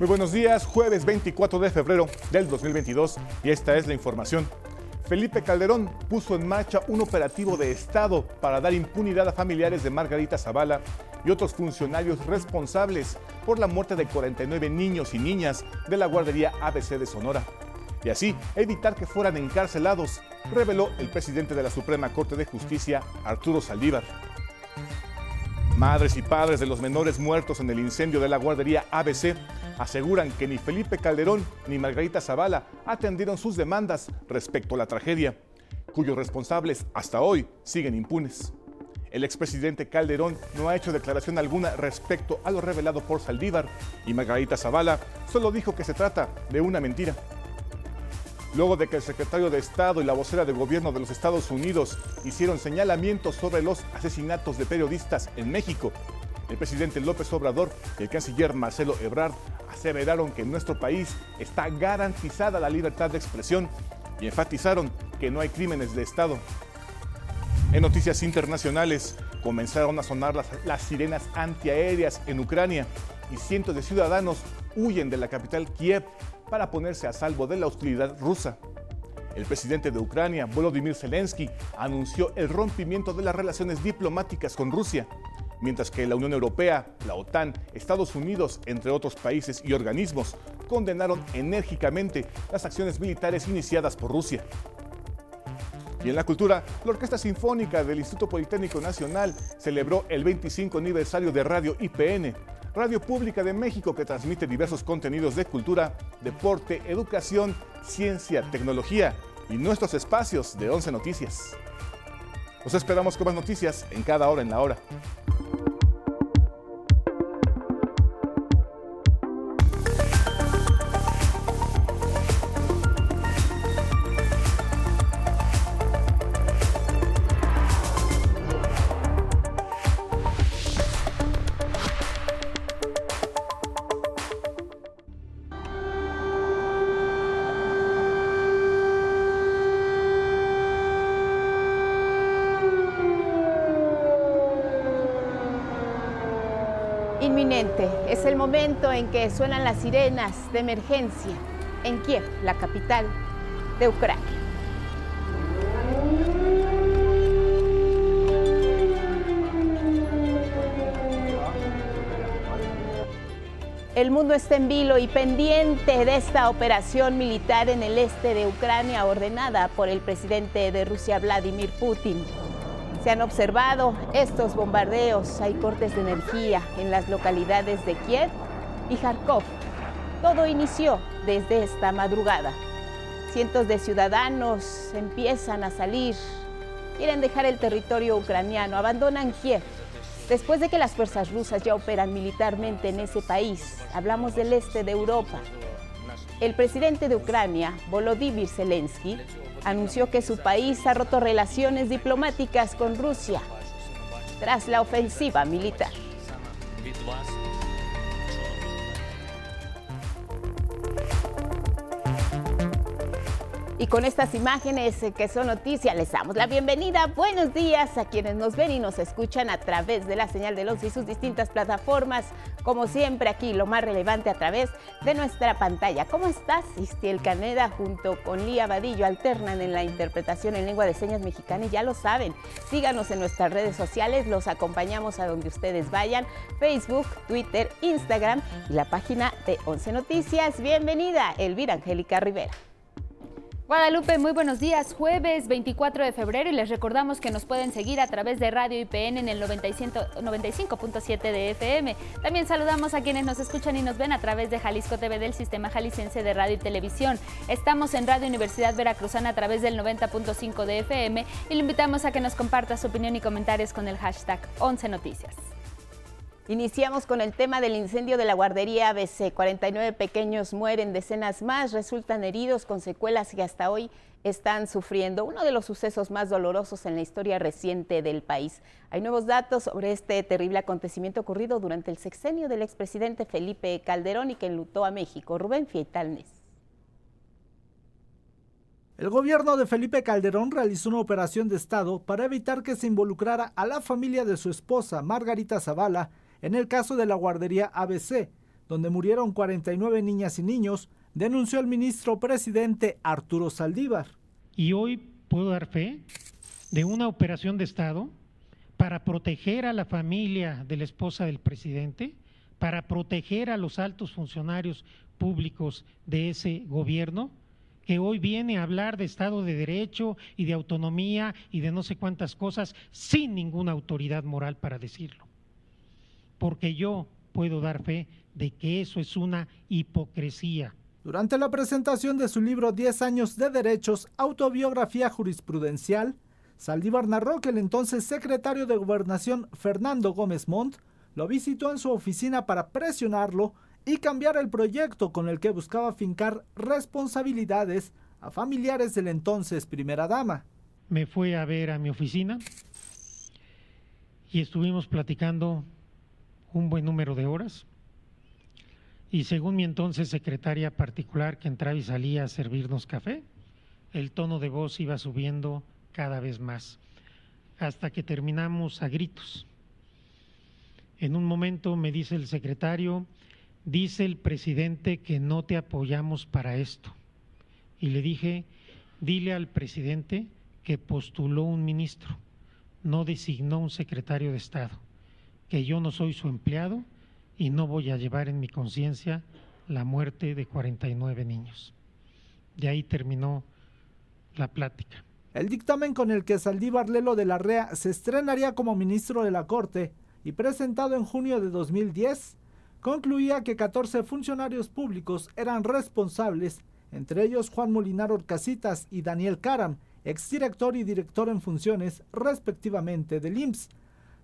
Muy buenos días, jueves 24 de febrero del 2022 y esta es la información. Felipe Calderón puso en marcha un operativo de Estado para dar impunidad a familiares de Margarita Zavala y otros funcionarios responsables por la muerte de 49 niños y niñas de la guardería ABC de Sonora. Y así evitar que fueran encarcelados, reveló el presidente de la Suprema Corte de Justicia, Arturo Saldívar. Madres y padres de los menores muertos en el incendio de la guardería ABC aseguran que ni Felipe Calderón ni Margarita Zavala atendieron sus demandas respecto a la tragedia, cuyos responsables hasta hoy siguen impunes. El expresidente Calderón no ha hecho declaración alguna respecto a lo revelado por Saldívar y Margarita Zavala solo dijo que se trata de una mentira luego de que el secretario de Estado y la vocera de gobierno de los Estados Unidos hicieron señalamientos sobre los asesinatos de periodistas en México. El presidente López Obrador y el canciller Marcelo Ebrard aseveraron que en nuestro país está garantizada la libertad de expresión y enfatizaron que no hay crímenes de Estado. En noticias internacionales, comenzaron a sonar las, las, sirenas antiaéreas en Ucrania y cientos de ciudadanos huyen de la capital Kiev para ponerse a salvo de la hostilidad rusa. El presidente de Ucrania, Volodymyr Zelensky, anunció el rompimiento de las relaciones diplomáticas con Rusia, mientras que la Unión Europea, la OTAN, Estados Unidos, entre otros países y organismos, condenaron enérgicamente las acciones militares iniciadas por Rusia. Y en la cultura, la Orquesta Sinfónica del Instituto Politécnico Nacional celebró el 25 aniversario de Radio IPN, Radio Pública de México que transmite diversos contenidos de cultura, deporte, educación, ciencia, tecnología y nuestros espacios de 11 Noticias. Los esperamos con más noticias en cada hora en la hora. Suenan las sirenas de emergencia en Kiev, la capital de Ucrania. El mundo está en vilo y pendiente de esta operación militar en el este de Ucrania ordenada por el presidente de Rusia, Vladimir Putin. Se han observado estos bombardeos, hay cortes de energía en las localidades de Kiev y Kharkov. Todo inició desde esta madrugada. Cientos de ciudadanos empiezan a salir, quieren dejar el territorio ucraniano, abandonan Kiev. Después de que las fuerzas rusas ya operan militarmente en ese país, hablamos del este de Europa. El presidente de Ucrania, Volodymyr Zelensky, anunció que su país ha roto relaciones diplomáticas con Rusia tras la ofensiva militar. Y con estas imágenes que son noticias, les damos la bienvenida. Buenos días a quienes nos ven y nos escuchan a través de la señal de los y sus distintas plataformas. Como siempre, aquí lo más relevante a través de nuestra pantalla. ¿Cómo estás? Istiel Caneda junto con Lía Vadillo alternan en la interpretación en lengua de señas mexicana y ya lo saben. Síganos en nuestras redes sociales, los acompañamos a donde ustedes vayan. Facebook, Twitter, Instagram y la página de 11 Noticias. Bienvenida, Elvira Angélica Rivera. Guadalupe, muy buenos días. Jueves 24 de febrero y les recordamos que nos pueden seguir a través de Radio IPN en el 95.7 de FM. También saludamos a quienes nos escuchan y nos ven a través de Jalisco TV del Sistema Jalisciense de Radio y Televisión. Estamos en Radio Universidad Veracruzana a través del 90.5 de FM y le invitamos a que nos comparta su opinión y comentarios con el hashtag 11 Noticias. Iniciamos con el tema del incendio de la guardería ABC. 49 pequeños mueren, decenas más resultan heridos con secuelas que hasta hoy están sufriendo. Uno de los sucesos más dolorosos en la historia reciente del país. Hay nuevos datos sobre este terrible acontecimiento ocurrido durante el sexenio del expresidente Felipe Calderón y que enlutó a México. Rubén Fietalnes. El gobierno de Felipe Calderón realizó una operación de Estado para evitar que se involucrara a la familia de su esposa, Margarita Zavala, en el caso de la guardería ABC, donde murieron 49 niñas y niños, denunció el ministro presidente Arturo Saldívar. Y hoy puedo dar fe de una operación de Estado para proteger a la familia de la esposa del presidente, para proteger a los altos funcionarios públicos de ese gobierno, que hoy viene a hablar de Estado de Derecho y de autonomía y de no sé cuántas cosas sin ninguna autoridad moral para decirlo. Porque yo puedo dar fe de que eso es una hipocresía. Durante la presentación de su libro 10 años de derechos, autobiografía jurisprudencial, Saldívar narró que el entonces secretario de Gobernación Fernando Gómez Montt lo visitó en su oficina para presionarlo y cambiar el proyecto con el que buscaba fincar responsabilidades a familiares de la entonces primera dama. Me fue a ver a mi oficina y estuvimos platicando un buen número de horas. Y según mi entonces secretaria particular que entraba y salía a servirnos café, el tono de voz iba subiendo cada vez más, hasta que terminamos a gritos. En un momento me dice el secretario, dice el presidente que no te apoyamos para esto. Y le dije, dile al presidente que postuló un ministro, no designó un secretario de Estado, que yo no soy su empleado y no voy a llevar en mi conciencia la muerte de 49 niños. De ahí terminó la plática. El dictamen con el que Saldívar Lelo de la REA se estrenaría como ministro de la Corte y presentado en junio de 2010, concluía que 14 funcionarios públicos eran responsables, entre ellos Juan Molinar Orcasitas y Daniel Caram, exdirector y director en funciones respectivamente del IMSS.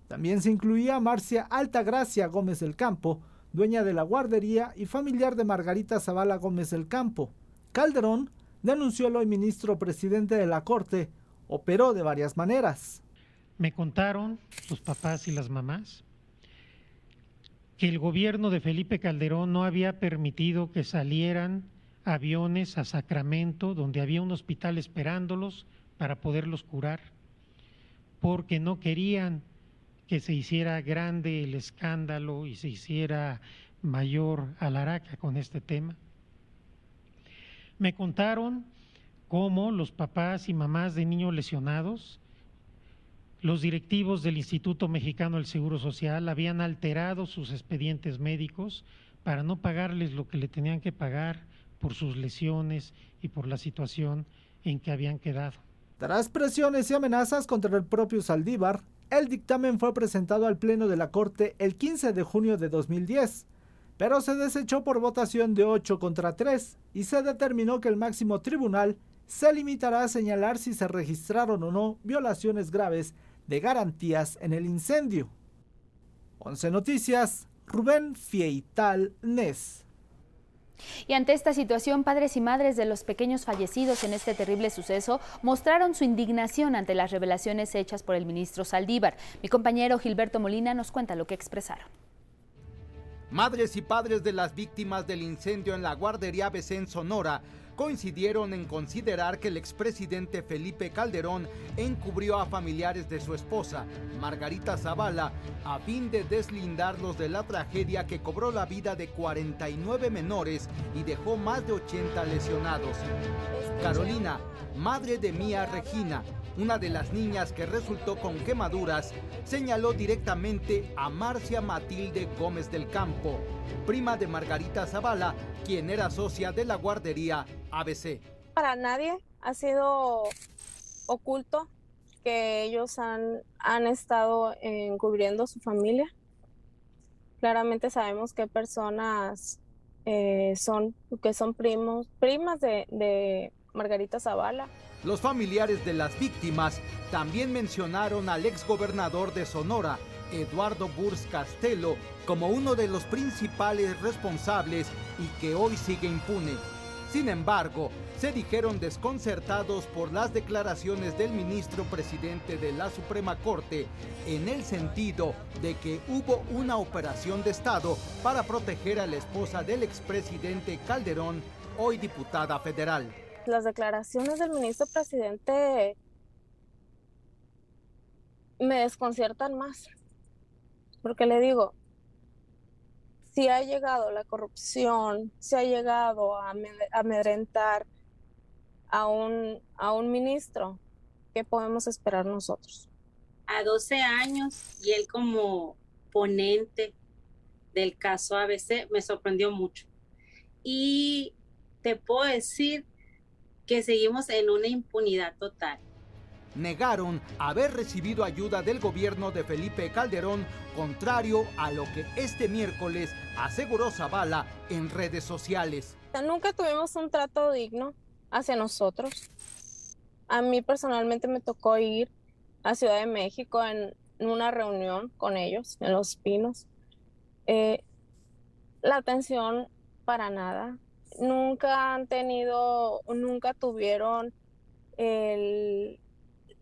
También se incluía Marcia Altagracia Gómez del Campo, dueña de la guardería y familiar de Margarita Zavala Gómez del Campo. Calderón denunció el hoy ministro presidente de la Corte, operó de varias maneras. Me contaron los papás y las mamás que el gobierno de Felipe Calderón no había permitido que salieran aviones a Sacramento, donde había un hospital esperándolos para poderlos curar, porque no querían que se hiciera grande el escándalo y se hiciera mayor alaraca con este tema. Me contaron cómo los papás y mamás de niños lesionados, los directivos del Instituto Mexicano del Seguro Social habían alterado sus expedientes médicos para no pagarles lo que le tenían que pagar por sus lesiones y por la situación en que habían quedado. Tras presiones y amenazas contra el propio Saldívar, el dictamen fue presentado al Pleno de la Corte el 15 de junio de 2010 pero se desechó por votación de 8 contra 3 y se determinó que el máximo tribunal se limitará a señalar si se registraron o no violaciones graves de garantías en el incendio. 11 Noticias, Rubén Fieital Nes. Y ante esta situación, padres y madres de los pequeños fallecidos en este terrible suceso mostraron su indignación ante las revelaciones hechas por el ministro Saldívar. Mi compañero Gilberto Molina nos cuenta lo que expresaron. Madres y padres de las víctimas del incendio en la guardería en Sonora coincidieron en considerar que el expresidente Felipe Calderón encubrió a familiares de su esposa, Margarita Zavala, a fin de deslindarlos de la tragedia que cobró la vida de 49 menores y dejó más de 80 lesionados. Carolina, madre de Mía Regina, una de las niñas que resultó con quemaduras, señaló directamente a Marcia Matilde Gómez del Campo, prima de Margarita Zavala, quien era socia de la guardería ABC. Para nadie ha sido oculto que ellos han, han estado encubriendo su familia. Claramente sabemos qué personas eh, son, que son primos, primas de, de Margarita Zavala. Los familiares de las víctimas también mencionaron al exgobernador de Sonora, Eduardo Burs Castelo, como uno de los principales responsables y que hoy sigue impune. Sin embargo, se dijeron desconcertados por las declaraciones del ministro presidente de la Suprema Corte en el sentido de que hubo una operación de Estado para proteger a la esposa del expresidente Calderón, hoy diputada federal las declaraciones del ministro presidente me desconciertan más. Porque le digo, si ha llegado la corrupción, si ha llegado a amedrentar a un, a un ministro, ¿qué podemos esperar nosotros? A 12 años y él como ponente del caso ABC me sorprendió mucho. Y te puedo decir que seguimos en una impunidad total. Negaron haber recibido ayuda del gobierno de Felipe Calderón, contrario a lo que este miércoles aseguró Zavala en redes sociales. Nunca tuvimos un trato digno hacia nosotros. A mí personalmente me tocó ir a Ciudad de México en una reunión con ellos en Los Pinos. Eh, la atención para nada. Nunca han tenido, nunca tuvieron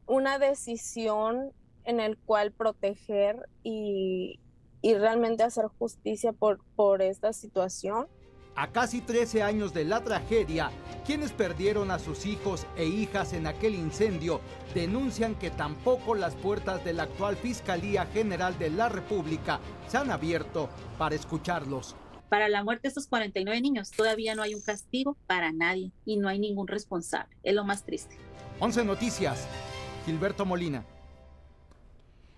una decisión en el cual proteger y, realmente hacer justicia por, por esta situación. A casi 13 años de la tragedia, quienes perdieron a sus hijos e hijas en aquel incendio denuncian que tampoco las puertas de la actual Fiscalía General de la República se han abierto para escucharlos. Para la muerte de estos 49 niños todavía no hay un castigo para nadie y no hay ningún responsable. Es lo más triste. 11 Noticias. Gilberto Molina.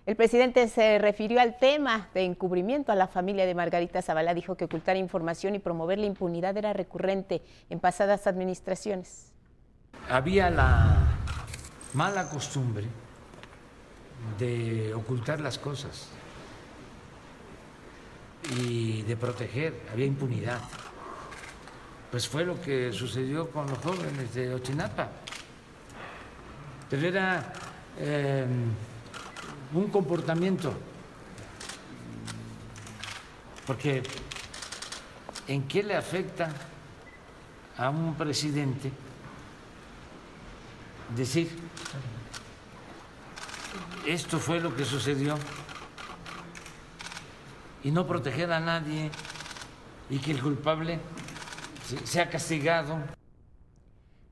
El presidente se refirió al tema de encubrimiento a la familia de Margarita Zavala. Dijo que ocultar información y promover la impunidad era recurrente en pasadas administraciones. Había la mala costumbre de ocultar las cosas y de proteger, había impunidad. Pues fue lo que sucedió con los jóvenes de Ochinapa. Pero era eh, un comportamiento. Porque ¿en qué le afecta a un presidente decir esto fue lo que sucedió y no proteger a nadie y que el culpable sea castigado?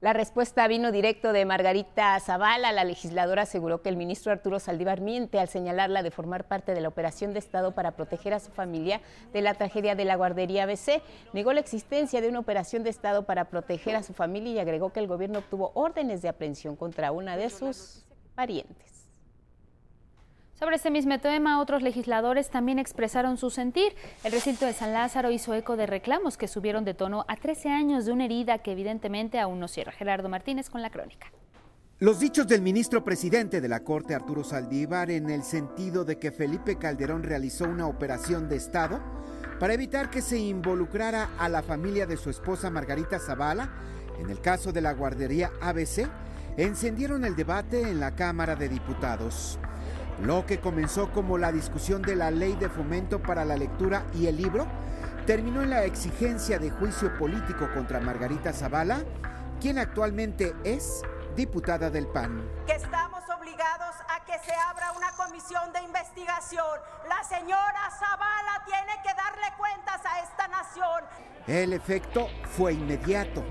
La respuesta vino directo de Margarita Zavala. La legisladora aseguró que el ministro Arturo Saldívar miente al señalarla de formar parte de la operación de Estado para proteger a su familia de la tragedia de la guardería ABC. Negó la existencia de una operación de Estado para proteger a su familia y agregó que el gobierno obtuvo órdenes de aprehensión contra una de sus parientes. Sobre este mismo tema, otros legisladores también expresaron su sentir. El recinto de San Lázaro hizo eco de reclamos que subieron de tono a 13 años de una herida que evidentemente aún no cierra. Gerardo Martínez con la crónica. Los dichos del ministro presidente de la Corte, Arturo Saldívar, en el sentido de que Felipe Calderón realizó una operación de Estado para evitar que se involucrara a la familia de su esposa Margarita Zavala, en el caso de la guardería ABC, encendieron el debate en la Cámara de Diputados. Lo que comenzó como la discusión de la ley de fomento para la lectura y el libro, terminó en la exigencia de juicio político contra Margarita Zavala, quien actualmente es diputada del PAN. Que estamos obligados a que se abra una comisión de investigación. La señora Zavala tiene que darle cuentas a esta nación. El efecto fue inmediato.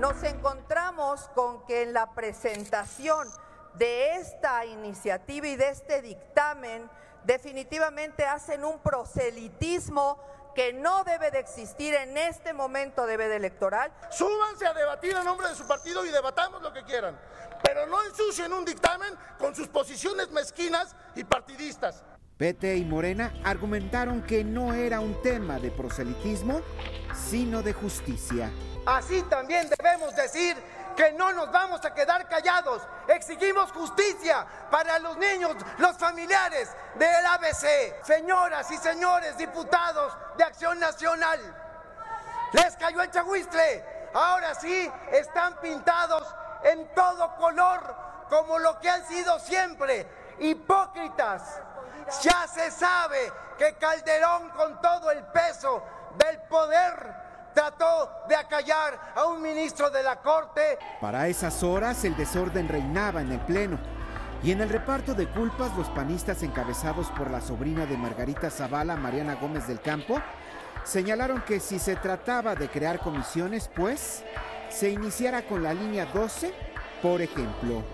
Nos encontramos con que en la presentación de esta iniciativa y de este dictamen definitivamente hacen un proselitismo que no debe de existir en este momento de veda electoral. Súbanse a debatir a nombre de su partido y debatamos lo que quieran, pero no ensucien un dictamen con sus posiciones mezquinas y partidistas. Pete y Morena argumentaron que no era un tema de proselitismo, sino de justicia. Así también debemos decir que no nos vamos a quedar callados. Exigimos justicia para los niños, los familiares del ABC. Señoras y señores diputados de Acción Nacional, les cayó el chahuistle. Ahora sí están pintados en todo color como lo que han sido siempre, hipócritas. Ya se sabe que Calderón con todo el peso del poder trató de acallar a un ministro de la Corte. Para esas horas el desorden reinaba en el Pleno. Y en el reparto de culpas, los panistas encabezados por la sobrina de Margarita Zavala, Mariana Gómez del Campo, señalaron que si se trataba de crear comisiones, pues se iniciara con la línea 12, por ejemplo.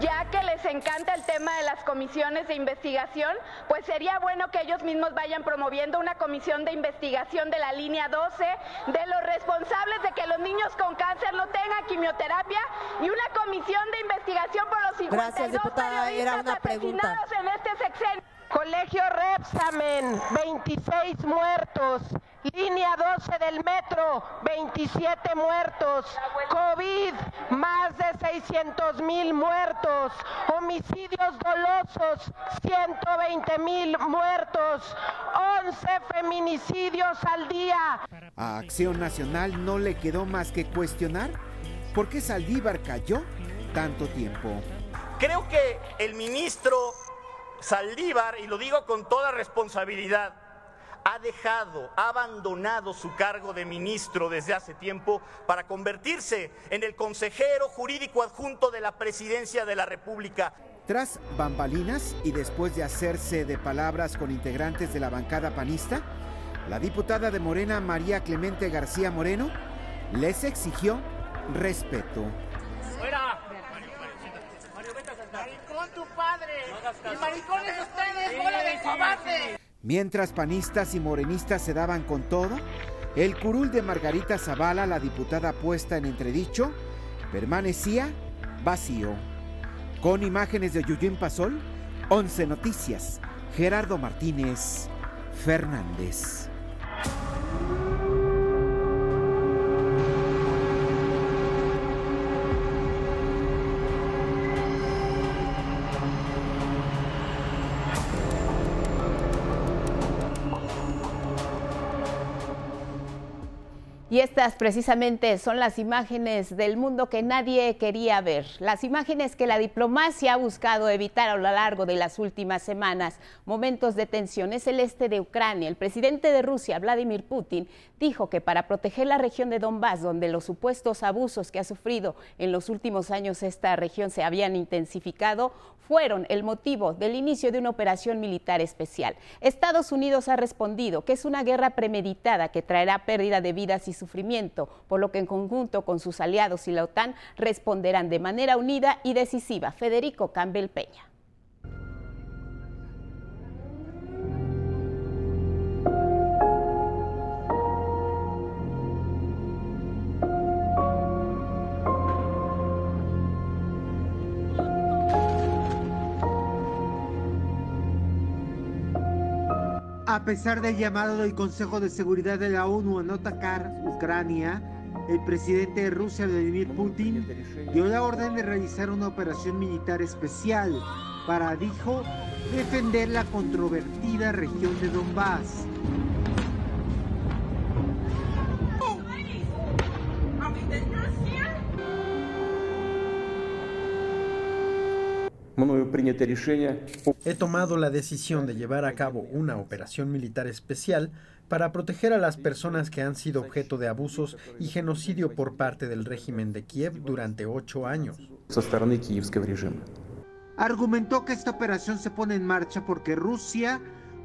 Ya que les encanta el tema de las comisiones de investigación, pues sería bueno que ellos mismos vayan promoviendo una comisión de investigación de la línea 12 de los responsables de que los niños con cáncer no tengan quimioterapia y una comisión de investigación por los 52 Gracias, diputada. Era una pregunta. en este sexenio. Colegio Repsamen, 26 muertos. Línea 12 del metro, 27 muertos. COVID, más de 600 mil muertos. Homicidios dolosos, 120 mil muertos. 11 feminicidios al día. A Acción Nacional no le quedó más que cuestionar por qué Saldívar cayó tanto tiempo. Creo que el ministro Saldívar, y lo digo con toda responsabilidad, ha dejado, ha abandonado su cargo de ministro desde hace tiempo para convertirse en el consejero jurídico adjunto de la presidencia de la República. Tras bambalinas y después de hacerse de palabras con integrantes de la bancada panista, la diputada de Morena María Clemente García Moreno les exigió respeto. ¡Fuera! Maricón tu padre. Y maricones ustedes, bola de cobarde. Mientras panistas y morenistas se daban con todo, el curul de Margarita Zavala, la diputada puesta en entredicho, permanecía vacío. Con imágenes de Yuyín Pasol, 11 Noticias, Gerardo Martínez Fernández. Y estas precisamente son las imágenes del mundo que nadie quería ver, las imágenes que la diplomacia ha buscado evitar a lo largo de las últimas semanas. Momentos de tensión es el este de Ucrania. El presidente de Rusia, Vladimir Putin, dijo que para proteger la región de Donbass, donde los supuestos abusos que ha sufrido en los últimos años esta región se habían intensificado, fueron el motivo del inicio de una operación militar especial. Estados Unidos ha respondido que es una guerra premeditada que traerá pérdida de vidas y sufrimiento, por lo que en conjunto con sus aliados y la OTAN responderán de manera unida y decisiva. Federico Campbell Peña. A pesar del llamado del Consejo de Seguridad de la ONU a no atacar Ucrania, el presidente de Rusia, Vladimir Putin, dio la orden de realizar una operación militar especial para, dijo, defender la controvertida región de Donbass. He tomado la decisión de llevar a cabo una operación militar especial para proteger a las personas que han sido objeto de abusos y genocidio por parte del régimen de Kiev durante ocho años. Argumentó que esta operación se pone en marcha porque Rusia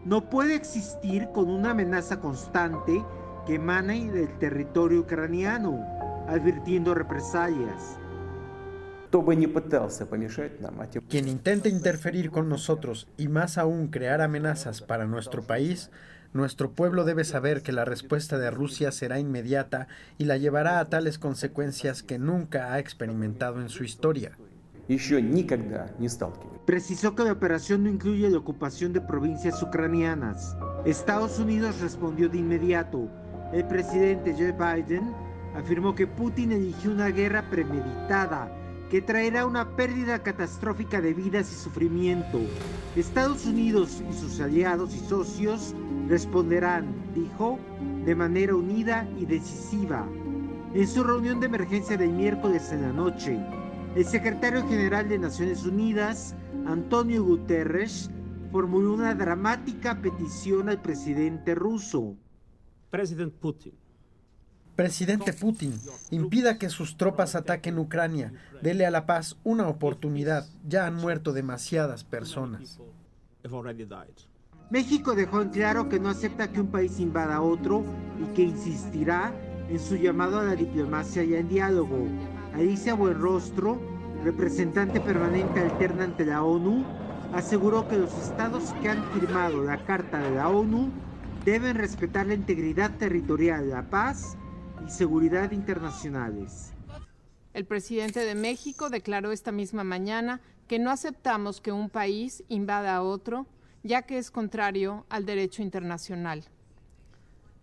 no puede existir con una amenaza constante que emane del territorio ucraniano, advirtiendo represalias. Quien intente interferir con nosotros y más aún crear amenazas para nuestro país, nuestro pueblo debe saber que la respuesta de Rusia será inmediata y la llevará a tales consecuencias que nunca ha experimentado en su historia. Precisó que la operación no incluye la ocupación de provincias ucranianas. Estados Unidos respondió de inmediato. El presidente Joe Biden afirmó que Putin eligió una guerra premeditada que traerá una pérdida catastrófica de vidas y sufrimiento. Estados Unidos y sus aliados y socios responderán, dijo, de manera unida y decisiva. En su reunión de emergencia del miércoles en la noche, el secretario general de Naciones Unidas, Antonio Guterres, formuló una dramática petición al presidente ruso. President Putin. Presidente Putin, impida que sus tropas ataquen Ucrania. Dele a la paz una oportunidad. Ya han muerto demasiadas personas. México dejó en claro que no acepta que un país invada a otro y que insistirá en su llamado a la diplomacia y al diálogo. Alicia Buenrostro, representante permanente alterna ante la ONU, aseguró que los estados que han firmado la Carta de la ONU deben respetar la integridad territorial, la paz y seguridad internacionales. El presidente de México declaró esta misma mañana que no aceptamos que un país invada a otro, ya que es contrario al derecho internacional.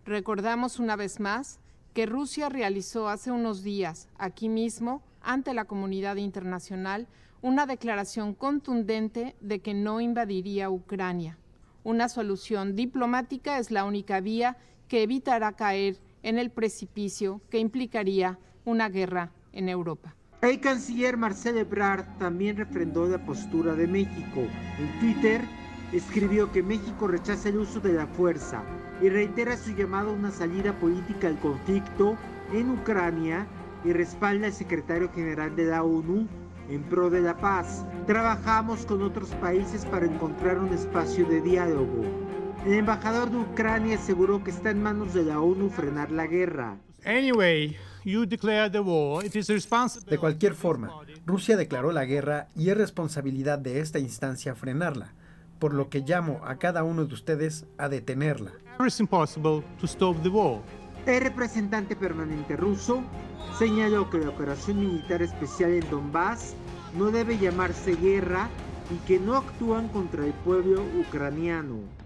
Recordamos una vez más que Rusia realizó hace unos días, aquí mismo, ante la comunidad internacional, una declaración contundente de que no invadiría Ucrania. Una solución diplomática es la única vía que evitará caer en el precipicio que implicaría una guerra en Europa. El canciller Marcel Ebrard también refrendó la postura de México. En Twitter escribió que México rechaza el uso de la fuerza y reitera su llamado a una salida política al conflicto en Ucrania y respalda al secretario general de la ONU en pro de la paz. Trabajamos con otros países para encontrar un espacio de diálogo. El embajador de Ucrania aseguró que está en manos de la ONU frenar la guerra. Anyway, you declare the war. It is de cualquier forma, Rusia declaró la guerra y es responsabilidad de esta instancia frenarla, por lo que llamo a cada uno de ustedes a detenerla. It's impossible to stop the war. El representante permanente ruso señaló que la operación militar especial en Donbass no debe llamarse guerra y que no actúan contra el pueblo ucraniano.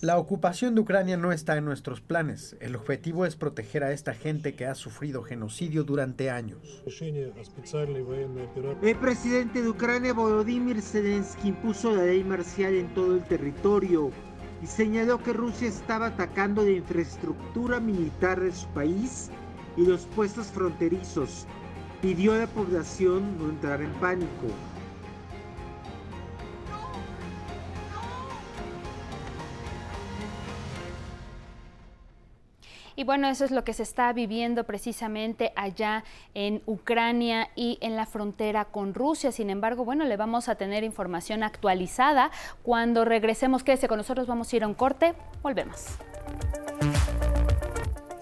La ocupación de Ucrania no está en nuestros planes. El objetivo es proteger a esta gente que ha sufrido genocidio durante años. El presidente de Ucrania, Volodymyr Zelensky, impuso la ley marcial en todo el territorio y señaló que Rusia estaba atacando la infraestructura militar de su país y los puestos fronterizos. Pidió a la población no entrar en pánico. Y bueno, eso es lo que se está viviendo precisamente allá en Ucrania y en la frontera con Rusia. Sin embargo, bueno, le vamos a tener información actualizada. Cuando regresemos, quédese con nosotros, vamos a ir a un corte. Volvemos.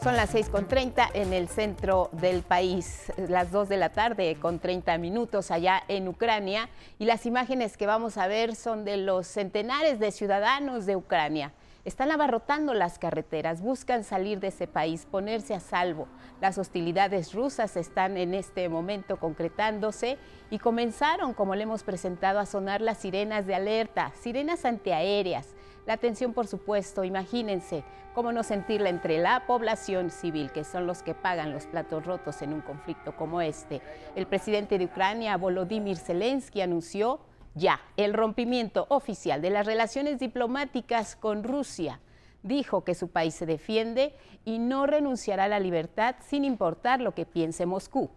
Son las 6.30 en el centro del país, las 2 de la tarde con 30 minutos allá en Ucrania y las imágenes que vamos a ver son de los centenares de ciudadanos de Ucrania están abarrotando las carreteras, buscan salir de ese país, ponerse a salvo. Las hostilidades rusas están en este momento concretándose y comenzaron, como le hemos presentado, a sonar las sirenas de alerta, sirenas antiaéreas. La atención, por supuesto, imagínense cómo no sentirla entre la población civil, que son los que pagan los platos rotos en un conflicto como este. El presidente de Ucrania, Volodymyr Zelensky, anunció ya el rompimiento oficial de las relaciones diplomáticas con Rusia. Dijo que su país se defiende y no renunciará a la libertad sin importar lo que piense Moscú.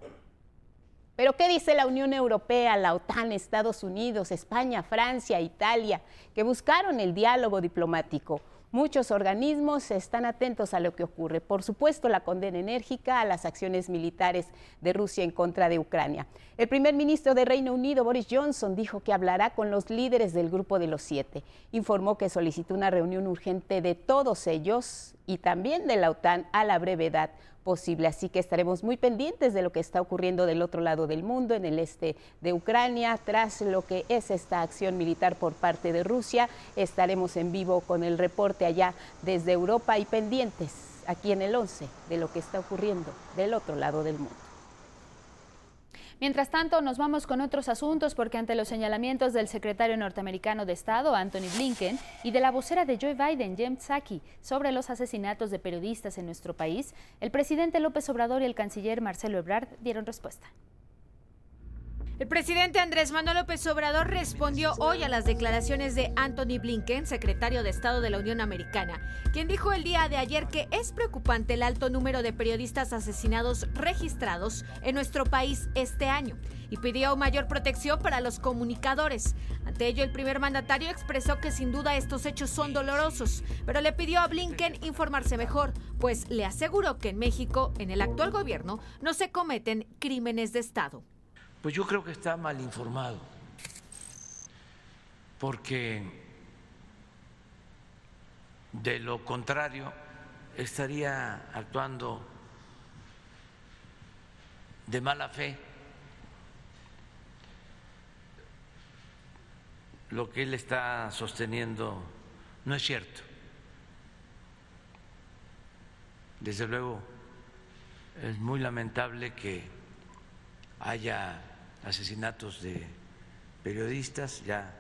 Pero ¿qué dice la Unión Europea, la OTAN, Estados Unidos, España, Francia, Italia, que buscaron el diálogo diplomático? Muchos organismos están atentos a lo que ocurre. Por supuesto, la condena enérgica a las acciones militares de Rusia en contra de Ucrania. El primer ministro de Reino Unido, Boris Johnson, dijo que hablará con los líderes del Grupo de los Siete. Informó que solicitó una reunión urgente de todos ellos y también de la OTAN a la brevedad posible. Así que estaremos muy pendientes de lo que está ocurriendo del otro lado del mundo, en el este de Ucrania, tras lo que es esta acción militar por parte de Rusia. Estaremos en vivo con el reporte allá desde Europa y pendientes aquí en el 11 de lo que está ocurriendo del otro lado del mundo. Mientras tanto, nos vamos con otros asuntos porque ante los señalamientos del secretario norteamericano de Estado, Anthony Blinken, y de la vocera de Joe Biden, Jem Psaki, sobre los asesinatos de periodistas en nuestro país, el presidente López Obrador y el canciller Marcelo Ebrard dieron respuesta. El presidente Andrés Manuel López Obrador respondió hoy a las declaraciones de Anthony Blinken, secretario de Estado de la Unión Americana, quien dijo el día de ayer que es preocupante el alto número de periodistas asesinados registrados en nuestro país este año y pidió mayor protección para los comunicadores. Ante ello, el primer mandatario expresó que sin duda estos hechos son dolorosos, pero le pidió a Blinken informarse mejor, pues le aseguró que en México, en el actual gobierno, no se cometen crímenes de Estado pues yo creo que está mal informado, porque de lo contrario estaría actuando de mala fe. Lo que él está sosteniendo no es cierto. Desde luego, es muy lamentable que haya asesinatos de periodistas, ya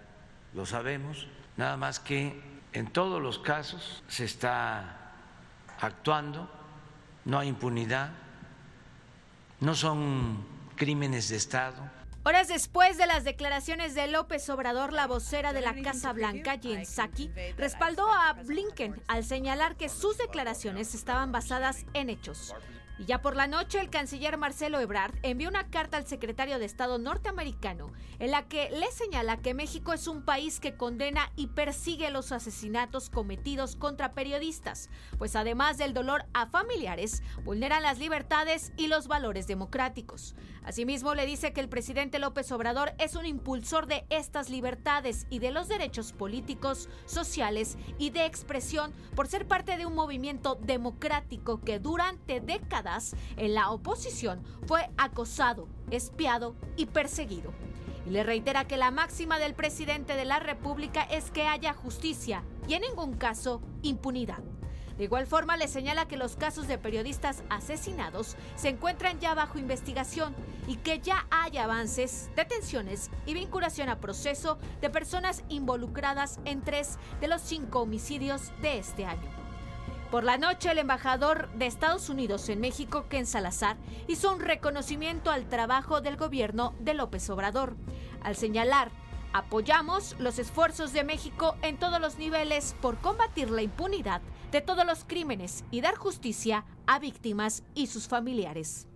lo sabemos, nada más que en todos los casos se está actuando, no hay impunidad, no son crímenes de Estado Horas después de las declaraciones de López Obrador, la vocera de la Casa Blanca, Jen Psaki, respaldó a Blinken al señalar que sus declaraciones estaban basadas en hechos. Y ya por la noche, el canciller Marcelo Ebrard envió una carta al secretario de Estado norteamericano en la que le señala que México es un país que condena y persigue los asesinatos cometidos contra periodistas, pues además del dolor a familiares, vulneran las libertades y los valores democráticos. Asimismo, le dice que el presidente López Obrador es un impulsor de estas libertades y de los derechos políticos, sociales y de expresión por ser parte de un movimiento democrático que durante décadas en la oposición fue acosado, espiado y perseguido. Y le reitera que la máxima del presidente de la República es que haya justicia y en ningún caso impunidad. De igual forma, le señala que los casos de periodistas asesinados se encuentran ya bajo investigación y que ya hay avances, detenciones y vinculación a proceso de personas involucradas en tres de los cinco homicidios de este año. Por la noche, el embajador de Estados Unidos en México, Ken Salazar, hizo un reconocimiento al trabajo del gobierno de López Obrador, al señalar, apoyamos los esfuerzos de México en todos los niveles por combatir la impunidad de todos los crímenes y dar justicia a víctimas y sus familiares.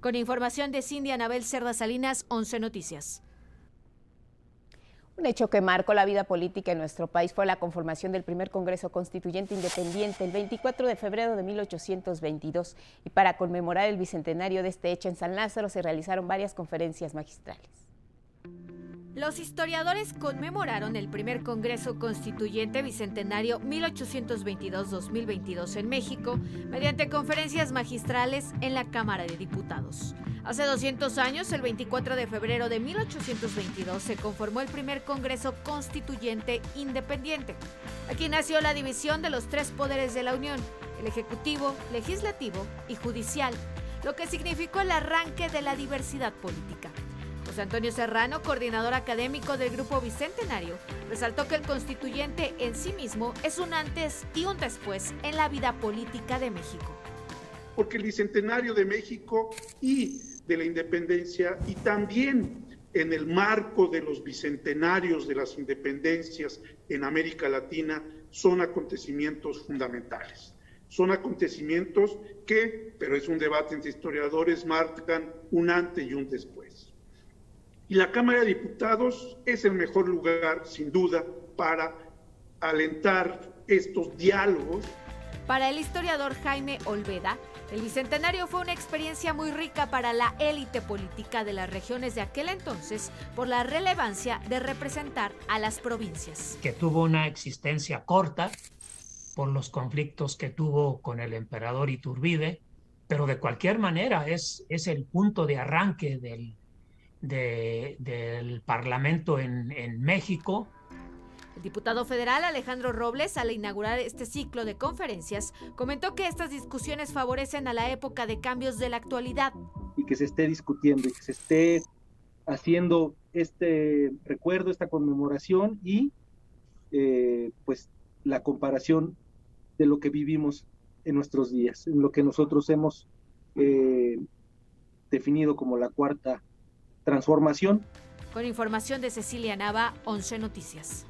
Con información de Cindy Anabel Cerda Salinas, 11 Noticias. Un hecho que marcó la vida política en nuestro país fue la conformación del primer Congreso Constituyente Independiente el 24 de febrero de 1822 y para conmemorar el bicentenario de este hecho en San Lázaro se realizaron varias conferencias magistrales. Los historiadores conmemoraron el primer Congreso Constituyente Bicentenario 1822-2022 en México mediante conferencias magistrales en la Cámara de Diputados. Hace 200 años, el 24 de febrero de 1822, se conformó el primer Congreso Constituyente Independiente. Aquí nació la división de los tres poderes de la Unión, el Ejecutivo, Legislativo y Judicial, lo que significó el arranque de la diversidad política. José Antonio Serrano, coordinador académico del Grupo Bicentenario, resaltó que el constituyente en sí mismo es un antes y un después en la vida política de México. Porque el Bicentenario de México y de la independencia y también en el marco de los bicentenarios de las independencias en América Latina son acontecimientos fundamentales. Son acontecimientos que, pero es un debate entre historiadores, marcan un antes y un después. Y la Cámara de Diputados es el mejor lugar, sin duda, para alentar estos diálogos. Para el historiador Jaime Olveda, el Bicentenario fue una experiencia muy rica para la élite política de las regiones de aquel entonces por la relevancia de representar a las provincias. Que tuvo una existencia corta por los conflictos que tuvo con el emperador Iturbide, pero de cualquier manera es, es el punto de arranque del, del Parlamento en, en México. El diputado federal Alejandro Robles, al inaugurar este ciclo de conferencias, comentó que estas discusiones favorecen a la época de cambios de la actualidad. Y que se esté discutiendo y que se esté haciendo este recuerdo, esta conmemoración y eh, pues la comparación de lo que vivimos en nuestros días, en lo que nosotros hemos eh, definido como la cuarta transformación. Con información de Cecilia Nava, 11 Noticias.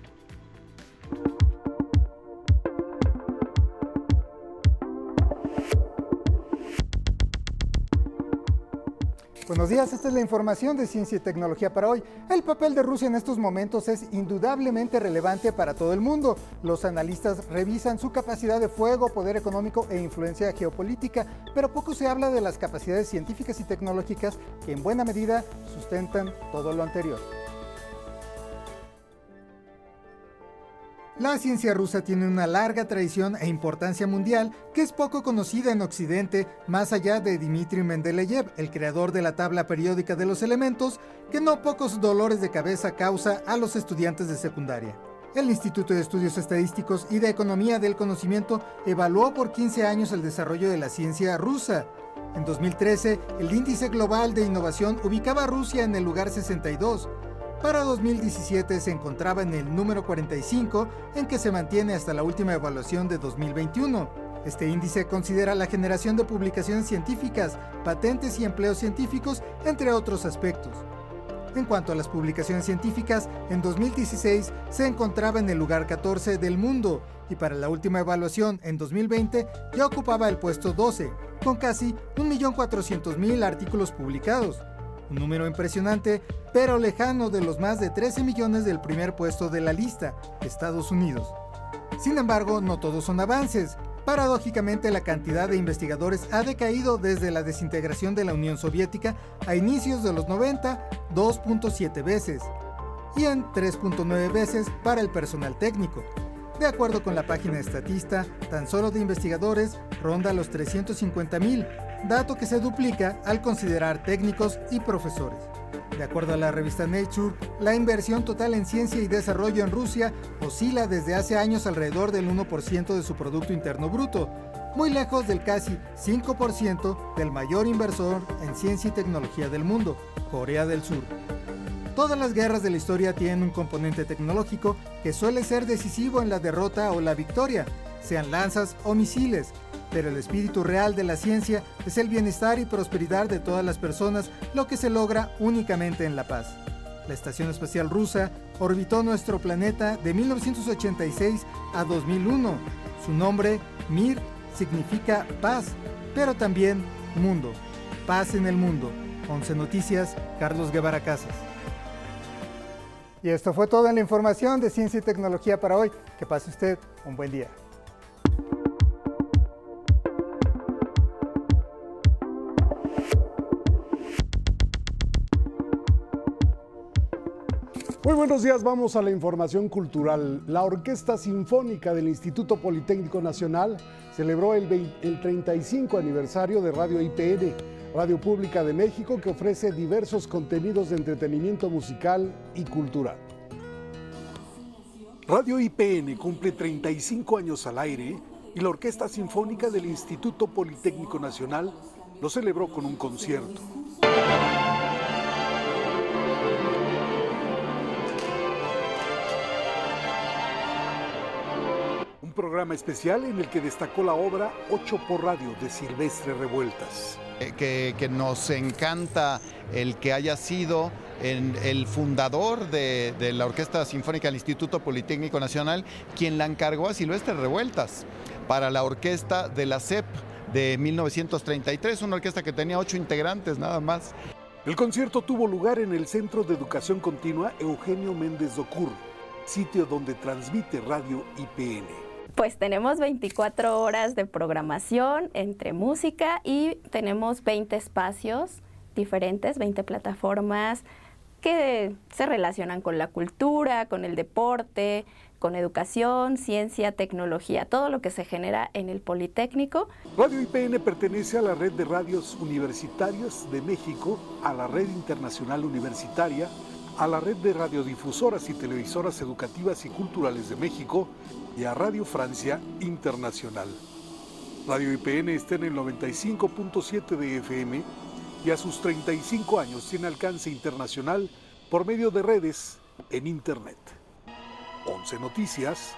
Buenos días, esta es la información de Ciencia y Tecnología para hoy. El papel de Rusia en estos momentos es indudablemente relevante para todo el mundo. Los analistas revisan su capacidad de fuego, poder económico e influencia geopolítica, pero poco se habla de las capacidades científicas y tecnológicas que en buena medida sustentan todo lo anterior. La ciencia rusa tiene una larga tradición e importancia mundial que es poco conocida en Occidente, más allá de Dmitry Mendeleev, el creador de la tabla periódica de los elementos, que no pocos dolores de cabeza causa a los estudiantes de secundaria. El Instituto de Estudios Estadísticos y de Economía del Conocimiento evaluó por 15 años el desarrollo de la ciencia rusa. En 2013, el índice global de innovación ubicaba a Rusia en el lugar 62, para 2017 se encontraba en el número 45, en que se mantiene hasta la última evaluación de 2021. Este índice considera la generación de publicaciones científicas, patentes y empleos científicos, entre otros aspectos. En cuanto a las publicaciones científicas, en 2016 se encontraba en el lugar 14 del mundo y para la última evaluación en 2020 ya ocupaba el puesto 12, con casi 1.400.000 artículos publicados un número impresionante, pero lejano de los más de 13 millones del primer puesto de la lista, Estados Unidos. Sin embargo, no todos son avances. Paradójicamente, la cantidad de investigadores ha decaído desde la desintegración de la Unión Soviética a inicios de los 90, 2.7 veces, y en 3.9 veces para el personal técnico. De acuerdo con la página estatista, tan solo de investigadores ronda los 350.000, dato que se duplica al considerar técnicos y profesores. De acuerdo a la revista Nature, la inversión total en ciencia y desarrollo en Rusia oscila desde hace años alrededor del 1% de su Producto Interno Bruto, muy lejos del casi 5% del mayor inversor en ciencia y tecnología del mundo, Corea del Sur. Todas las guerras de la historia tienen un componente tecnológico que suele ser decisivo en la derrota o la victoria, sean lanzas o misiles, pero el espíritu real de la ciencia es el bienestar y prosperidad de todas las personas, lo que se logra únicamente en la paz. La Estación Espacial Rusa orbitó nuestro planeta de 1986 a 2001. Su nombre, Mir, significa paz, pero también mundo. Paz en el mundo. 11 Noticias, Carlos Guevara Casas. Y esto fue toda la información de ciencia y tecnología para hoy. Que pase usted un buen día. Muy buenos días, vamos a la información cultural. La Orquesta Sinfónica del Instituto Politécnico Nacional celebró el, 35 aniversario de Radio IPN, Radio Pública de México, que ofrece diversos contenidos de entretenimiento musical y cultural. Radio IPN cumple 35 años al aire y la Orquesta Sinfónica del Instituto Politécnico Nacional lo celebró con un concierto. Programa especial en el que destacó la obra Ocho por Radio de Silvestre Revueltas. Eh, que, nos encanta el que haya sido el fundador de, de, la Orquesta Sinfónica del Instituto Politécnico Nacional quien la encargó a Silvestre Revueltas para la orquesta de la CEP de 1933, una orquesta que tenía ocho integrantes nada más. El concierto tuvo lugar en el Centro de Educación Continua Eugenio Méndez Docur, sitio donde transmite Radio IPN. Pues tenemos 24 horas de programación entre música y tenemos 20 espacios diferentes, 20 plataformas que se relacionan con la cultura, con el deporte, con educación, ciencia, tecnología, todo lo que se genera en el Politécnico. Radio IPN pertenece a la red de radios universitarios de México, a la red internacional universitaria, a la red de radiodifusoras y televisoras educativas y culturales de México y a Radio Francia Internacional. Radio IPN está en el 95.7 de FM y a sus 35 años tiene alcance internacional por medio de redes en Internet. 11 Noticias,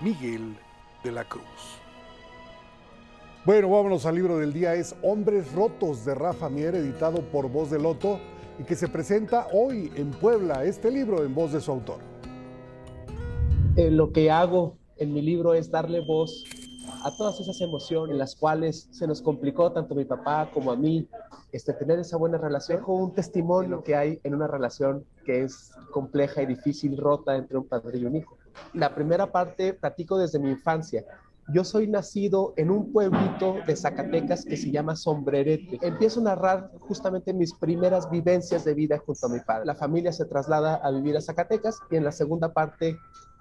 Miguel de la Cruz. Bueno, vámonos al libro del día, es Hombres Rotos de Rafa Mier, editado por Voz de Loto y que se presenta hoy en Puebla, este libro en voz de su autor. Eh, lo que hago en mi libro es darle voz a todas esas emociones en las cuales se nos complicó tanto a mi papá como a mí este, tener esa buena relación. Dejo un testimonio que hay en una relación que es compleja y difícil, rota entre un padre y un hijo. La primera parte platico desde mi infancia. Yo soy nacido en un pueblito de Zacatecas que se llama Sombrerete. Empiezo a narrar justamente mis primeras vivencias de vida junto a mi padre. La familia se traslada a vivir a Zacatecas y en la segunda parte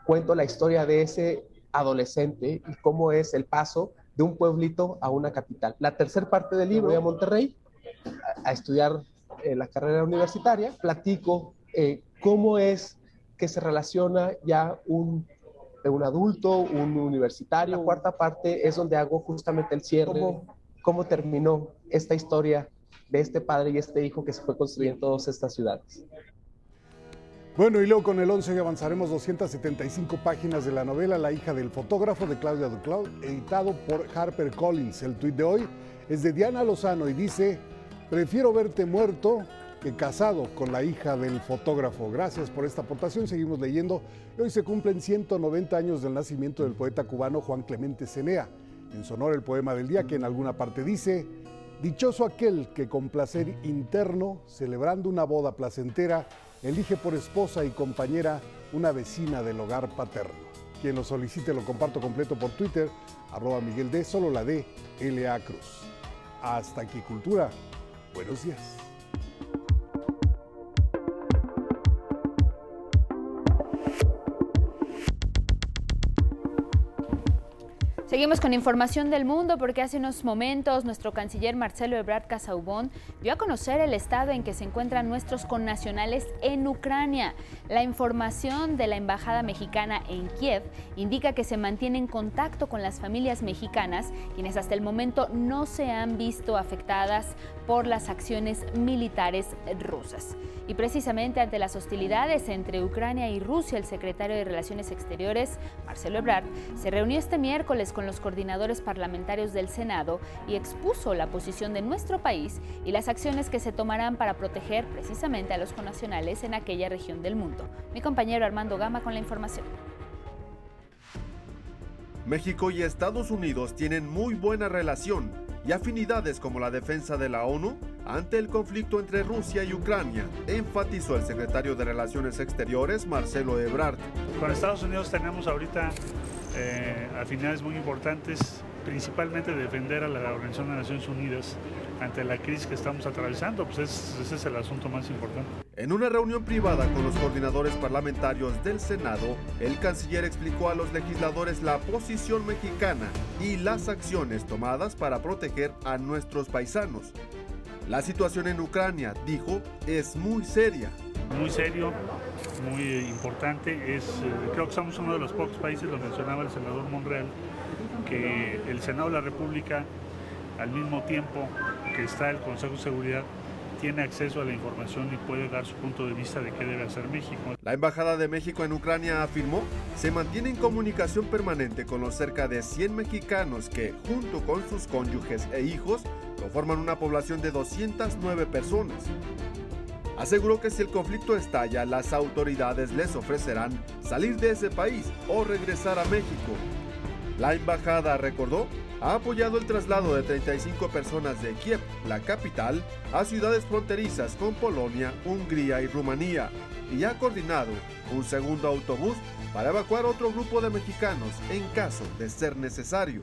cuento la historia de ese adolescente y cómo es el paso de un pueblito a una capital. La tercera parte del libro, voy a Monterrey a, estudiar eh, la carrera universitaria, platico eh, cómo es que se relaciona ya un, un adulto, un universitario. La cuarta parte es donde hago justamente el cierre, cómo, cómo terminó esta historia de este padre y este hijo que se fue construyendo en todas estas ciudades. Bueno, y luego con el 11 avanzaremos 275 páginas de la novela La hija del fotógrafo de Claudia Duclau, editado por Harper Collins. El tuit de hoy es de Diana Lozano y dice, prefiero verte muerto que casado con la hija del fotógrafo. Gracias por esta aportación, seguimos leyendo. Hoy se cumplen 190 años del nacimiento del poeta cubano Juan Clemente Cenea. En sonor el poema del día que en alguna parte dice, Dichoso aquel que con placer interno, celebrando una boda placentera, elige por esposa y compañera una vecina del hogar paterno. Quien lo solicite lo comparto completo por Twitter, arroba Miguel D, solo la D, LA Cruz. Hasta aquí, Cultura. Buenos días. Seguimos con información del mundo porque hace unos momentos nuestro canciller Marcelo Ebrard Casaubon dio a conocer el estado en que se encuentran nuestros connacionales en Ucrania. La información de la embajada mexicana en Kiev indica que se mantiene en contacto con las familias mexicanas, quienes hasta el momento no se han visto afectadas por las acciones militares rusas. Y precisamente ante las hostilidades entre Ucrania y Rusia, el secretario de Relaciones Exteriores, Marcelo Ebrard, se reunió este miércoles con los coordinadores parlamentarios del Senado y expuso la posición de nuestro país y las acciones que se tomarán para proteger precisamente a los conacionales en aquella región del mundo. Mi compañero Armando Gama con la información. México y Estados Unidos tienen muy buena relación y afinidades como la defensa de la ONU ante el conflicto entre Rusia y Ucrania, enfatizó el secretario de Relaciones Exteriores Marcelo Ebrard. Con Estados Unidos tenemos ahorita eh, afinidades muy importantes, principalmente defender a la Organización de Naciones Unidas ante la crisis que estamos atravesando, pues ese es el asunto más importante. En una reunión privada con los coordinadores parlamentarios del Senado, el canciller explicó a los legisladores la posición mexicana y las acciones tomadas para proteger a nuestros paisanos. La situación en Ucrania, dijo, es muy seria. Muy serio, muy importante. Es, eh, creo que somos uno de los pocos países, lo mencionaba el senador Monreal, que el Senado de la República, al mismo tiempo que está el Consejo de Seguridad, tiene acceso a la información y puede dar su punto de vista de qué debe hacer México. La Embajada de México en Ucrania afirmó se mantiene en comunicación permanente con los cerca de 100 mexicanos que, junto con sus cónyuges e hijos, conforman una población de 209 personas. Aseguró que si el conflicto estalla, las autoridades les ofrecerán salir de ese país o regresar a México. La embajada recordó ha apoyado el traslado de 35 personas de Kiev, la capital, a ciudades fronterizas con Polonia, Hungría y Rumanía, y ha coordinado un segundo autobús para evacuar otro grupo de mexicanos en caso de ser necesario.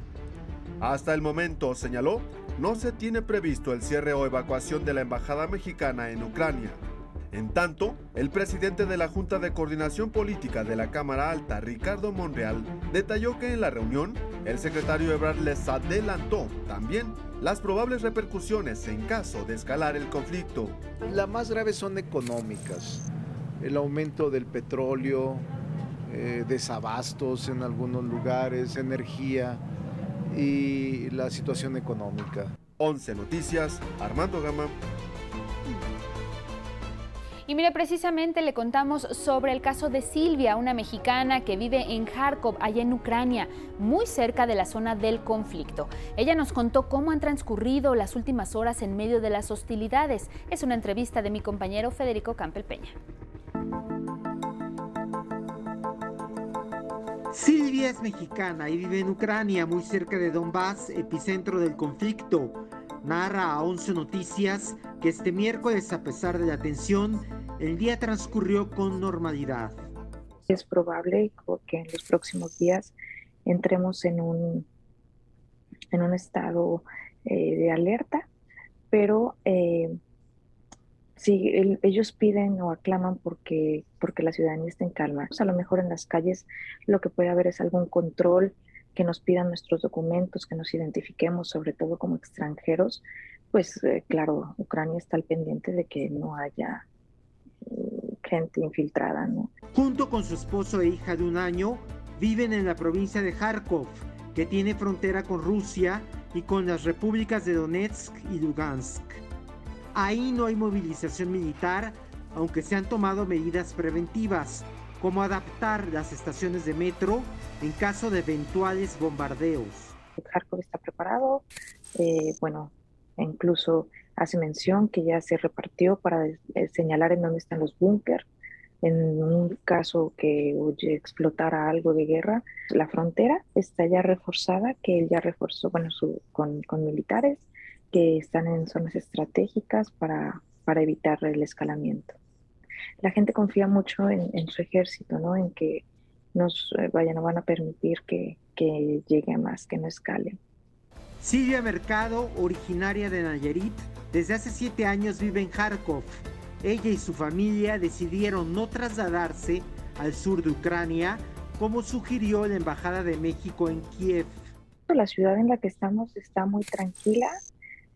Hasta el momento, señaló, no se tiene previsto el cierre o evacuación de la embajada mexicana en Ucrania. En tanto, el presidente de la Junta de Coordinación Política de la Cámara Alta, Ricardo Monreal, detalló que en la reunión el secretario Ebrard les adelantó también las probables repercusiones en caso de escalar el conflicto. Las más graves son económicas, el aumento del petróleo, eh, desabastos en algunos lugares, energía y la situación económica. 11 Noticias, Armando Gama. Y mire, precisamente le contamos sobre el caso de Silvia, una mexicana que vive en Kharkov, allá en Ucrania, muy cerca de la zona del conflicto. Ella nos contó cómo han transcurrido las últimas horas en medio de las hostilidades. Es una entrevista de mi compañero Federico Campel Peña. Silvia es mexicana y vive en Ucrania, muy cerca de Donbass, epicentro del conflicto. Narra a 11 Noticias que este miércoles, a pesar de la tensión, el día transcurrió con normalidad. Es probable que en los próximos días entremos en un, en un estado eh, de alerta, pero eh, Sí, ellos piden o aclaman porque, porque la ciudadanía está en calma. a lo mejor en las calles lo que puede haber es algún control, que nos pidan nuestros documentos, que nos identifiquemos, sobre todo como extranjeros. Pues eh, claro, Ucrania está al pendiente de que no haya mm, gente infiltrada. Junto con su esposo e hija de un año, viven en la provincia de Kharkov, que tiene frontera con Rusia y con las repúblicas de Donetsk y Lugansk. Ahí no hay movilización militar, aunque se han tomado medidas preventivas, como adaptar las estaciones de metro en caso de eventuales bombardeos. Kharkov está preparado, eh, bueno, incluso hace mención que ya se repartió para eh, señalar en dónde están los búnker en un caso que oye, explotara algo de guerra. La frontera está ya reforzada, que él ya reforzó con militares que están en zonas estratégicas para, para evitar el escalamiento. La gente confía mucho en, en su ejército, ¿no? En que nos eh, vaya, no van a permitir que, que llegue más, que no escalen. Silvia Mercado, originaria de Nayarit, desde hace siete años vive en Kharkov. Ella y su familia decidieron no trasladarse al sur de Ucrania, como sugirió la Embajada de México en Kiev. La ciudad en la que estamos está muy tranquila,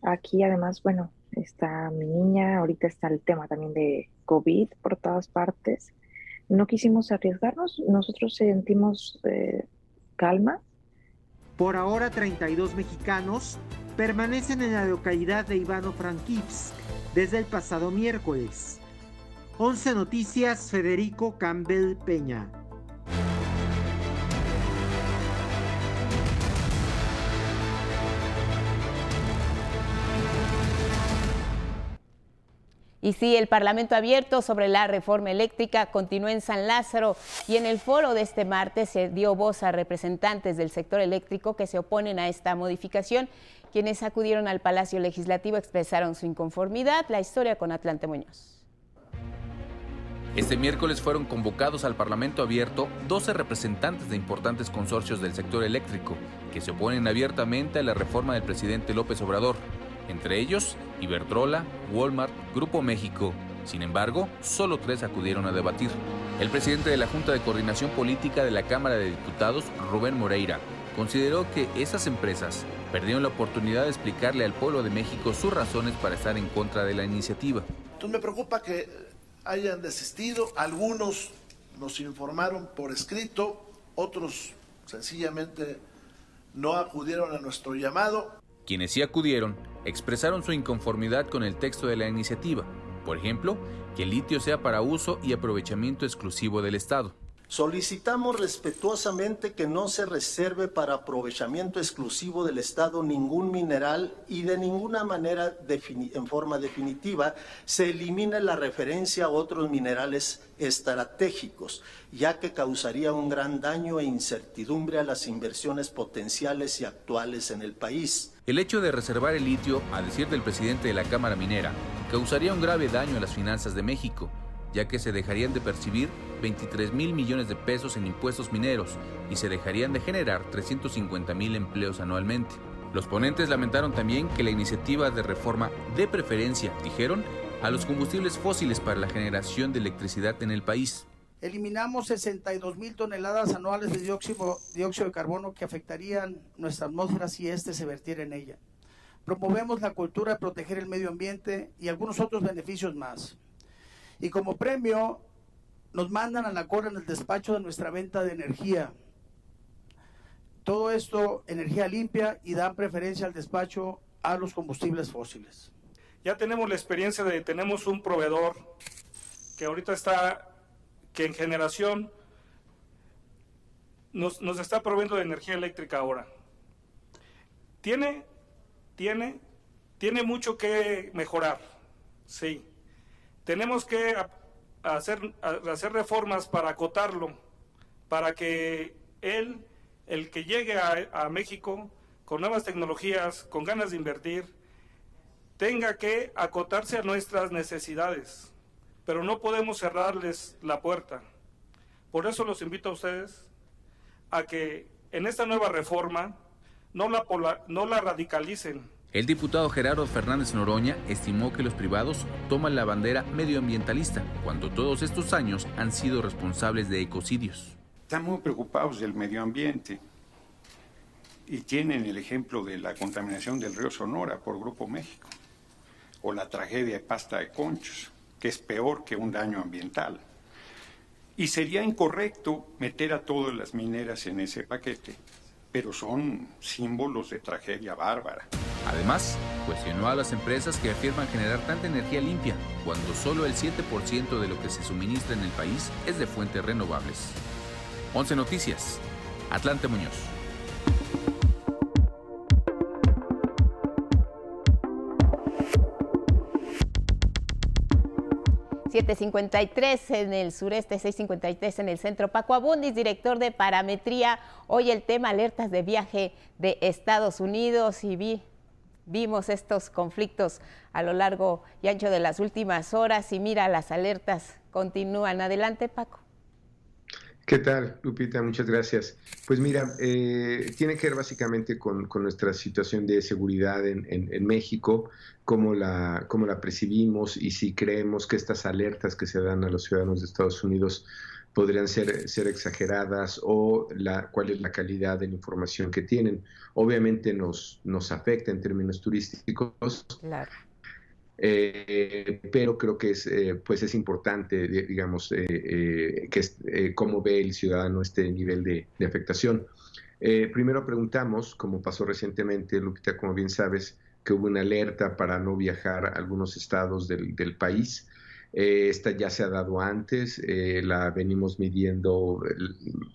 Aquí además, bueno, está mi niña, ahorita está el tema también de COVID por todas partes. No quisimos arriesgarnos, nosotros sentimos eh, calma. Por ahora 32 mexicanos permanecen en la localidad de Ivano-Frankivsk desde el pasado miércoles. 11 Noticias, Federico Campbell Peña. Y sí, el Parlamento abierto sobre la reforma eléctrica continúa en San Lázaro y en el foro de este martes se dio voz a representantes del sector eléctrico que se oponen a esta modificación. Quienes acudieron al Palacio Legislativo expresaron su inconformidad. La historia con Atlante Muñoz. Este miércoles fueron convocados al Parlamento abierto 12 representantes de importantes consorcios del sector eléctrico que se oponen abiertamente a la reforma del presidente López Obrador entre ellos Iberdrola, Walmart, Grupo México. Sin embargo, solo tres acudieron a debatir. El presidente de la Junta de Coordinación Política de la Cámara de Diputados, Rubén Moreira, consideró que esas empresas perdieron la oportunidad de explicarle al pueblo de México sus razones para estar en contra de la iniciativa. Entonces me preocupa que hayan desistido, algunos nos informaron por escrito, otros sencillamente no acudieron a nuestro llamado. Quienes sí acudieron expresaron su inconformidad con el texto de la iniciativa, por ejemplo, que el litio sea para uso y aprovechamiento exclusivo del Estado. Solicitamos respetuosamente que no se reserve para aprovechamiento exclusivo del Estado ningún mineral y de ninguna manera en forma definitiva se elimine la referencia a otros minerales estratégicos, ya que causaría un gran daño e incertidumbre a las inversiones potenciales y actuales en el país. El hecho de reservar el litio, a decir del presidente de la Cámara Minera, causaría un grave daño a las finanzas de México, ya que se dejarían de percibir 23 mil millones de pesos en impuestos mineros y se dejarían de generar 350 mil empleos anualmente. Los ponentes lamentaron también que la iniciativa de reforma de preferencia, dijeron, a los combustibles fósiles para la generación de electricidad en el país. Eliminamos 62 mil toneladas anuales de dióxido, de carbono que afectarían nuestra atmósfera si éste se vertiera en ella. Promovemos la cultura de proteger el medio ambiente y algunos otros beneficios más. Y como premio nos mandan a la cola en el despacho de nuestra venta de energía. Todo esto, energía limpia y dan preferencia al despacho a los combustibles fósiles. Ya tenemos la experiencia de, tenemos un proveedor que ahorita está, que en generación nos, nos está proveyendo de energía eléctrica ahora. Tiene, tiene, tiene mucho que mejorar, sí. Tenemos que hacer, hacer reformas para acotarlo, para que él, el que llegue a, México con nuevas tecnologías, con ganas de invertir, tenga que acotarse a nuestras necesidades, pero no podemos cerrarles la puerta. Por eso los invito a ustedes a que en esta nueva reforma no la, no la radicalicen, El diputado Gerardo Fernández Noroña estimó que los privados toman la bandera medioambientalista cuando todos estos años han sido responsables de ecocidios. Están muy preocupados del medio ambiente y tienen el ejemplo de la contaminación del río Sonora por Grupo México o la tragedia de pasta de conchos, que es peor que un daño ambiental. Y sería incorrecto meter a todas las mineras en ese paquete, pero son símbolos de tragedia bárbara. Además, cuestionó a las empresas que afirman generar tanta energía limpia cuando solo el 7% de lo que se suministra en el país es de fuentes renovables. 11 Noticias, Atlante Muñoz. 753 en el sureste, 653 en el centro. Paco Abundis, director de parametría. Hoy el tema alertas de viaje de Estados Unidos y vi, vimos estos conflictos a lo largo y ancho de las últimas horas y mira, las alertas continúan. Adelante, Paco. ¿Qué tal, Lupita? Muchas gracias. Pues mira, eh, tiene que ver básicamente con, nuestra situación de seguridad en, México, cómo la, cómo la percibimos y si creemos que estas alertas que se dan a los ciudadanos de Estados Unidos podrían ser, ser exageradas o la, cuál es la calidad de la información que tienen. Obviamente nos, nos afecta en términos turísticos. Claro. Eh, pero creo que es, eh, pues es importante, digamos, eh, que es, cómo ve el ciudadano este nivel de, afectación. primero preguntamos, como pasó recientemente, Lupita, como bien sabes, que hubo una alerta para no viajar a algunos estados del, país. esta ya se ha dado antes, la venimos midiendo,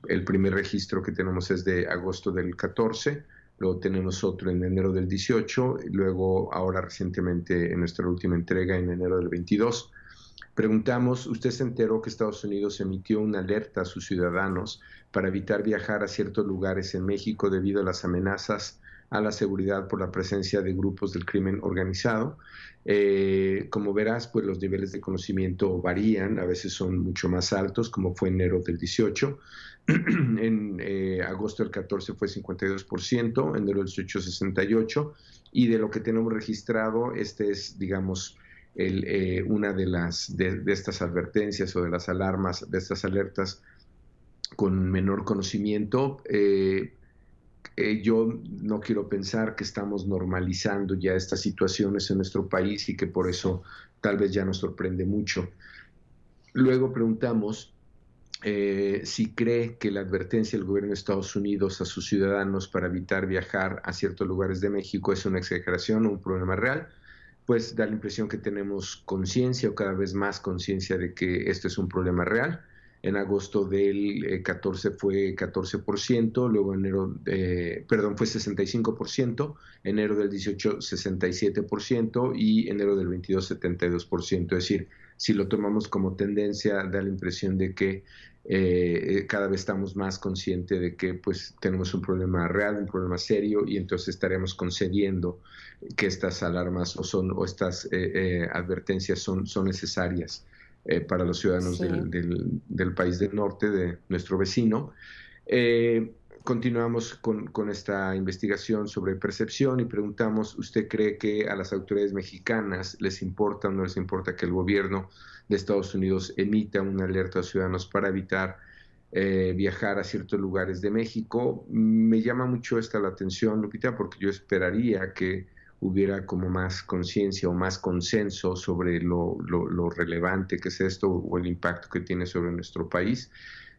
el, primer registro que tenemos es de agosto del 14 luego tenemos otro en enero del 18, y luego ahora recientemente en nuestra última entrega en enero del 22. Preguntamos, ¿usted se enteró que Estados Unidos emitió una alerta a sus ciudadanos para evitar viajar a ciertos lugares en México debido a las amenazas a la seguridad por la presencia de grupos del crimen organizado? Eh, como verás, pues los niveles de conocimiento varían, a veces son mucho más altos, como fue enero del 18. en eh, agosto del 14 fue 52%, enero del 18 68%, y de lo que tenemos registrado, este es, digamos, el, eh, una de, las, de, estas advertencias o de las alarmas, de estas alertas con menor conocimiento. Eh, yo no quiero pensar que estamos normalizando ya estas situaciones en nuestro país y que por eso tal vez ya nos sorprende mucho. Luego preguntamos eh, si cree que la advertencia del gobierno de Estados Unidos a sus ciudadanos para evitar viajar a ciertos lugares de México es una exageración o un problema real. Pues da la impresión que tenemos conciencia o cada vez más conciencia de que esto es un problema real en agosto del 14 eh, fue 14%, luego enero, eh, perdón, fue 65%, enero del 18 67% y enero del 22 72%. Es decir, si lo tomamos como tendencia, da la impresión de que eh, cada vez estamos más conscientes de que pues tenemos un problema real, un problema serio y entonces estaremos concediendo que estas alarmas o, son, o estas advertencias son, son necesarias. Eh, para los ciudadanos del, país del norte, de nuestro vecino. Continuamos con, esta investigación sobre percepción y preguntamos, ¿usted cree que a las autoridades mexicanas les importa o no les importa que el gobierno de Estados Unidos emita una alerta a ciudadanos para evitar eh, viajar a ciertos lugares de México? Me llama mucho esta la atención, Lupita, porque yo esperaría que hubiera como más conciencia o más consenso sobre lo, relevante que es esto o el impacto que tiene sobre nuestro país.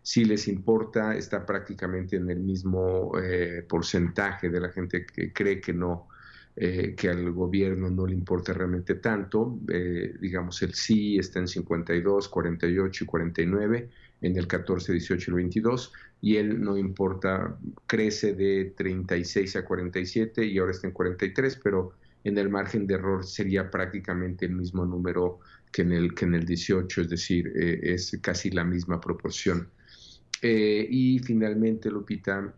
Si les importa, está prácticamente en el mismo eh, porcentaje de la gente que cree que no, eh, que al gobierno no le importa realmente tanto. Eh, digamos, el sí está en 52, 48 y 49, en el 14, 18 y 22 y él no importa, crece de 36 a 47 y ahora está en 43, pero en el margen de error sería prácticamente el mismo número que en el, que en el 18, es decir, eh, es casi la misma proporción. Eh, y finalmente, Lupita,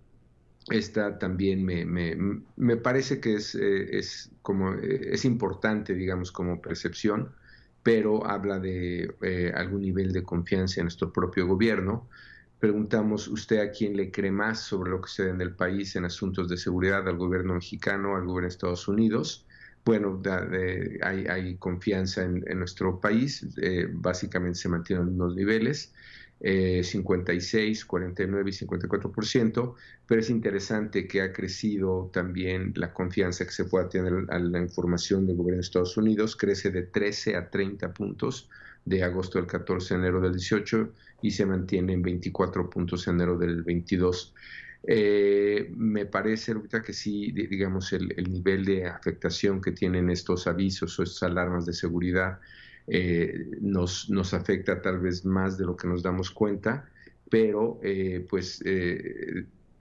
esta también me, me, me parece que es, eh, es, como, es importante, digamos, como percepción, pero habla de algún nivel de confianza en nuestro propio gobierno Preguntamos usted a quién le cree más sobre lo que sucede en el país en asuntos de seguridad, al gobierno mexicano, al gobierno de Estados Unidos. bueno, hay, confianza en, nuestro país, eh, básicamente se mantienen los niveles. 56, 49 y 54%, pero es interesante que ha crecido también la confianza que se pueda tener a la información del gobierno de Estados Unidos, crece de 13 a 30 puntos de agosto del 14 de enero del 18 y se mantiene en 24 puntos en enero del 22. Eh, me parece ahorita que sí, digamos, el, nivel de afectación que tienen estos avisos o estas alarmas de seguridad eh, nos, nos afecta tal vez más de lo que nos damos cuenta, pero eh, pues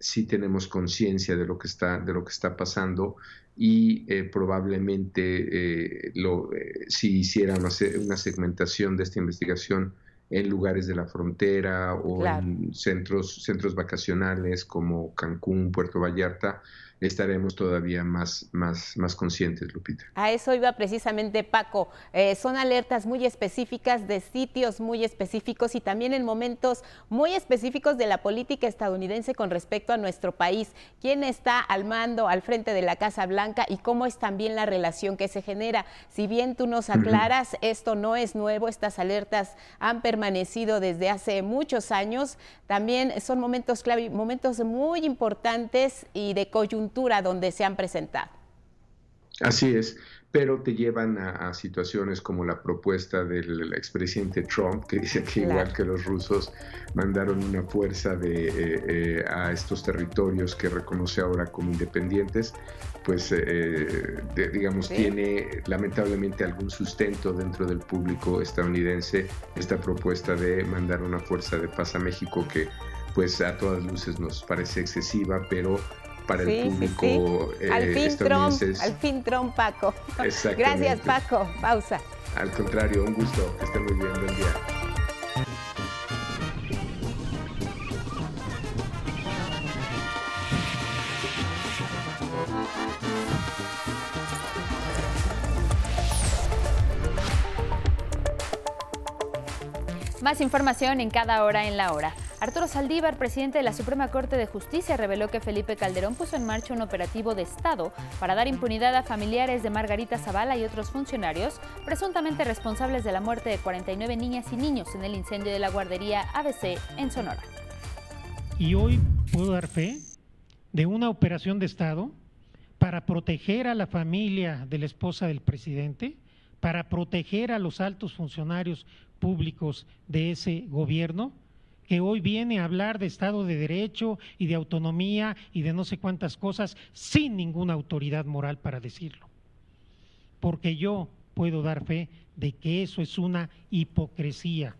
sí tenemos conciencia de lo que está de lo que está pasando y probablemente lo, si hiciéramos una segmentación de esta investigación en lugares de la frontera o en centros, centros vacacionales como Cancún, Puerto Vallarta, estaremos todavía más, más, más conscientes, Lupita. A eso iba precisamente Paco. Eh, son alertas muy específicas de sitios muy específicos y también en momentos muy específicos de la política estadounidense con respecto a nuestro país. ¿Quién está al mando, al frente de la Casa Blanca y cómo es también la relación que se genera? Si bien tú nos aclaras, esto no es nuevo, estas alertas han permanecido desde hace muchos años. También son momentos clave, momentos muy importantes y de coyuntura donde se han presentado. Así es, pero te llevan a, situaciones como la propuesta del expresidente Trump, que dice que igual que los rusos mandaron una fuerza de, eh, eh, a estos territorios que reconoce ahora como independientes, pues eh, digamos tiene lamentablemente algún sustento dentro del público estadounidense esta propuesta de mandar una fuerza de paz a México que pues a todas luces nos parece excesiva, pero para el público sí, al, fin Trump, al fin Trump, Paco. Gracias, Paco. Pausa. Al contrario, un gusto. Que esté muy bien. Buen día. Más información en cada hora en la hora. Arturo Saldívar, presidente de la Suprema Corte de Justicia, reveló que Felipe Calderón puso en marcha un operativo de Estado para dar impunidad a familiares de Margarita Zavala y otros funcionarios presuntamente responsables de la muerte de 49 niñas y niños en el incendio de la guardería ABC en Sonora. Y hoy puedo dar fe de una operación de Estado para proteger a la familia de la esposa del presidente, para proteger a los altos funcionarios públicos de ese gobierno que hoy viene a hablar de Estado de Derecho y de autonomía y de no sé cuántas cosas sin ninguna autoridad moral para decirlo. Porque yo puedo dar fe de que eso es una hipocresía.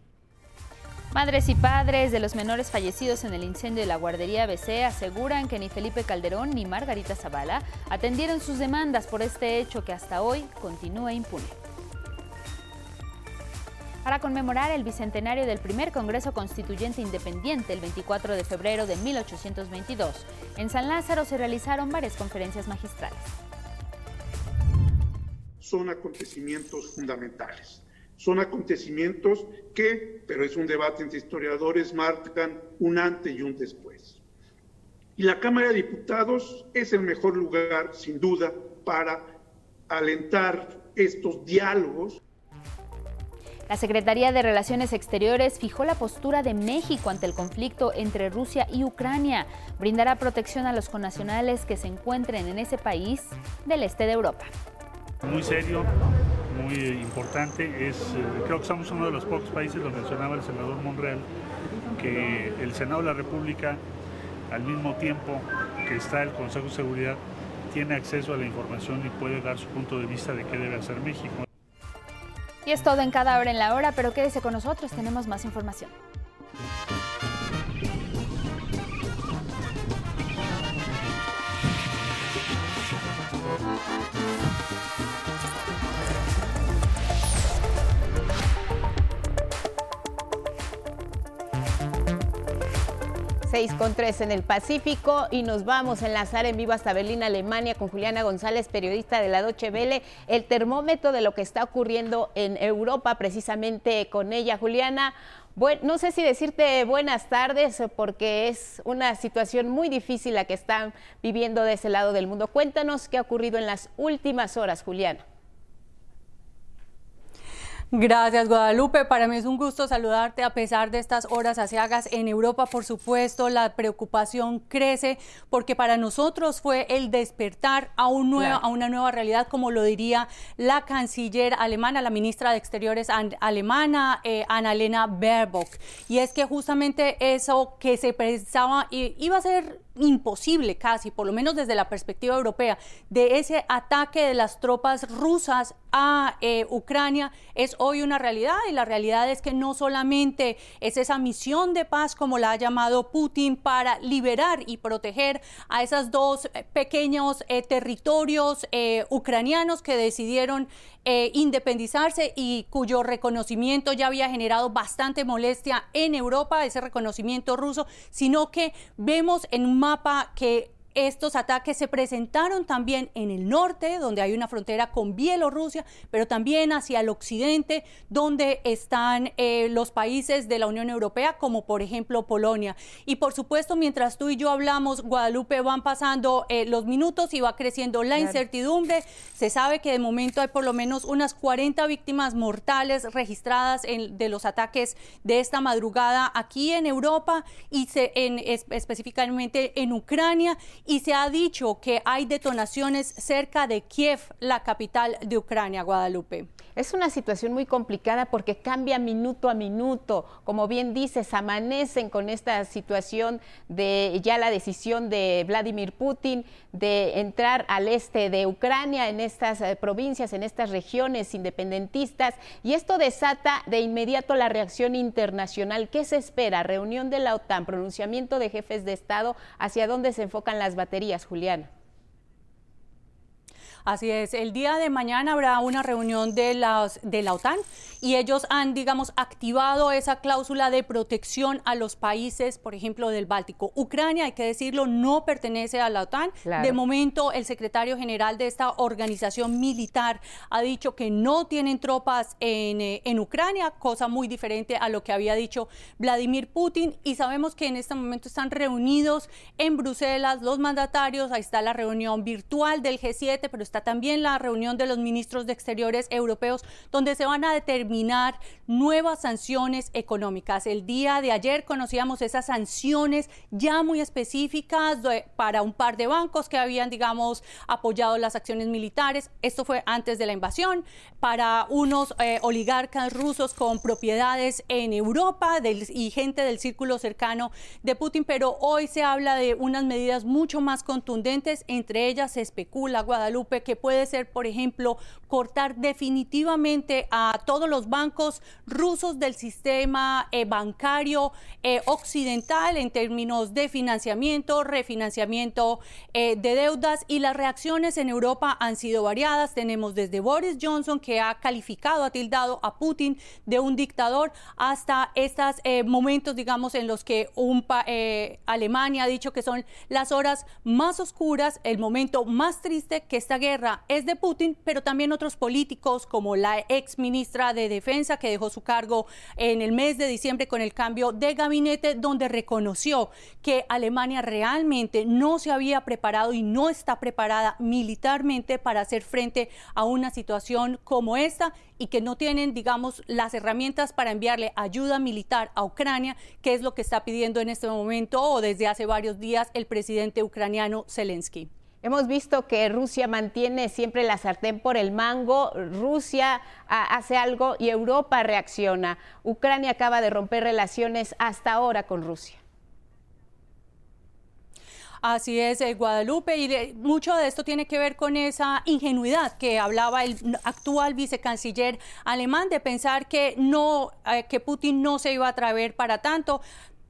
Madres y padres de los menores fallecidos en el incendio de la guardería ABC aseguran que ni Felipe Calderón ni Margarita Zavala atendieron sus demandas por este hecho que hasta hoy continúa impune para conmemorar el bicentenario del primer Congreso Constituyente Independiente el 24 de febrero de 1822. En San Lázaro se realizaron varias conferencias magistrales. Son acontecimientos fundamentales. Son acontecimientos que, pero es un debate entre historiadores, marcan un antes y un después. Y la Cámara de Diputados es el mejor lugar, sin duda, para alentar estos diálogos la Secretaría de Relaciones Exteriores fijó la postura de México ante el conflicto entre Rusia y Ucrania. Brindará protección a los connacionales que se encuentren en ese país del este de Europa. Muy serio, muy importante. Es, eh, creo que somos uno de los pocos países, lo mencionaba el senador Monreal, que el Senado de la República, al mismo tiempo que está el Consejo de Seguridad, tiene acceso a la información y puede dar su punto de vista de qué debe hacer México. Y es todo en cada hora en la hora, pero quédese con nosotros, tenemos más información. 6 con 3 en el Pacífico y nos vamos a enlazar en vivo hasta Berlín, Alemania, con Juliana González, periodista de la Deutsche Welle, el termómetro de lo que está ocurriendo en Europa, precisamente con ella. Juliana, no sé si decirte buenas tardes porque es una situación muy difícil la que están viviendo de ese lado del mundo. Cuéntanos qué ha ocurrido en las últimas horas, Juliana. Gracias, Guadalupe. Para mí es un gusto saludarte a pesar de estas horas asiagas en Europa. Por supuesto, la preocupación crece porque para nosotros fue el despertar a, un nuevo, a una nueva realidad, como lo diría la canciller alemana, la ministra de Exteriores alemana, eh, Annalena Baerbock. Y es que justamente eso que se pensaba iba a ser imposible casi, por lo menos desde la perspectiva europea, de ese ataque de las tropas rusas a eh, Ucrania es hoy una realidad y la realidad es que no solamente es esa misión de paz como la ha llamado Putin para liberar y proteger a esos dos eh, pequeños eh, territorios ucranianos que decidieron independizarse y cuyo reconocimiento ya había generado bastante molestia en Europa, ese reconocimiento ruso, sino que vemos en mapa que estos ataques se presentaron también en el norte, donde hay una frontera con Bielorrusia, pero también hacia el occidente, donde están eh, los países de la Unión Europea, como por ejemplo Polonia. Y por supuesto, mientras tú y yo hablamos, Guadalupe, van pasando eh, los minutos y va creciendo la incertidumbre. Se sabe que de momento hay por lo menos unas 40 víctimas mortales registradas en, de los ataques de esta madrugada aquí en Europa y se, en, específicamente en Ucrania y se ha dicho que hay detonaciones cerca de Kiev, la capital de Ucrania, Guadalupe. Es una situación muy complicada porque cambia minuto a minuto. Como bien dices, amanecen con esta situación de ya la decisión de Vladimir Putin de entrar al este de Ucrania, en estas eh, provincias, en estas regiones independentistas. Y esto desata de inmediato la reacción internacional. ¿Qué se espera? Reunión de la OTAN, pronunciamiento de jefes de Estado, hacia dónde se enfocan las baterías, Juliana. Así es, el día de mañana habrá una reunión de, las, de la OTAN y ellos han, digamos, activado esa cláusula de protección a los países, por ejemplo, del Báltico. Ucrania, hay que decirlo, no pertenece a la OTAN. De momento, el secretario general de esta organización militar ha dicho que no tienen tropas en, eh, en Ucrania, cosa muy diferente a lo que había dicho Vladimir Putin. Y sabemos que en este momento están reunidos en Bruselas los mandatarios, ahí está la reunión virtual del G7, pero está también la reunión de los ministros de Exteriores europeos, donde se van a determinar nuevas sanciones económicas. El día de ayer conocíamos esas sanciones ya muy específicas para un par de bancos que habían, digamos, apoyado las acciones militares. Esto fue antes de la invasión. Para unos eh, oligarcas rusos con propiedades en Europa y gente del círculo cercano de Putin, pero hoy se habla de unas medidas mucho más contundentes. Entre ellas se especula, Guadalupe, que puede ser, por ejemplo, cortar definitivamente a todos los bancos rusos del sistema eh, bancario eh, occidental en términos de financiamiento, refinanciamiento eh, de deudas y las reacciones en Europa han sido variadas. Tenemos desde Boris Johnson que ha calificado, ha tildado a Putin de un dictador hasta estos momentos, digamos, en los que un Alemania ha dicho que son las horas más oscuras, el momento más triste que esta guerra es de Putin, pero también otros políticos como la ex ministra de Defensa que dejó su cargo en el mes de diciembre con el cambio de gabinete, donde reconoció que Alemania realmente no se había preparado y no está preparada militarmente para hacer frente a una situación como esta y que no tienen, digamos, las herramientas para enviarle ayuda militar a Ucrania, que es lo que está pidiendo en este momento o desde hace varios días el presidente ucraniano Zelensky. Hemos visto que Rusia mantiene siempre la sartén por el mango, Rusia hace algo y Europa reacciona. Ucrania acaba de romper relaciones hasta ahora con Rusia. Así es, eh, Guadalupe, y mucho de esto tiene que ver con esa ingenuidad que hablaba el actual vicecanciller alemán de pensar que no, eh, que Putin no se iba a traer para tanto.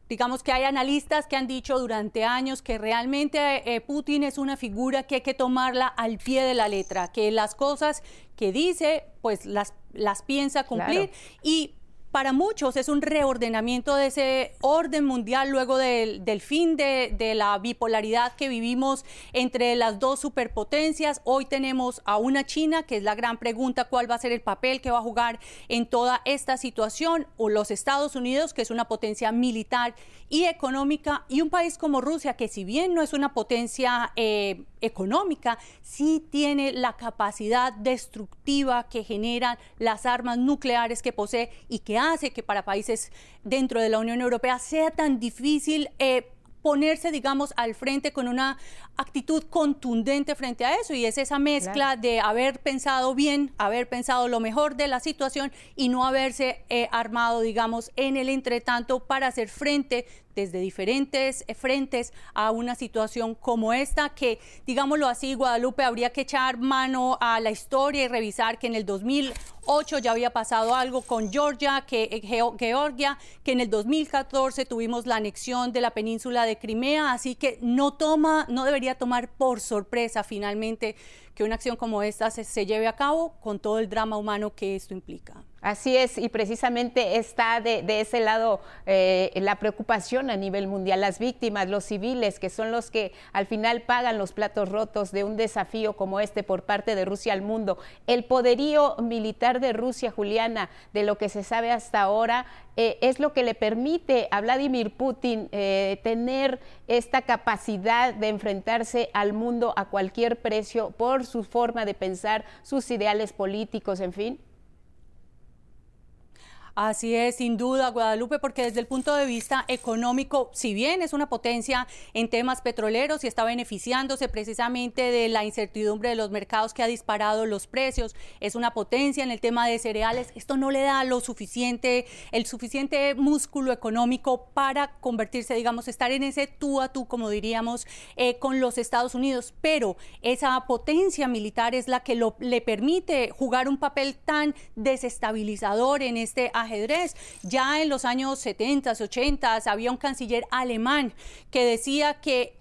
Digamos que hay analistas que han dicho durante años que realmente eh, Putin es una figura que hay que tomarla al pie de la letra, que las cosas que dice, pues las, las piensa cumplir y para muchos es un reordenamiento de ese orden mundial luego del, fin de, de, la bipolaridad que vivimos entre las dos superpotencias. Hoy tenemos a una China, que es la gran pregunta, cuál va a ser el papel que va a jugar en toda esta situación, o los Estados Unidos, que es una potencia militar y económica, y un país como Rusia, que si bien no es una potencia eh, económica, sí tiene la capacidad destructiva que generan las armas nucleares que posee y que hace que para países dentro de la Unión Europea sea tan difícil eh, ponerse, digamos, al frente con una actitud contundente frente a eso. Y es esa mezcla de haber pensado bien, haber pensado lo mejor de la situación y no haberse eh, armado, digamos, en el entretanto para hacer frente desde diferentes eh, frentes a una situación como esta, que digámoslo así, Guadalupe, habría que echar mano a la historia y revisar que en el 2008 ya había pasado algo con Georgia, que, eh, Georgia, que en el 2014 tuvimos la anexión de la península de Crimea, así que no toma, no debería tomar por sorpresa finalmente que una acción como esta se lleve a cabo con todo el drama humano que esto implica. Así es, y precisamente está de, ese lado eh, la preocupación a nivel mundial, las víctimas, los civiles, que son los que al final pagan los platos rotos de un desafío como este por parte de Rusia al mundo. El poderío militar de Rusia, Juliana, de lo que se sabe hasta ahora, eh, es lo que le permite a Vladimir Putin eh, tener esta capacidad de enfrentarse al mundo a cualquier precio por su forma de pensar, sus ideales políticos, en fin. Así es, sin duda, Guadalupe, porque desde el punto de vista económico, si bien es una potencia en temas petroleros y está beneficiándose precisamente de la incertidumbre de los mercados que ha disparado los precios, es una potencia en el tema de cereales, esto no le da lo suficiente, el suficiente músculo económico para convertirse, digamos, estar en ese tú a tú, como diríamos, eh, con los Estados Unidos, pero esa potencia militar es la que le permite jugar un papel tan desestabilizador en este ajedrez. Ya en los años 70, 80 había un canciller alemán que decía que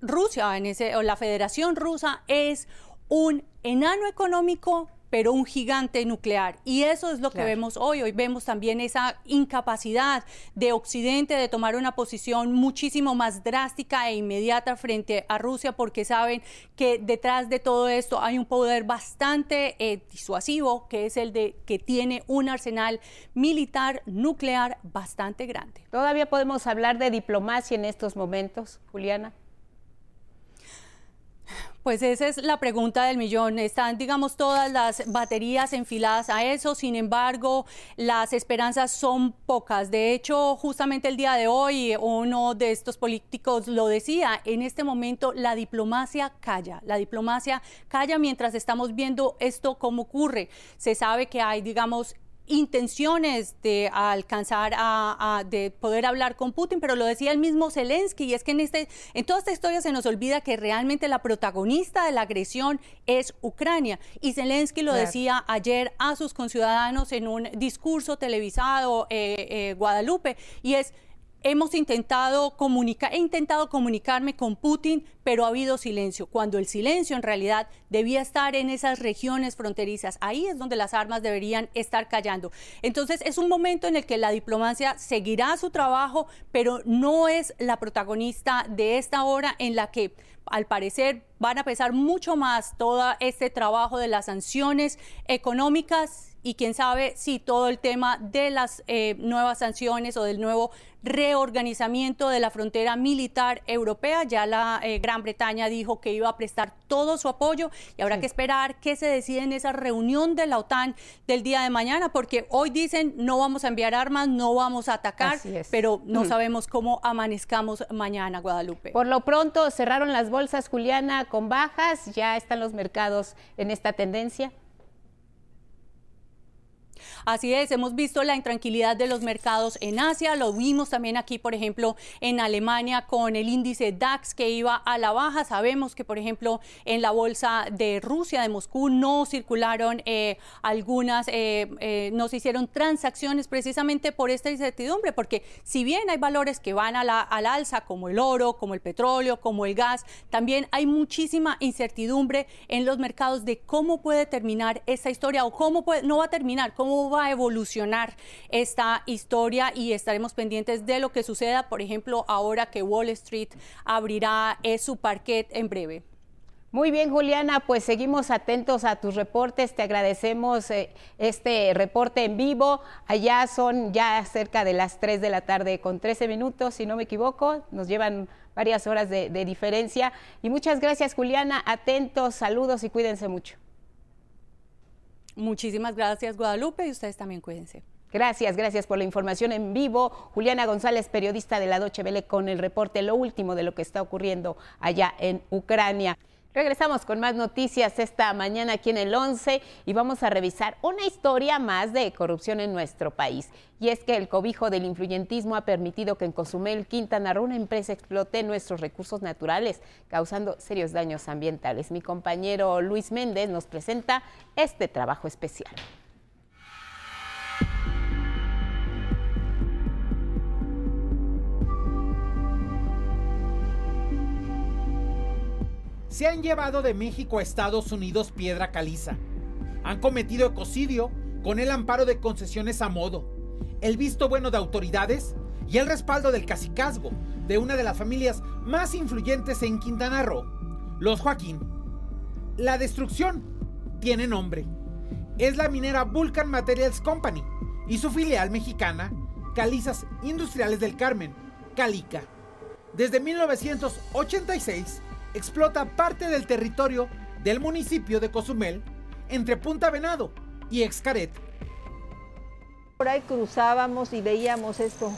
Rusia, o la Federación Rusa, es un enano económico pero un gigante nuclear. Y eso es lo que vemos hoy. Hoy vemos también esa incapacidad de Occidente de tomar una posición muchísimo más drástica e inmediata frente a Rusia, porque saben que detrás de todo esto hay un poder bastante eh, disuasivo, que es el de que tiene un arsenal militar nuclear bastante grande. ¿Todavía podemos hablar de diplomacia en estos momentos, Juliana? Pues esa es la pregunta del millón. Están, digamos, todas las baterías enfiladas a eso. Sin embargo, las esperanzas son pocas. De hecho, justamente el día de hoy, uno de estos políticos lo decía, en este momento la diplomacia calla. La diplomacia calla mientras estamos viendo esto cómo ocurre. Se sabe que hay, digamos, intenciones de alcanzar a, de poder hablar con Putin, pero lo decía el mismo Zelensky y es que en este en toda esta historia se nos olvida que realmente la protagonista de la agresión es Ucrania. Y Zelensky lo decía ayer a sus conciudadanos en un discurso televisado eh, eh, Guadalupe y es Hemos intentado comunicar, he intentado comunicarme con Putin, pero ha habido silencio, cuando el silencio en realidad debía estar en esas regiones fronterizas. Ahí es donde las armas deberían estar callando. Entonces es un momento en el que la diplomacia seguirá su trabajo, pero no es la protagonista de esta hora en la que al parecer van a pesar mucho más todo este trabajo de las sanciones económicas y quién sabe si todo el tema de las eh, nuevas sanciones o del nuevo reorganizamiento de la frontera militar europea. Ya la eh, Gran Bretaña dijo que iba a prestar todo su apoyo y habrá que esperar qué se decide en esa reunión de la OTAN del día de mañana, porque hoy dicen no vamos a enviar armas, no vamos a atacar, pero no sabemos cómo amanezcamos mañana, Guadalupe. Por lo pronto cerraron las bolsas, Juliana, con bajas, ya están los mercados en esta tendencia. Así es, hemos visto la intranquilidad de los mercados en Asia, lo vimos también aquí, por ejemplo, en Alemania con el índice DAX que iba a la baja. Sabemos que, por ejemplo, en la bolsa de Rusia, de Moscú, no circularon eh, algunas, eh, eh, no se hicieron transacciones precisamente por esta incertidumbre, porque si bien hay valores que van a la, al alza, como el oro, como el petróleo, como el gas, también hay muchísima incertidumbre en los mercados de cómo puede terminar esta historia o cómo puede, no va a terminar, cómo va a evolucionar esta historia y estaremos pendientes de lo que suceda, por ejemplo, ahora que Wall Street abrirá su parquet en breve. Muy bien, Juliana, pues seguimos atentos a tus reportes. Te agradecemos eh, este reporte en vivo. Allá son ya cerca de las 3 de la tarde con 13 minutos, si no me equivoco. Nos llevan varias horas de, de diferencia. Y muchas gracias, Juliana. Atentos, saludos y cuídense mucho. Muchísimas gracias, Guadalupe, y ustedes también cuídense. Gracias, gracias por la información en vivo. Juliana González, periodista de la Doche Vele, con el reporte, lo último de lo que está ocurriendo allá en Ucrania. Regresamos con más noticias esta mañana aquí en el 11 y vamos a revisar una historia más de corrupción en nuestro país. Y es que el cobijo del influyentismo ha permitido que en Cozumel, Quintana Roo, una empresa explote nuestros recursos naturales, causando serios daños ambientales. Mi compañero Luis Méndez nos presenta este trabajo especial. Se han llevado de México a Estados Unidos piedra caliza. Han cometido ecocidio con el amparo de concesiones a modo, el visto bueno de autoridades y el respaldo del cacicazgo de una de las familias más influyentes en Quintana Roo, los Joaquín. La destrucción tiene nombre. Es la minera Vulcan Materials Company y su filial mexicana, Calizas Industriales del Carmen, Calica. Desde 1986, explota parte del territorio del municipio de Cozumel entre Punta Venado y Excaret. Por ahí cruzábamos y veíamos esto,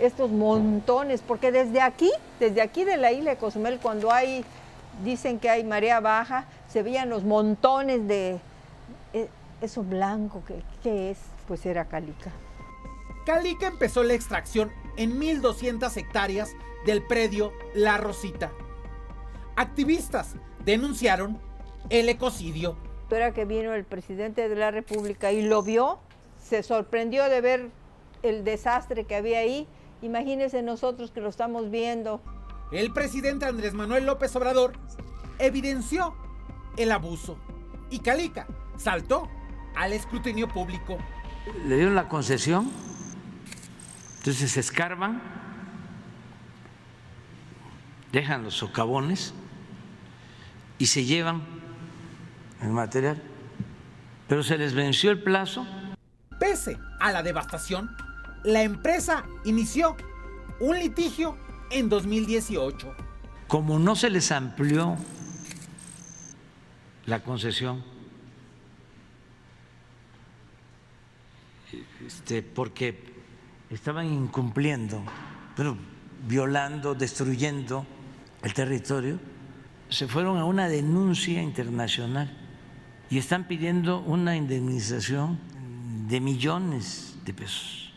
estos montones, porque desde aquí, desde aquí de la isla de Cozumel, cuando hay, dicen que hay marea baja, se veían los montones de eh, eso blanco, que, ¿qué es? Pues era calica. Calica empezó la extracción en 1.200 hectáreas del predio La Rosita activistas denunciaron el ecocidio. Era que vino el presidente de la República y lo vio, se sorprendió de ver el desastre que había ahí. Imagínense nosotros que lo estamos viendo. El presidente Andrés Manuel López Obrador evidenció el abuso y Calica saltó al escrutinio público. Le dieron la concesión, entonces se escarban, dejan los socavones y se llevan el material. Pero se les venció el plazo. Pese a la devastación, la empresa inició un litigio en 2018. Como no se les amplió la concesión, este, porque estaban incumpliendo, pero violando, destruyendo el territorio, se fueron a una denuncia internacional y están pidiendo una indemnización de millones de pesos.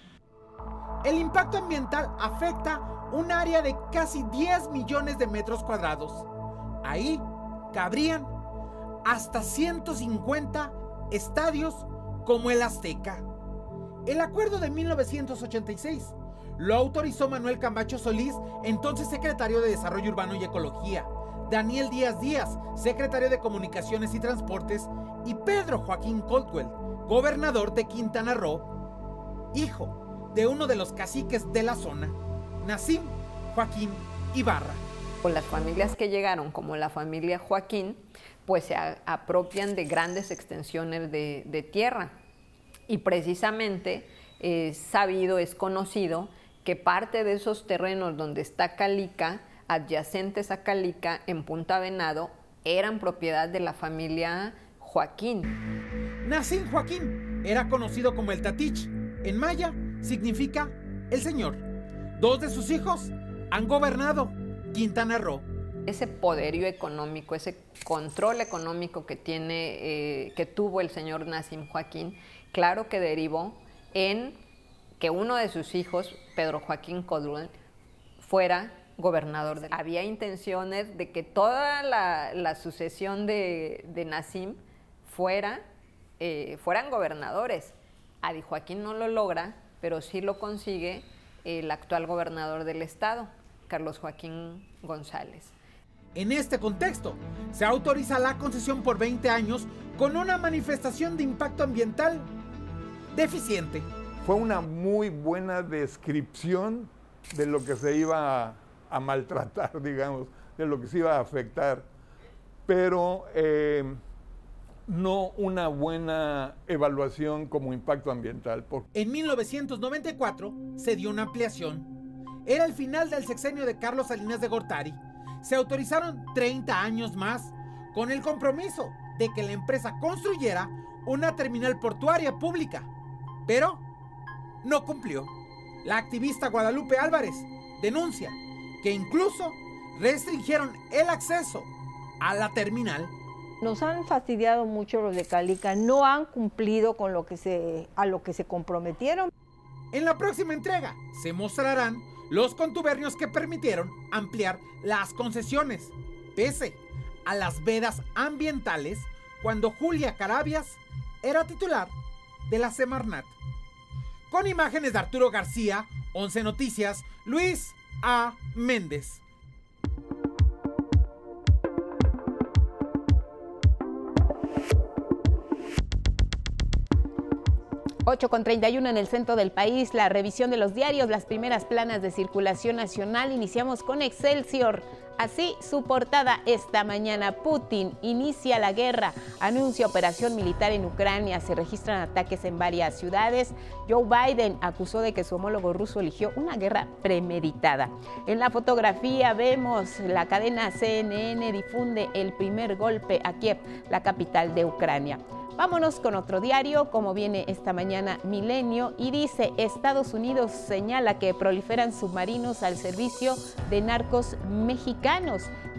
El impacto ambiental afecta un área de casi 10 millones de metros cuadrados. Ahí cabrían hasta 150 estadios como el Azteca. El acuerdo de 1986 lo autorizó Manuel Camacho Solís, entonces secretario de Desarrollo Urbano y Ecología. Daniel Díaz Díaz, secretario de Comunicaciones y Transportes, y Pedro Joaquín Caldwell, gobernador de Quintana Roo, hijo de uno de los caciques de la zona, Nacim Joaquín Ibarra. Con las familias que llegaron, como la familia Joaquín, pues se apropian de grandes extensiones de, tierra. Y precisamente es sabido, es conocido, que parte de esos terrenos donde está Calica, adyacentes a Calica, en Punta Venado, eran propiedad de la familia Joaquín. Nacín Joaquín era conocido como el Tatich. En maya significa el señor. Dos de sus hijos han gobernado Quintana Roo. Ese poderío económico, ese control económico que tiene, eh, que tuvo el señor Nacim Joaquín, claro que derivó en que uno de sus hijos, Pedro Joaquín Codruel, fuera gobernador. De... Había intenciones de que toda la, sucesión de, de Nassim fuera, eh, fueran gobernadores. Adi Joaquín no lo logra, pero sí lo consigue el actual gobernador del estado, Carlos Joaquín González. En este contexto, se autoriza la concesión por 20 años con una manifestación de impacto ambiental deficiente. Fue una muy buena descripción de lo que se iba a, maltratar, digamos, de lo que se iba a afectar, pero eh, no una buena evaluación como impacto ambiental. En 1994 se dio una ampliación. Era el final del sexenio de Carlos Salinas de Gortari. Se autorizaron 30 años más con el compromiso de que la empresa construyera una terminal portuaria pública. Pero no cumplió. La activista Guadalupe Álvarez denuncia que incluso restringieron el acceso a la terminal. Nos han fastidiado mucho los de Calica, no han cumplido con lo que se, a lo que se comprometieron. En la próxima entrega se mostrarán los contubernios que permitieron ampliar las concesiones, pese a las vedas ambientales cuando Julia Carabias era titular de la Semarnat. Con imágenes de Arturo García, 11 Noticias, Luis A. Méndez. 8 con 31 en el centro del país, la revisión de los diarios, las primeras planas de circulación nacional. Iniciamos con Excelsior. Así su portada esta mañana. Putin inicia la guerra, anuncia operación militar en Ucrania, se registran ataques en varias ciudades. Joe Biden acusó de que su homólogo ruso eligió una guerra premeditada. En la fotografía vemos la cadena CNN difunde el primer golpe a Kiev, la capital de Ucrania. Vámonos con otro diario, como viene esta mañana Milenio, y dice, Estados Unidos señala que proliferan submarinos al servicio de narcos mexicanos.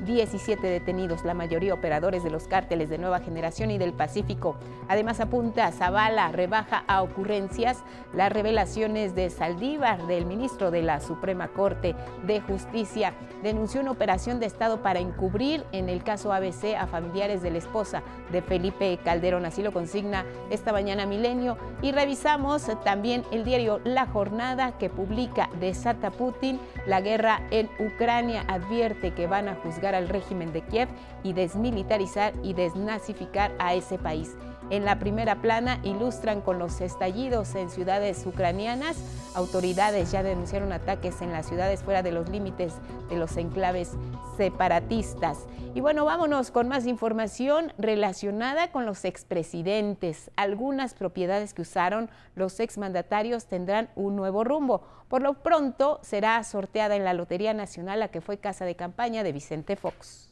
17 detenidos, la mayoría operadores de los cárteles de Nueva Generación y del Pacífico. Además apunta Zavala, rebaja a ocurrencias las revelaciones de Saldívar, del ministro de la Suprema Corte de Justicia. Denunció una operación de Estado para encubrir en el caso ABC a familiares de la esposa de Felipe Calderón. Así lo consigna esta mañana Milenio. Y revisamos también el diario La Jornada que publica Desata Putin, la guerra en Ucrania advierte que van a juzgar al régimen de Kiev y desmilitarizar y desnazificar a ese país. En la primera plana ilustran con los estallidos en ciudades ucranianas. Autoridades ya denunciaron ataques en las ciudades fuera de los límites de los enclaves separatistas. Y bueno, vámonos con más información relacionada con los expresidentes. Algunas propiedades que usaron los exmandatarios tendrán un nuevo rumbo. Por lo pronto será sorteada en la Lotería Nacional, la que fue casa de campaña de Vicente Fox.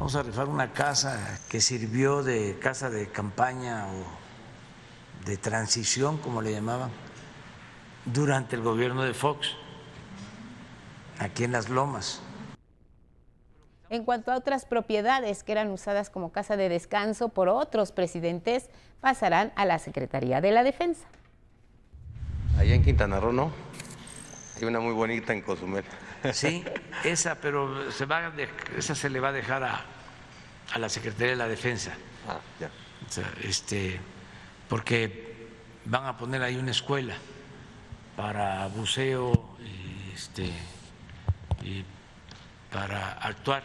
Vamos a rifar una casa que sirvió de casa de campaña o de transición, como le llamaban, durante el gobierno de Fox, aquí en Las Lomas. En cuanto a otras propiedades que eran usadas como casa de descanso por otros presidentes, pasarán a la Secretaría de la Defensa. Allá en Quintana Roo, ¿no? Hay una muy bonita en Cozumel. Sí, esa, pero se va esa se le va a dejar a, a la Secretaría de la Defensa. Ah, ya. este, porque van a poner ahí una escuela para buceo y, este, y para actuar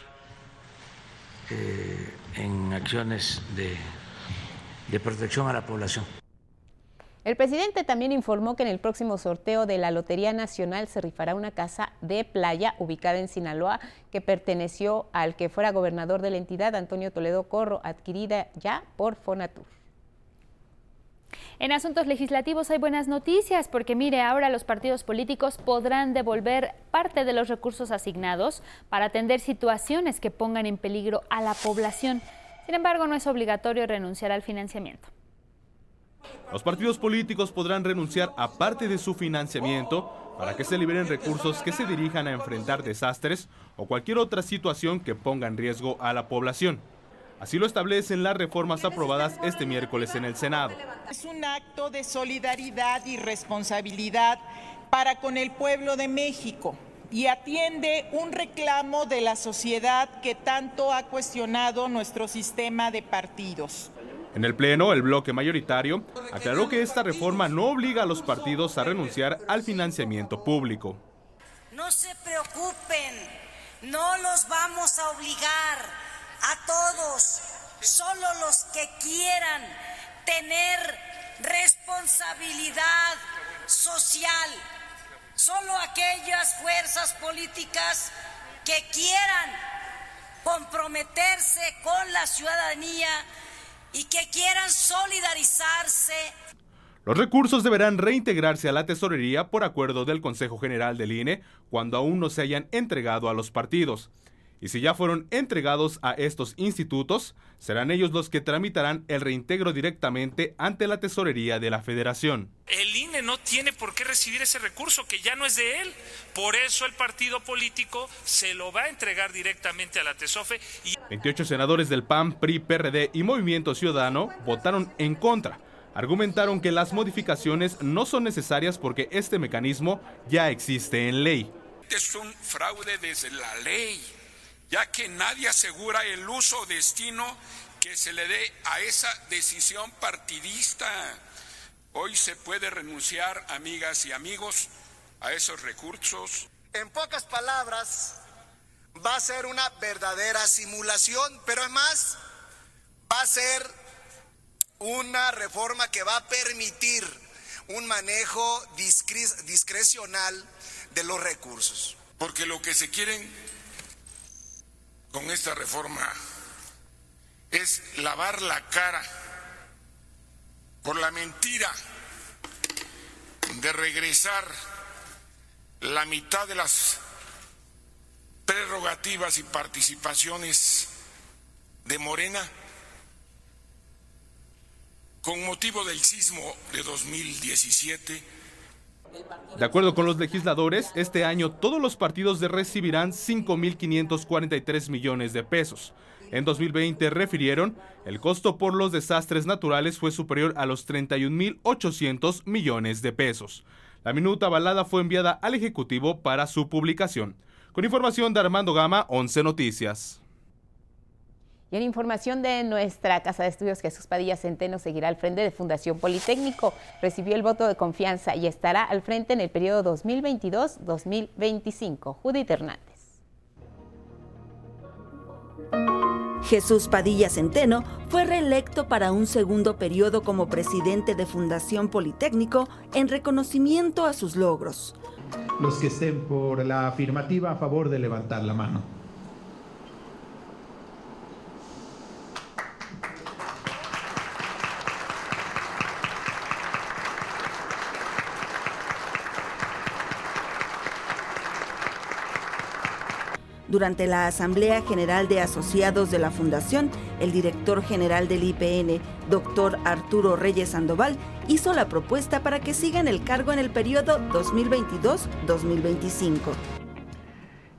eh, en acciones de, de protección a la población. El presidente también informó que en el próximo sorteo de la Lotería Nacional se rifará una casa de playa ubicada en Sinaloa que perteneció al que fuera gobernador de la entidad, Antonio Toledo Corro, adquirida ya por Fonatur. En asuntos legislativos hay buenas noticias porque mire, ahora los partidos políticos podrán devolver parte de los recursos asignados para atender situaciones que pongan en peligro a la población. Sin embargo, no es obligatorio renunciar al financiamiento. Los partidos políticos podrán renunciar a parte de su financiamiento para que se liberen recursos que se dirijan a enfrentar desastres o cualquier otra situación que ponga en riesgo a la población. Así lo establecen las reformas aprobadas este miércoles en el Senado. Es un acto de solidaridad y responsabilidad para con el pueblo de México y atiende un reclamo de la sociedad que tanto ha cuestionado nuestro sistema de partidos. En el Pleno, el bloque mayoritario aclaró que esta reforma no obliga a los partidos a renunciar al financiamiento público. No se preocupen, no los vamos a obligar a todos, solo los que quieran tener responsabilidad social. Solo aquellas fuerzas políticas que quieran comprometerse con la ciudadanía y que quieran solidarizarse. Los recursos deberán reintegrarse a la tesorería por acuerdo del Consejo General del INE cuando aún no se hayan entregado a los partidos. Y si ya fueron entregados a estos institutos, serán ellos los que tramitarán el reintegro directamente ante la tesorería de la federación. El INE no tiene por qué recibir ese recurso que ya no es de él. Por eso el partido político se lo va a entregar directamente a la TESOFE. Y... 28 senadores del PAN, PRI, PRD y Movimiento Ciudadano votaron en contra. Argumentaron que las modificaciones no son necesarias porque este mecanismo ya existe en ley. Es un fraude desde la ley ya que nadie asegura el uso o destino que se le dé a esa decisión partidista. Hoy se puede renunciar, amigas y amigos, a esos recursos. En pocas palabras, va a ser una verdadera simulación, pero es más, va a ser una reforma que va a permitir un manejo discrecional de los recursos. Porque lo que se quieren con esta reforma es lavar la cara por la mentira de regresar la mitad de las prerrogativas y participaciones de Morena con motivo del sismo de 2017 de acuerdo con los legisladores, este año todos los partidos recibirán 5.543 millones de pesos. En 2020 refirieron, el costo por los desastres naturales fue superior a los 31.800 millones de pesos. La minuta avalada fue enviada al Ejecutivo para su publicación. Con información de Armando Gama, 11 Noticias. Y en información de nuestra Casa de Estudios, Jesús Padilla Centeno seguirá al frente de Fundación Politécnico. Recibió el voto de confianza y estará al frente en el periodo 2022-2025. Judith Hernández. Jesús Padilla Centeno fue reelecto para un segundo periodo como presidente de Fundación Politécnico en reconocimiento a sus logros. Los que estén por la afirmativa a favor de levantar la mano. Durante la Asamblea General de Asociados de la Fundación, el director general del IPN, doctor Arturo Reyes Sandoval, hizo la propuesta para que siga en el cargo en el periodo 2022-2025.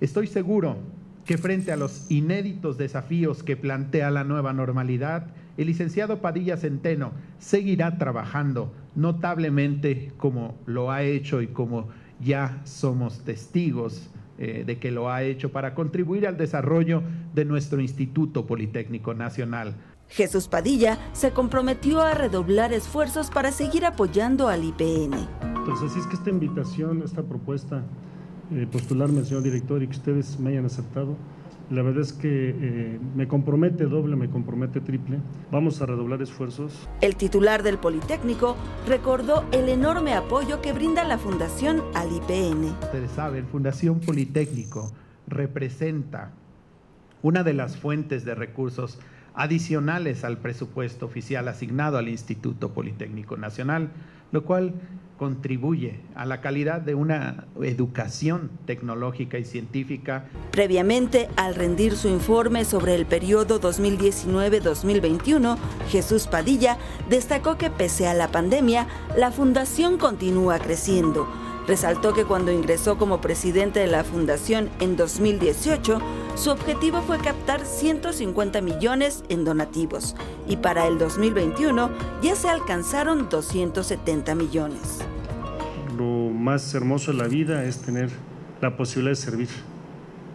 Estoy seguro que frente a los inéditos desafíos que plantea la nueva normalidad, el licenciado Padilla Centeno seguirá trabajando notablemente como lo ha hecho y como ya somos testigos eh, de que lo ha hecho para contribuir al desarrollo de nuestro Instituto Politécnico Nacional. Jesús Padilla se comprometió a redoblar esfuerzos para seguir apoyando al IPN. Entonces, así es que esta invitación, esta propuesta, eh, postularme al señor director y que ustedes me hayan aceptado, la verdad es que eh, me compromete doble, me compromete triple. Vamos a redoblar esfuerzos. El titular del Politécnico recordó el enorme apoyo que brinda la Fundación al IPN. Ustedes saben, Fundación Politécnico representa una de las fuentes de recursos adicionales al presupuesto oficial asignado al Instituto Politécnico Nacional, lo cual contribuye a la calidad de una educación tecnológica y científica. Previamente, al rendir su informe sobre el periodo 2019-2021, Jesús Padilla destacó que pese a la pandemia, la fundación continúa creciendo Resaltó que cuando ingresó como presidente de la fundación en 2018, su objetivo fue captar 150 millones en donativos y para el 2021 ya se alcanzaron 270 millones. Lo más hermoso de la vida es tener la posibilidad de servir,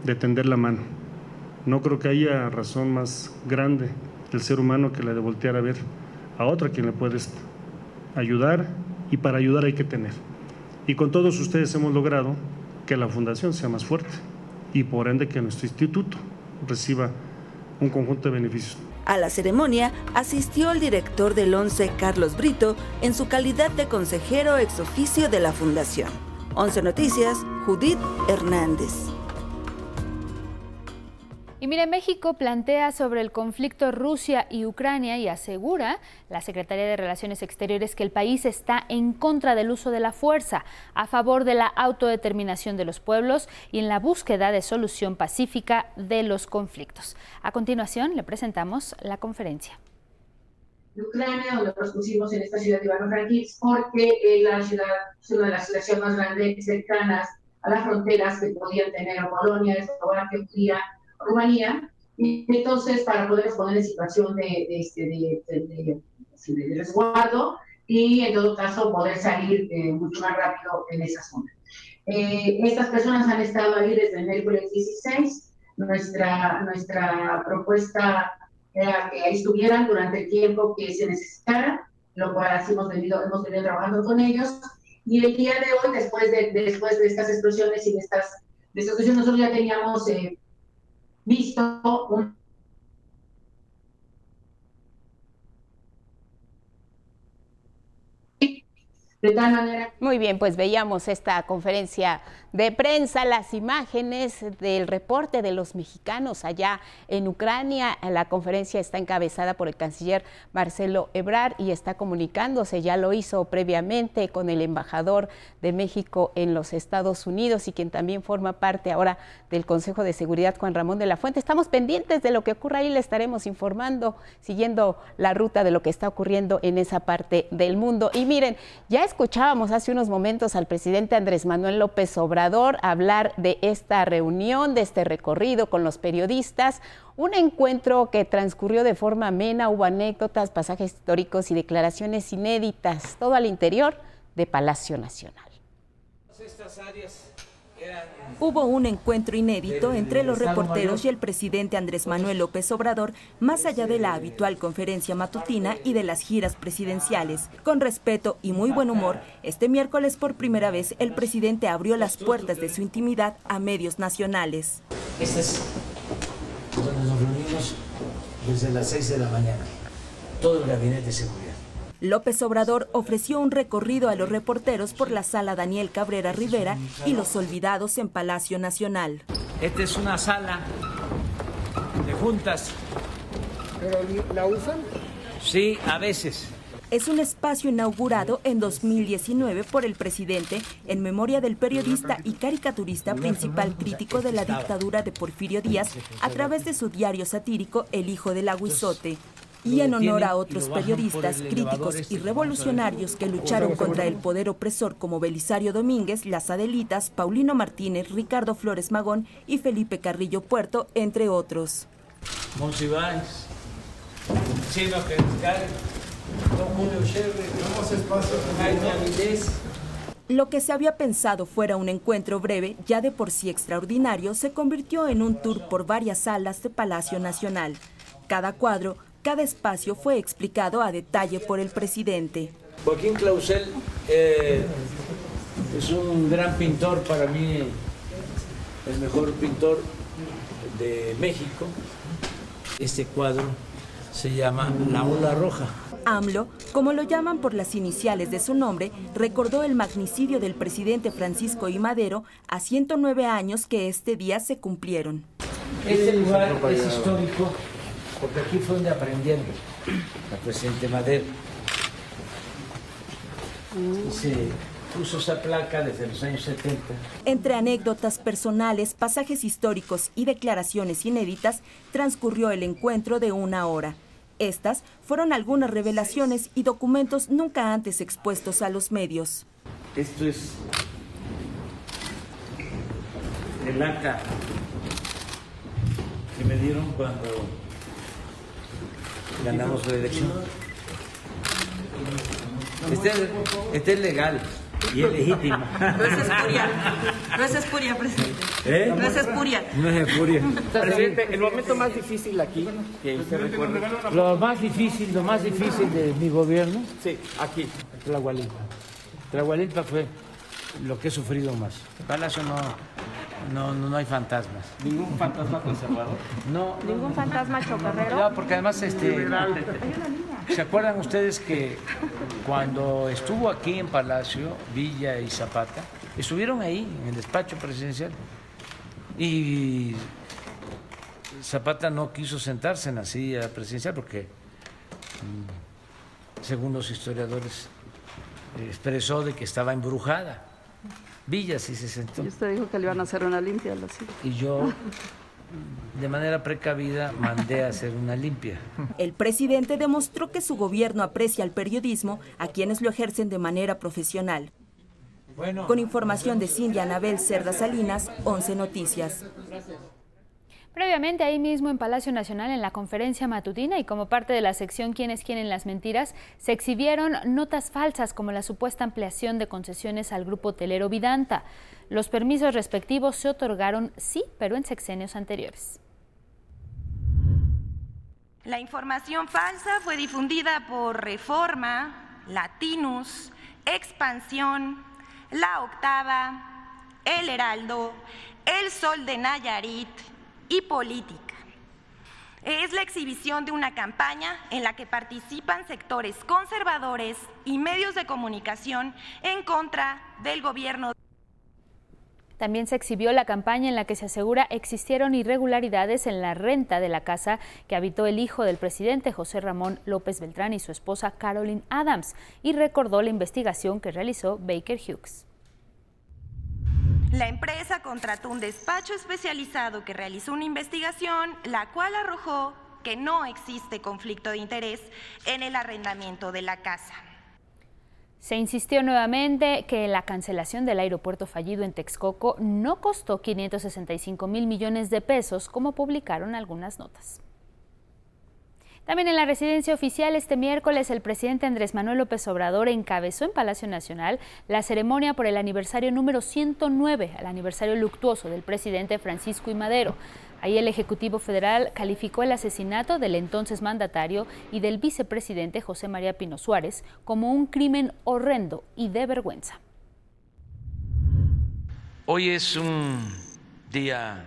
de tender la mano. No creo que haya razón más grande del ser humano que la de voltear a ver a otra quien le puedes ayudar y para ayudar hay que tener. Y con todos ustedes hemos logrado que la fundación sea más fuerte y por ende que nuestro instituto reciba un conjunto de beneficios. A la ceremonia asistió el director del ONCE, Carlos Brito, en su calidad de consejero ex oficio de la Fundación. 11 Noticias, Judith Hernández. Y mire, México plantea sobre el conflicto Rusia y Ucrania y asegura la Secretaría de Relaciones Exteriores que el país está en contra del uso de la fuerza, a favor de la autodeterminación de los pueblos y en la búsqueda de solución pacífica de los conflictos. A continuación, le presentamos la conferencia. Ucrania, donde nos pusimos en esta ciudad de Ivano-Frankivsk, porque es la ciudad, es una de las ciudades más grandes cercanas a las fronteras que podían tener Polonia, Eslovaquia, Hungría, Rumanía, y entonces para poder poner en situación de, este, de, resguardo y en todo caso poder salir eh, mucho más rápido en esa zona. Eh, estas personas han estado ahí desde el miércoles 16. Nuestra, nuestra propuesta era que ahí estuvieran durante el tiempo que se necesitara, lo cual así hemos venido, hemos venido trabajando con ellos. Y el día de hoy, después de, después de estas explosiones y de estas, de nosotros ya teníamos eh, visto De tal manera. Muy bien, pues veíamos esta conferencia de prensa las imágenes del reporte de los mexicanos allá en Ucrania. La conferencia está encabezada por el canciller Marcelo Ebrard y está comunicándose, ya lo hizo previamente con el embajador de México en los Estados Unidos y quien también forma parte ahora del Consejo de Seguridad, Juan Ramón de la Fuente. Estamos pendientes de lo que ocurra ahí, le estaremos informando, siguiendo la ruta de lo que está ocurriendo en esa parte del mundo. Y miren, ya escuchábamos hace unos momentos al presidente Andrés Manuel López Obrador hablar de esta reunión, de este recorrido con los periodistas, un encuentro que transcurrió de forma amena, hubo anécdotas, pasajes históricos y declaraciones inéditas, todo al interior de Palacio Nacional. Hubo un encuentro inédito entre los reporteros y el presidente Andrés Manuel López Obrador, más allá de la habitual conferencia matutina y de las giras presidenciales. Con respeto y muy buen humor, este miércoles por primera vez el presidente abrió las puertas de su intimidad a medios nacionales. Este es donde nos reunimos desde las 6 de la mañana, todo el gabinete de seguridad. López Obrador ofreció un recorrido a los reporteros por la sala Daniel Cabrera Rivera y los olvidados en Palacio Nacional. Esta es una sala de juntas. ¿Pero la usan? Sí, a veces. Es un espacio inaugurado en 2019 por el presidente en memoria del periodista y caricaturista principal crítico de la dictadura de Porfirio Díaz a través de su diario satírico El Hijo del Aguizote y en honor a otros periodistas, críticos y revolucionarios que lucharon contra el poder opresor como Belisario Domínguez, Las Adelitas, Paulino Martínez, Ricardo Flores Magón y Felipe Carrillo Puerto, entre otros. Lo que se había pensado fuera un encuentro breve, ya de por sí extraordinario, se convirtió en un tour por varias salas de Palacio Nacional. Cada cuadro cada espacio fue explicado a detalle por el presidente. Joaquín Clausel eh, es un gran pintor, para mí el mejor pintor de México. Este cuadro se llama La Ola Roja. AMLO, como lo llaman por las iniciales de su nombre, recordó el magnicidio del presidente Francisco I. Madero a 109 años que este día se cumplieron. Este lugar es histórico porque aquí fue donde aprendieron al presidente Madero. Y se puso esa placa desde los años 70. Entre anécdotas personales, pasajes históricos y declaraciones inéditas, transcurrió el encuentro de una hora. Estas fueron algunas revelaciones y documentos nunca antes expuestos a los medios. Esto es el acta que me dieron cuando ganamos la elección. Este, este, es legal y es legítimo. No es espuria. No es espuria, presidente. ¿Eh? No es espuria. No es espuria. Presidente, el momento más difícil aquí, que usted recuerda. Lo más difícil, lo más difícil de mi gobierno. Sí, aquí. Tlahualilpa. Tlahualilpa fue lo que he sufrido más. Palacio no, No, no, no hay fantasmas. ¿Ningún fantasma conservador? No. ¿Ningún fantasma chocarrero? No, porque además, este, ¿se acuerdan ustedes que cuando estuvo aquí en Palacio, Villa y Zapata, estuvieron ahí en el despacho presidencial? Y Zapata no quiso sentarse en la silla presidencial porque, mm, según los historiadores, expresó de que estaba embrujada. Villa sí se sentó. Y usted dijo que le iban a hacer una limpia a la silla. Y yo, de manera precavida, mandé a hacer una limpia. El presidente demostró que su gobierno aprecia el periodismo a quienes lo ejercen de manera profesional. Con información de Cindy Anabel Cerda Salinas, 11 Noticias. Previamente, ahí mismo en Palacio Nacional, en la conferencia matutina y como parte de la sección Quienes quieren las mentiras, se exhibieron notas falsas como la supuesta ampliación de concesiones al grupo hotelero Vidanta. Los permisos respectivos se otorgaron, sí, pero en sexenios anteriores. La información falsa fue difundida por Reforma, Latinus, Expansión, La Octava, El Heraldo, El Sol de Nayarit, y política. Es la exhibición de una campaña en la que participan sectores conservadores y medios de comunicación en contra del gobierno. También se exhibió la campaña en la que se asegura existieron irregularidades en la renta de la casa que habitó el hijo del presidente José Ramón López Beltrán y su esposa Carolyn Adams y recordó la investigación que realizó Baker Hughes. La empresa contrató un despacho especializado que realizó una investigación, la cual arrojó que no existe conflicto de interés en el arrendamiento de la casa. Se insistió nuevamente que la cancelación del aeropuerto fallido en Texcoco no costó 565 mil millones de pesos, como publicaron algunas notas. También en la residencia oficial este miércoles el presidente Andrés Manuel López Obrador encabezó en Palacio Nacional la ceremonia por el aniversario número 109, el aniversario luctuoso del presidente Francisco y Madero. Ahí el Ejecutivo Federal calificó el asesinato del entonces mandatario y del vicepresidente José María Pino Suárez como un crimen horrendo y de vergüenza. Hoy es un día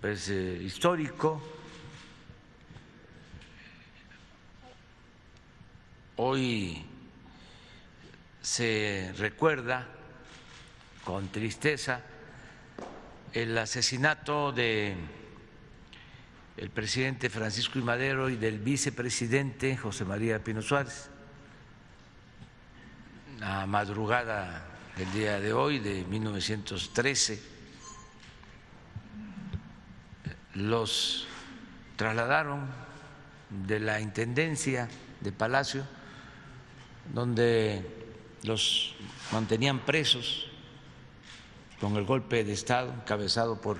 pues, eh, histórico Hoy se recuerda con tristeza el asesinato de el presidente Francisco I. Madero y del vicepresidente José María Pino Suárez. La madrugada del día de hoy, de 1913, los trasladaron de la Intendencia de Palacio donde los mantenían presos con el golpe de Estado encabezado por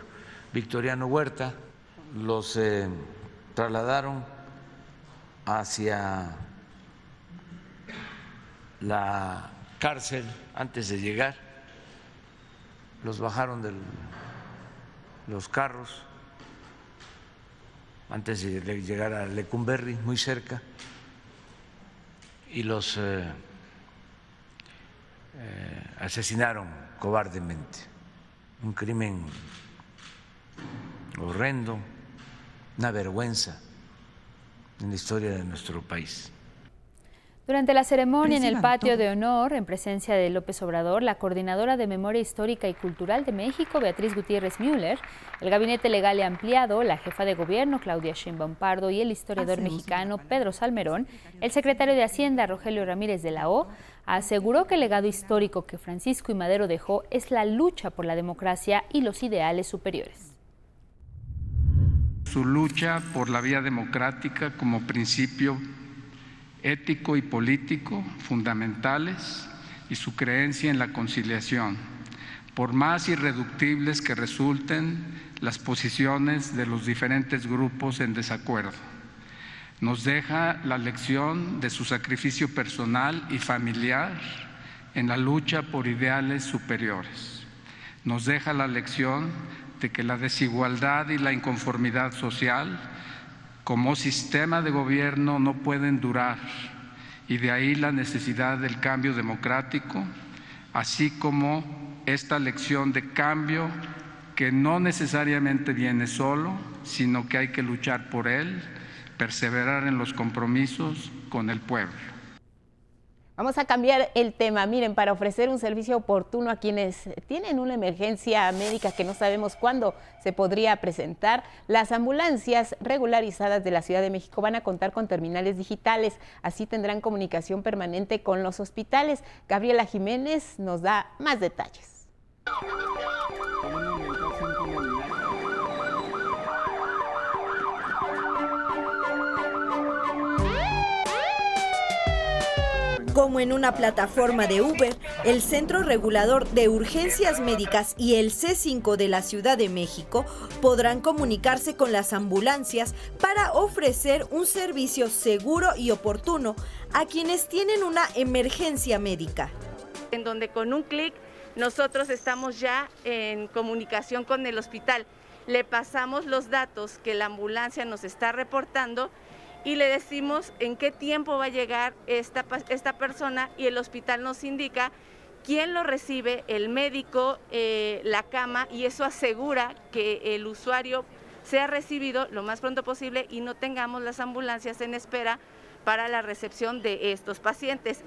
Victoriano Huerta, los eh, trasladaron hacia la cárcel antes de llegar, los bajaron de los carros antes de llegar a Lecumberri, muy cerca, y los eh, eh, asesinaron cobardemente. Un crimen horrendo, una vergüenza en la historia de nuestro país. Durante la ceremonia en el patio de honor, en presencia de López Obrador, la coordinadora de Memoria Histórica y Cultural de México, Beatriz Gutiérrez Müller, el gabinete legal y ampliado, la jefa de gobierno, Claudia Sheinbaum Pardo, y el historiador mexicano Pedro Salmerón, el secretario de Hacienda, Rogelio Ramírez de la O, aseguró que el legado histórico que Francisco y Madero dejó es la lucha por la democracia y los ideales superiores. Su lucha por la vía democrática como principio ético y político fundamentales y su creencia en la conciliación, por más irreductibles que resulten las posiciones de los diferentes grupos en desacuerdo. Nos deja la lección de su sacrificio personal y familiar en la lucha por ideales superiores. Nos deja la lección de que la desigualdad y la inconformidad social como sistema de gobierno no pueden durar y de ahí la necesidad del cambio democrático, así como esta lección de cambio que no necesariamente viene solo, sino que hay que luchar por él, perseverar en los compromisos con el pueblo. Vamos a cambiar el tema. Miren, para ofrecer un servicio oportuno a quienes tienen una emergencia médica que no sabemos cuándo se podría presentar, las ambulancias regularizadas de la Ciudad de México van a contar con terminales digitales. Así tendrán comunicación permanente con los hospitales. Gabriela Jiménez nos da más detalles. Como en una plataforma de Uber, el Centro Regulador de Urgencias Médicas y el C5 de la Ciudad de México podrán comunicarse con las ambulancias para ofrecer un servicio seguro y oportuno a quienes tienen una emergencia médica. En donde con un clic nosotros estamos ya en comunicación con el hospital. Le pasamos los datos que la ambulancia nos está reportando y le decimos en qué tiempo va a llegar esta, esta persona y el hospital nos indica quién lo recibe, el médico, eh, la cama y eso asegura que el usuario sea recibido lo más pronto posible y no tengamos las ambulancias en espera para la recepción de estos pacientes.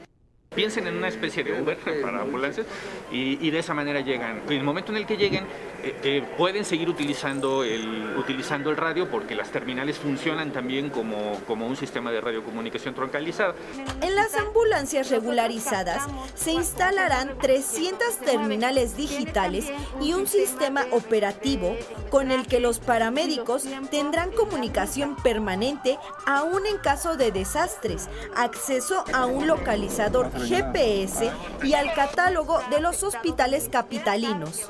Piensen en una especie de Uber para ambulancias y, de esa manera llegan. En el momento en el que lleguen, eh, eh, pueden seguir utilizando el, utilizando el radio porque las terminales funcionan también como, como un sistema de radiocomunicación troncalizada. En las ambulancias regularizadas se instalarán 300 terminales digitales y un sistema operativo con el que los paramédicos tendrán comunicación permanente aún en caso de desastres, acceso a un localizador GPS y al catálogo de los hospitales capitalinos.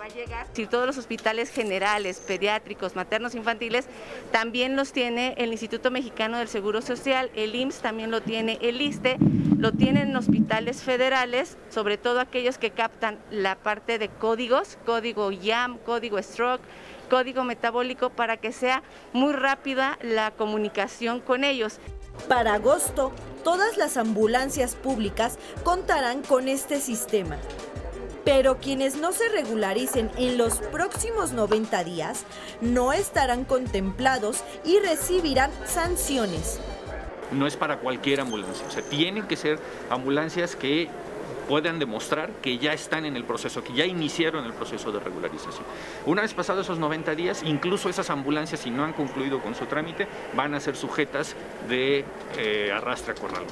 Si todos los hospitales generales, pediátricos, maternos, infantiles, también los tiene el Instituto Mexicano del Seguro Social, el IMSS también lo tiene, el ISTE, lo tienen hospitales federales, sobre todo aquellos que captan la parte de códigos, código YAM, código stroke, código metabólico, para que sea muy rápida la comunicación con ellos. Para agosto, todas las ambulancias públicas contarán con este sistema. Pero quienes no se regularicen en los próximos 90 días no estarán contemplados y recibirán sanciones. No es para cualquier ambulancia, o sea, tienen que ser ambulancias que puedan demostrar que ya están en el proceso, que ya iniciaron el proceso de regularización. Una vez pasados esos 90 días, incluso esas ambulancias, si no han concluido con su trámite, van a ser sujetas de eh, arrastre corral.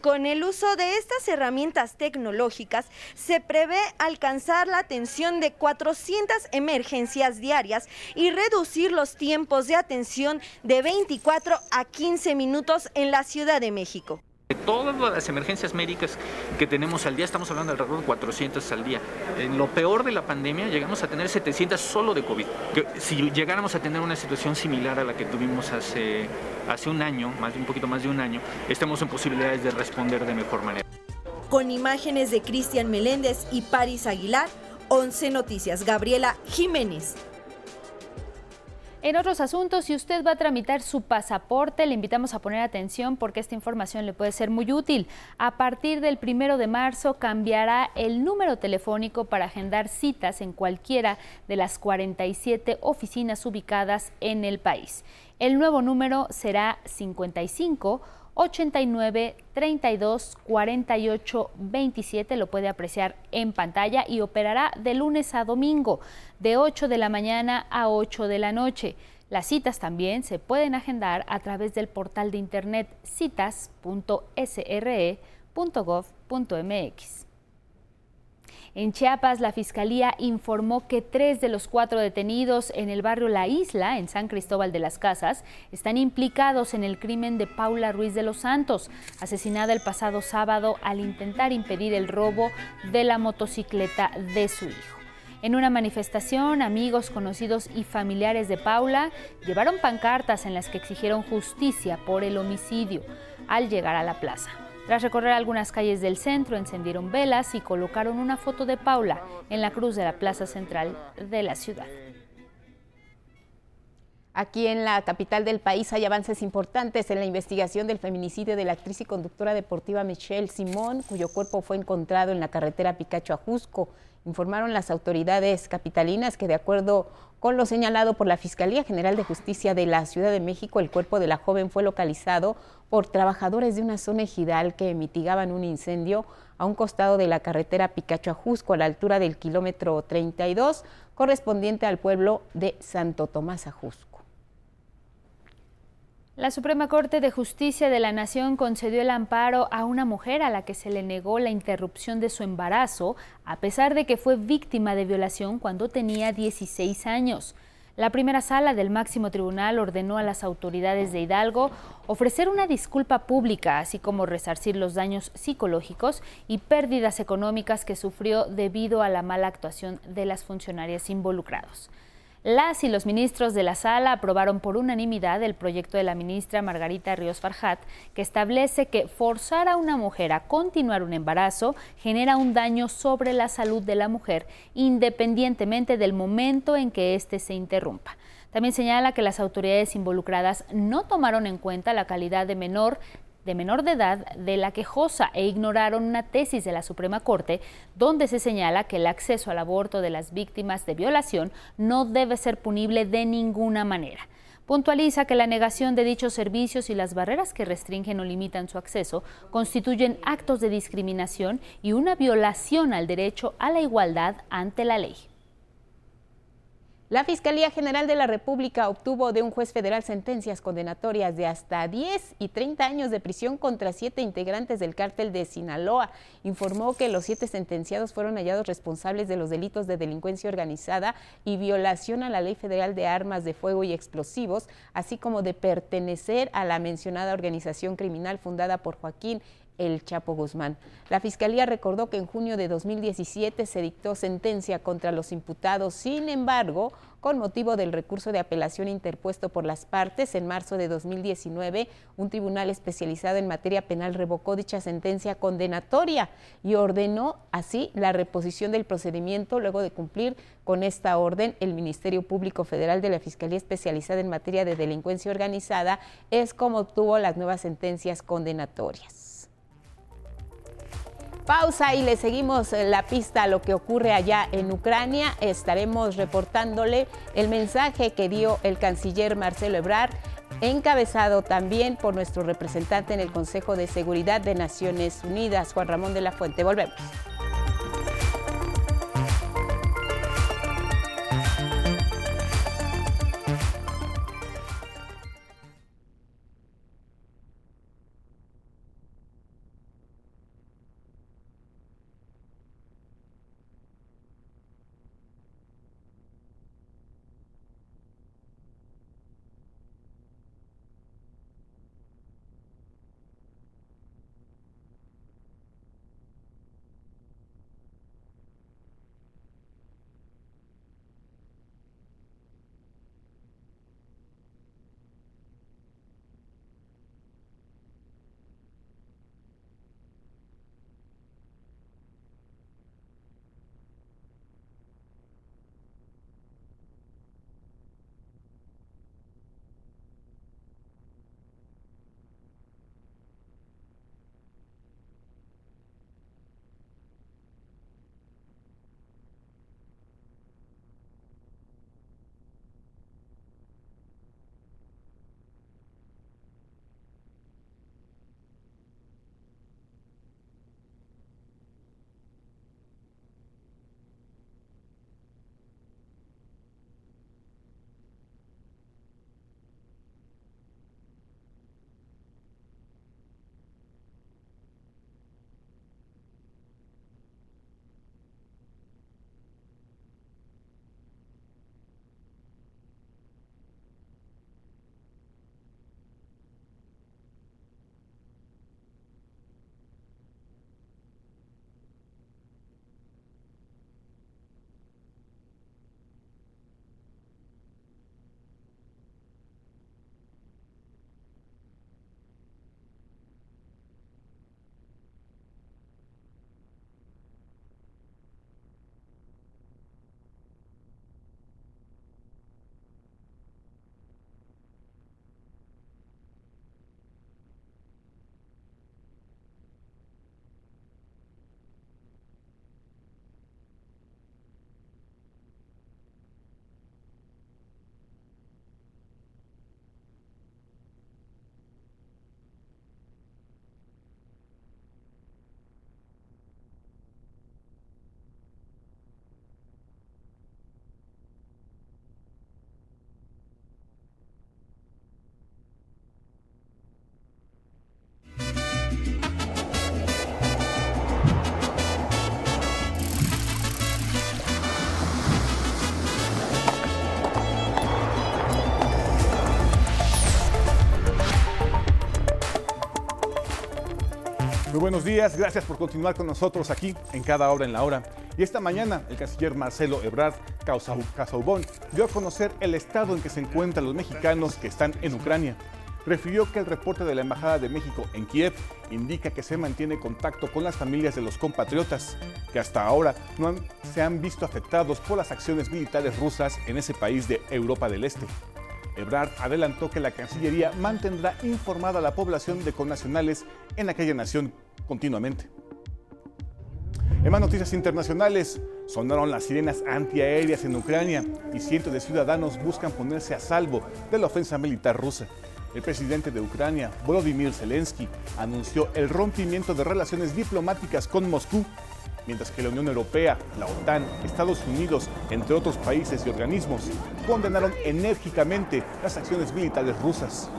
Con el uso de estas herramientas tecnológicas se prevé alcanzar la atención de 400 emergencias diarias y reducir los tiempos de atención de 24 a 15 minutos en la Ciudad de México. De todas las emergencias médicas que tenemos al día, estamos hablando alrededor de 400 al día. En lo peor de la pandemia llegamos a tener 700 solo de COVID. Si llegáramos a tener una situación similar a la que tuvimos hace, hace un año, más de un poquito más de un año, estamos en posibilidades de responder de mejor manera. Con imágenes de Cristian Meléndez y Paris Aguilar, 11 Noticias, Gabriela Jiménez. En otros asuntos, si usted va a tramitar su pasaporte, le invitamos a poner atención porque esta información le puede ser muy útil. A partir del primero de marzo cambiará el número telefónico para agendar citas en cualquiera de las 47 oficinas ubicadas en el país. El nuevo número será 55 89 32 48 27. Lo puede apreciar en pantalla y operará de lunes a domingo, de 8 de la mañana a 8 de la noche. Las citas también se pueden agendar a través del portal de internet citas.sre.gov.mx. En Chiapas, la Fiscalía informó que tres de los cuatro detenidos en el barrio La Isla, en San Cristóbal de las Casas, están implicados en el crimen de Paula Ruiz de los Santos, asesinada el pasado sábado al intentar impedir el robo de la motocicleta de su hijo. En una manifestación, amigos, conocidos y familiares de Paula llevaron pancartas en las que exigieron justicia por el homicidio al llegar a la plaza. Tras recorrer algunas calles del centro, encendieron velas y colocaron una foto de Paula en la cruz de la plaza central de la ciudad. Aquí en la capital del país hay avances importantes en la investigación del feminicidio de la actriz y conductora deportiva Michelle Simón, cuyo cuerpo fue encontrado en la carretera Picacho a Jusco. Informaron las autoridades capitalinas que de acuerdo con lo señalado por la Fiscalía General de Justicia de la Ciudad de México, el cuerpo de la joven fue localizado por trabajadores de una zona ejidal que mitigaban un incendio a un costado de la carretera Picacho a a la altura del kilómetro 32, correspondiente al pueblo de Santo Tomás Ajusco. La Suprema Corte de Justicia de la Nación concedió el amparo a una mujer a la que se le negó la interrupción de su embarazo, a pesar de que fue víctima de violación cuando tenía 16 años. La primera sala del máximo tribunal ordenó a las autoridades de Hidalgo ofrecer una disculpa pública, así como resarcir los daños psicológicos y pérdidas económicas que sufrió debido a la mala actuación de las funcionarias involucrados. Las y los ministros de la sala aprobaron por unanimidad el proyecto de la ministra Margarita Ríos Farjat, que establece que forzar a una mujer a continuar un embarazo genera un daño sobre la salud de la mujer, independientemente del momento en que éste se interrumpa. También señala que las autoridades involucradas no tomaron en cuenta la calidad de menor de menor de edad de la quejosa e ignoraron una tesis de la Suprema Corte donde se señala que el acceso al aborto de las víctimas de violación no debe ser punible de ninguna manera. Puntualiza que la negación de dichos servicios y las barreras que restringen o limitan su acceso constituyen actos de discriminación y una violación al derecho a la igualdad ante la ley. La Fiscalía General de la República obtuvo de un juez federal sentencias condenatorias de hasta 10 y 30 años de prisión contra siete integrantes del cártel de Sinaloa. Informó que los siete sentenciados fueron hallados responsables de los delitos de delincuencia organizada y violación a la Ley Federal de Armas de Fuego y Explosivos, así como de pertenecer a la mencionada organización criminal fundada por Joaquín el Chapo Guzmán. La Fiscalía recordó que en junio de 2017 se dictó sentencia contra los imputados, sin embargo, con motivo del recurso de apelación interpuesto por las partes, en marzo de 2019, un tribunal especializado en materia penal revocó dicha sentencia condenatoria y ordenó así la reposición del procedimiento luego de cumplir con esta orden. El Ministerio Público Federal de la Fiscalía Especializada en Materia de Delincuencia Organizada es como obtuvo las nuevas sentencias condenatorias pausa y le seguimos la pista a lo que ocurre allá en Ucrania. Estaremos reportándole el mensaje que dio el canciller Marcelo Ebrard, encabezado también por nuestro representante en el Consejo de Seguridad de Naciones Unidas, Juan Ramón de la Fuente. Volvemos. Buenos días, gracias por continuar con nosotros aquí en Cada Hora en la Hora. Y esta mañana el canciller Marcelo Ebrard Casaubon dio a conocer el estado en que se encuentran los mexicanos que están en Ucrania. Refirió que el reporte de la Embajada de México en Kiev indica que se mantiene contacto con las familias de los compatriotas, que hasta ahora no se han visto afectados por las acciones militares rusas en ese país de Europa del Este. Ebrard adelantó que la Cancillería mantendrá informada a la población de connacionales en aquella nación continuamente. En más noticias internacionales, sonaron las sirenas antiaéreas en Ucrania y cientos de ciudadanos buscan ponerse a salvo de la ofensa militar rusa. El presidente de Ucrania, Volodymyr Zelensky, anunció el rompimiento de relaciones diplomáticas con Moscú mientras que la Unión Europea, la OTAN, Estados Unidos, entre otros países y organismos, condenaron enérgicamente las acciones militares rusas.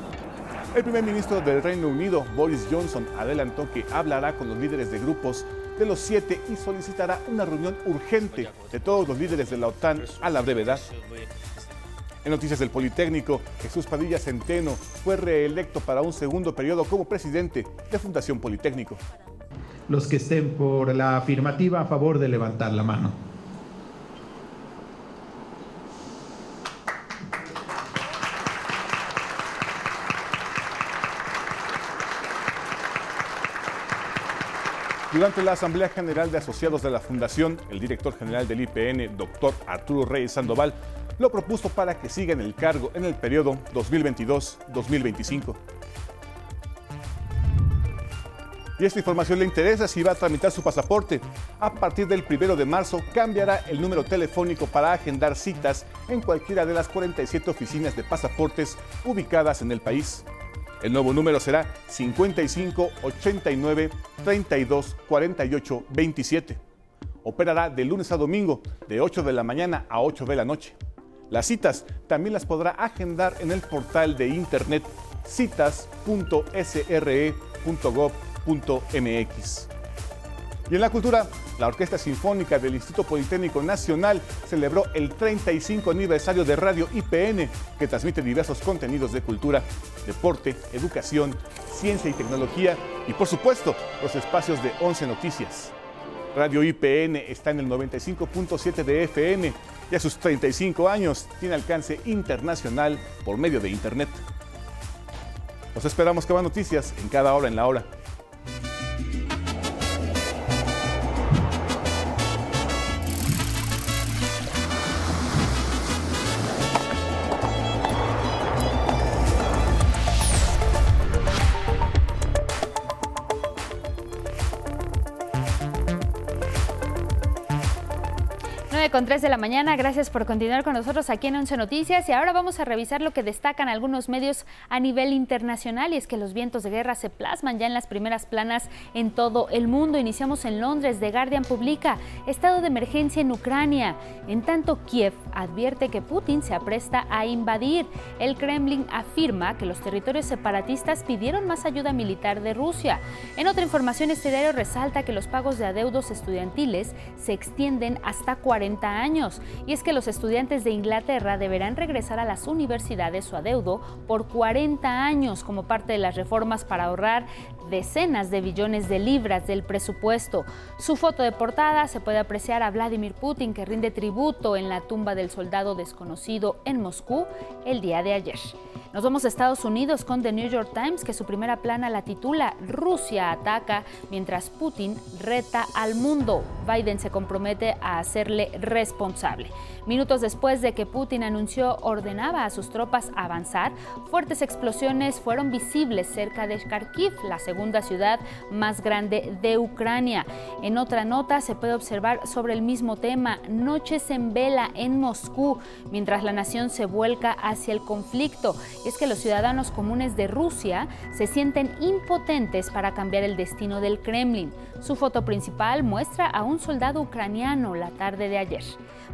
El primer ministro del Reino Unido, Boris Johnson, adelantó que hablará con los líderes de grupos de los siete y solicitará una reunión urgente de todos los líderes de la OTAN a la brevedad. En noticias del Politécnico, Jesús Padilla Centeno fue reelecto para un segundo periodo como presidente de Fundación Politécnico los que estén por la afirmativa a favor de levantar la mano. Durante la Asamblea General de Asociados de la Fundación, el director general del IPN, doctor Arturo Reyes Sandoval, lo propuso para que siga en el cargo en el periodo 2022-2025. Y esta información le interesa si va a tramitar su pasaporte. A partir del primero de marzo cambiará el número telefónico para agendar citas en cualquiera de las 47 oficinas de pasaportes ubicadas en el país. El nuevo número será 55 89 32 48 27. Operará de lunes a domingo, de 8 de la mañana a 8 de la noche. Las citas también las podrá agendar en el portal de internet citas.sre.gov Y en la cultura, la Orquesta Sinfónica del Instituto Politécnico Nacional celebró el 35 aniversario de Radio IPN, que transmite diversos contenidos de cultura, deporte, educación, ciencia y tecnología y por supuesto los espacios de 11 Noticias. Radio IPN está en el 95.7 de FM y a sus 35 años tiene alcance internacional por medio de Internet. Los esperamos que noticias en cada hora en la hora. 9 con 3 de la mañana, gracias por continuar con nosotros aquí en Once Noticias y ahora vamos a revisar lo que destacan algunos medios a nivel internacional y es que los vientos de guerra se plasman ya en las primeras planas en todo el mundo. Iniciamos en Londres, The Guardian publica estado de emergencia en Ucrania. En tanto, Kiev advierte que Putin se apresta a invadir. El Kremlin afirma que los territorios separatistas pidieron más ayuda militar de Rusia. En otra información, este diario resalta que los pagos de adeudos estudiantiles se extienden hasta 40 años. Y es que los estudiantes de Inglaterra deberán regresar a las universidades su adeudo por 40 años como parte de las reformas para ahorrar decenas de billones de libras del presupuesto. Su foto de portada se puede apreciar a Vladimir Putin que rinde tributo en la tumba del soldado desconocido en Moscú el día de ayer. Nos vamos a Estados Unidos con The New York Times que su primera plana la titula Rusia ataca mientras Putin reta al mundo. Biden se compromete a hacerle responsable. Minutos después de que Putin anunció ordenaba a sus tropas avanzar, fuertes explosiones fueron visibles cerca de Kharkiv, la segunda ciudad más grande de Ucrania. En otra nota se puede observar sobre el mismo tema, noches en vela en Moscú, mientras la nación se vuelca hacia el conflicto. Es que los ciudadanos comunes de Rusia se sienten impotentes para cambiar el destino del Kremlin. Su foto principal muestra a un soldado ucraniano la tarde de ayer.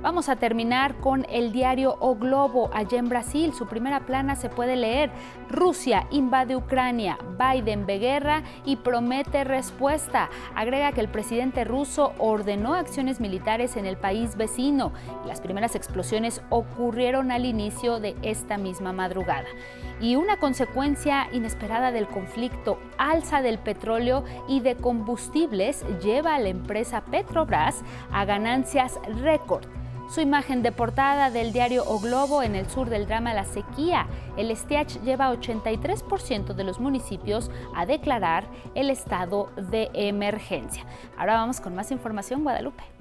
Vamos a terminar con el diario O Globo, allá en Brasil. Su primera plana se puede leer. Rusia invade Ucrania, Biden ve guerra y promete respuesta. Agrega que el presidente ruso ordenó acciones militares en el país vecino. Las primeras explosiones ocurrieron al inicio de esta misma madrugada. y una consecuencia inesperada del conflicto, alza del petróleo y de combustibles, lleva a la empresa Petrobras a ganancias récord. Su imagen de portada del diario O Globo en el sur del drama La Sequía. El Stiach lleva 83% de los municipios a declarar el estado de emergencia. Ahora vamos con más información, Guadalupe.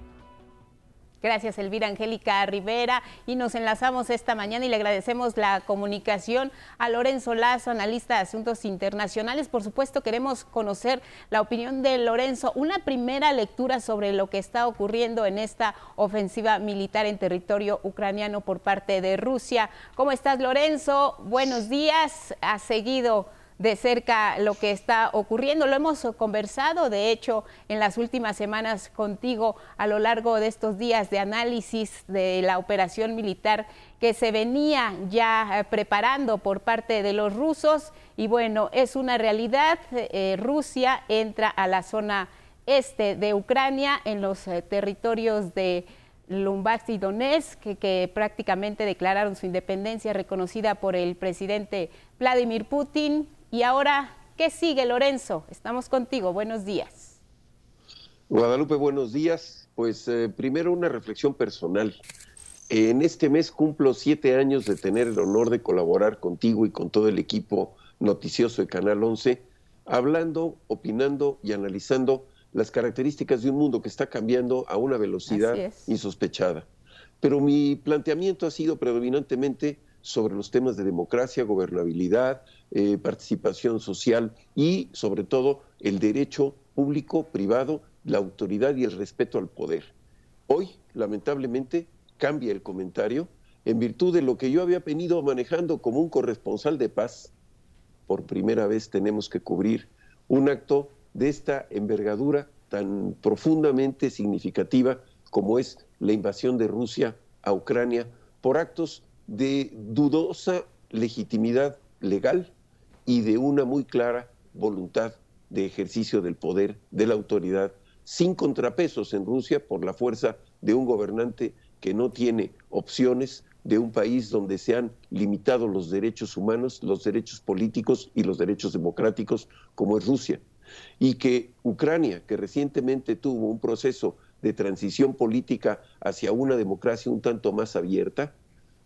Gracias, Elvira Angélica Rivera. Y nos enlazamos esta mañana y le agradecemos la comunicación a Lorenzo Lazo, analista de asuntos internacionales. Por supuesto, queremos conocer la opinión de Lorenzo, una primera lectura sobre lo que está ocurriendo en esta ofensiva militar en territorio ucraniano por parte de Rusia. ¿Cómo estás, Lorenzo? Buenos días. ¿Has seguido de cerca lo que está ocurriendo. Lo hemos conversado, de hecho, en las últimas semanas contigo a lo largo de estos días de análisis de la operación militar que se venía ya eh, preparando por parte de los rusos. Y bueno, es una realidad. Eh, Rusia entra a la zona este de Ucrania en los eh, territorios de Lumbach y Donetsk, que, que, prácticamente declararon su independencia reconocida por el presidente Vladimir Putin. Y ahora, ¿qué sigue, Lorenzo? Estamos contigo. Buenos días. Guadalupe, buenos días. Pues eh, primero una reflexión personal. En este mes cumplo siete años de tener el honor de colaborar contigo y con todo el equipo noticioso de Canal 11, hablando, opinando y analizando las características de un mundo que está cambiando a una velocidad insospechada. Pero mi planteamiento ha sido predominantemente sobre los temas de democracia, gobernabilidad, eh, participación social y sobre todo el derecho público, privado, la autoridad y el respeto al poder. Hoy, lamentablemente, cambia el comentario en virtud de lo que yo había venido manejando como un corresponsal de paz. Por primera vez tenemos que cubrir un acto de esta envergadura tan profundamente significativa como es la invasión de Rusia a Ucrania por actos de dudosa legitimidad legal y de una muy clara voluntad de ejercicio del poder, de la autoridad, sin contrapesos en Rusia por la fuerza de un gobernante que no tiene opciones, de un país donde se han limitado los derechos humanos, los derechos políticos y los derechos democráticos, como es Rusia. Y que Ucrania, que recientemente tuvo un proceso de transición política hacia una democracia un tanto más abierta,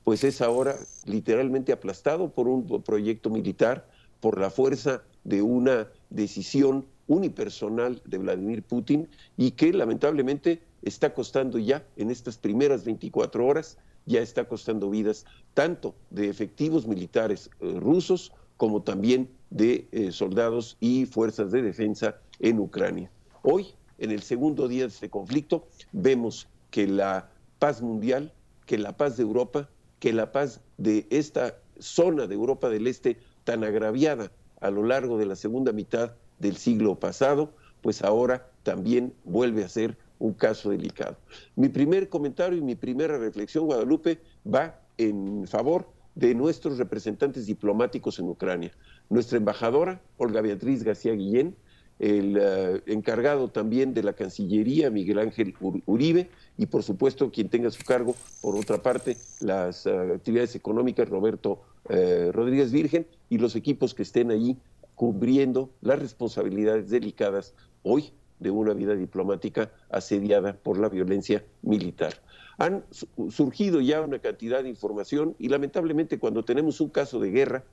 pues es ahora literalmente aplastado por un proyecto militar, por la fuerza de una decisión unipersonal de Vladimir Putin y que lamentablemente está costando ya en estas primeras 24 horas, ya está costando vidas tanto de efectivos militares eh, rusos como también de eh, soldados y fuerzas de defensa en Ucrania. Hoy, en el segundo día de este conflicto, vemos que la paz mundial, que la paz de Europa que la paz de esta zona de Europa del Este tan agraviada a lo largo de la segunda mitad del siglo pasado, pues ahora también vuelve a ser un caso delicado. Mi primer comentario y mi primera reflexión, Guadalupe, va en favor de nuestros representantes diplomáticos en Ucrania. Nuestra embajadora, Olga Beatriz García Guillén, el eh, encargado también de la Cancillería, Miguel Ángel Uribe, y por supuesto quien tenga su cargo, por otra parte, las eh, actividades económicas, Roberto eh, Rodríguez Virgen, y los equipos que estén allí cubriendo las responsabilidades delicadas hoy de una vida diplomática asediada por la violencia militar. Han surgido ya una cantidad de información y lamentablemente cuando tenemos un caso de guerra,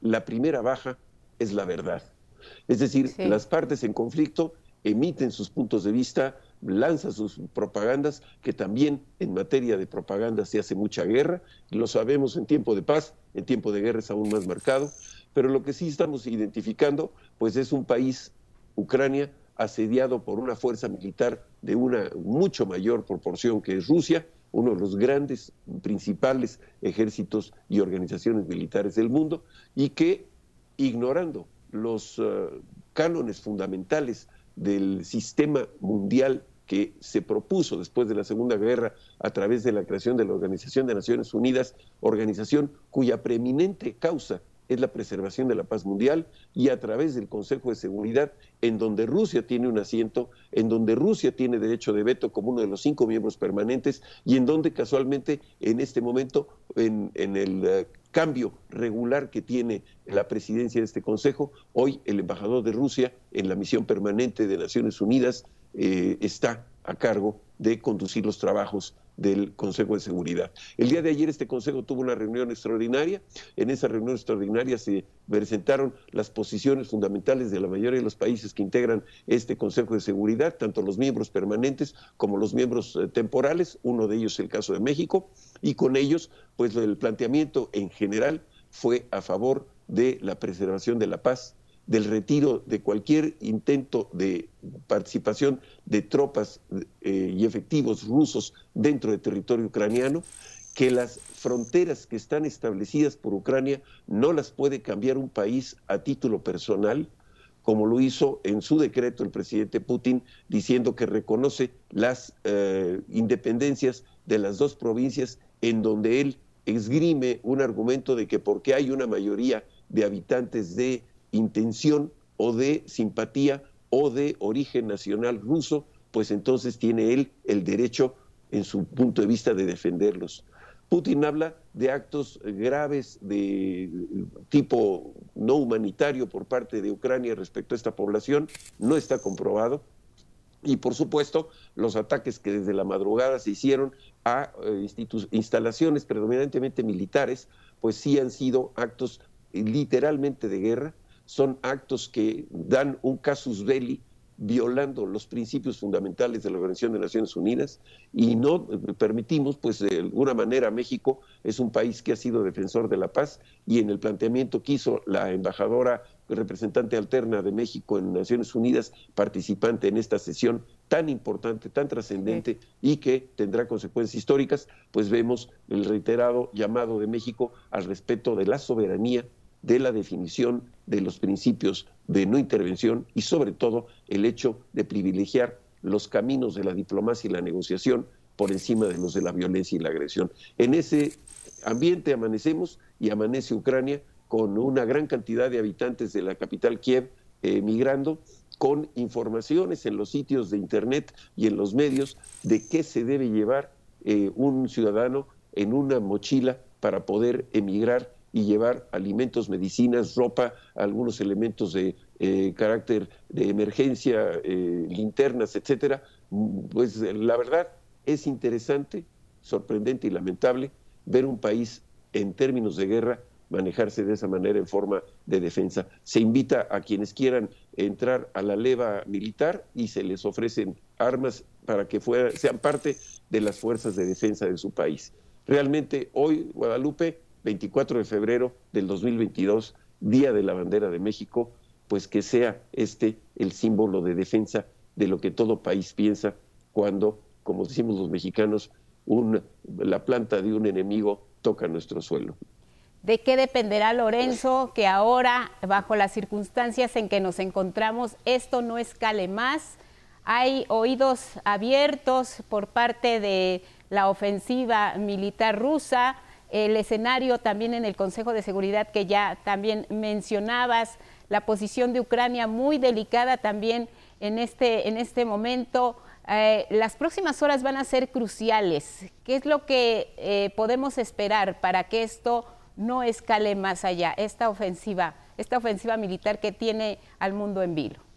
la primera baja es la verdad. Es decir, las partes en conflicto emiten sus puntos de vista, lanzan sus propagandas, que también en materia de propaganda se hace mucha guerra, lo sabemos en tiempo de paz, en tiempo de guerra es aún más marcado, pero lo que sí estamos identificando, pues es un país, Ucrania, asediado por una fuerza militar de una mucho mayor proporción que es Rusia, uno de los grandes, principales ejércitos y organizaciones militares del mundo, y que, ignorando los eh, cánones fundamentales del sistema mundial que se propuso después de la Segunda Guerra a través de la creación de la Organización de Naciones Unidas, organización cuya preeminente causa es la preservación de la paz mundial y a través del Consejo de Seguridad, en donde Rusia tiene un asiento, en donde Rusia tiene derecho de veto como uno de los cinco miembros permanentes y en donde casualmente en este momento, en, el eh, cambio regular que tiene la presidencia de este Consejo, hoy el embajador de Rusia en la misión permanente de Naciones Unidas eh, está a cargo de conducir los trabajos del Consejo de Seguridad. El día de ayer este Consejo tuvo una reunión extraordinaria. En esa reunión extraordinaria se presentaron las posiciones fundamentales de la mayoría de los países que integran este Consejo de Seguridad, tanto los miembros permanentes como los miembros eh, temporales, uno de ellos el caso de México, y con ellos, pues el planteamiento en general fue a favor de la preservación de la paz, del retiro de cualquier intento de participación de tropas eh, y efectivos rusos dentro del territorio ucraniano, que las fronteras que están establecidas por Ucrania no las puede cambiar un país a título personal, como lo hizo en su decreto el presidente Putin, diciendo que reconoce las eh, independencias de las dos provincias en donde él esgrime un argumento de que porque hay una mayoría de habitantes de intención o de simpatía o de origen nacional ruso, pues entonces tiene él el derecho en su punto de vista de defenderlos. Putin habla de actos graves de tipo no humanitario por parte de Ucrania respecto a esta población, no está comprobado. Y por supuesto, los ataques que desde la madrugada se hicieron a eh, instalaciones predominantemente militares, pues sí han sido actos literalmente de guerra, son actos que dan un casus belli violando los principios fundamentales de la Organización de Naciones Unidas y no permitimos, pues de alguna manera México es un país que ha sido defensor de la paz y en el planteamiento que hizo la embajadora representante alterna de México en Naciones Unidas, participante en esta sesión tan importante, tan trascendente y que tendrá consecuencias históricas, pues vemos el reiterado llamado de México al respeto de la soberanía de la definición de los principios de no intervención y sobre todo el hecho de privilegiar los caminos de la diplomacia y la negociación por encima de los de la violencia y la agresión. En ese ambiente amanecemos y amanece Ucrania con una gran cantidad de habitantes de la capital Kiev emigrando con informaciones en los sitios de internet y en los medios de qué se debe llevar eh, un ciudadano en una mochila para poder emigrar y llevar alimentos, medicinas, ropa, algunos elementos de eh, carácter de emergencia, eh, linternas, etcétera, pues la verdad es interesante, sorprendente y lamentable ver un país en términos de guerra manejarse de esa manera en forma de defensa. Se invita a quienes quieran entrar a la leva militar y se les ofrecen armas para que sean parte de las fuerzas de defensa de su país. Realmente hoy Guadalupe 24 de febrero del 2022, Día de la Bandera de México, pues que sea este el símbolo de defensa de lo que todo país piensa cuando, como decimos los mexicanos, la planta de un enemigo toca nuestro suelo. ¿De qué dependerá Lorenzo que ahora, bajo las circunstancias en que nos encontramos, esto no escale más? Hay oídos abiertos por parte de la ofensiva militar rusa, el escenario también en el Consejo de Seguridad que ya también mencionabas, la posición de Ucrania muy delicada también en este, en este momento. Eh, las próximas horas van a ser cruciales. ¿Qué es lo que eh, podemos esperar para que esto no escale más allá, esta ofensiva, esta ofensiva militar que tiene al mundo en vilo?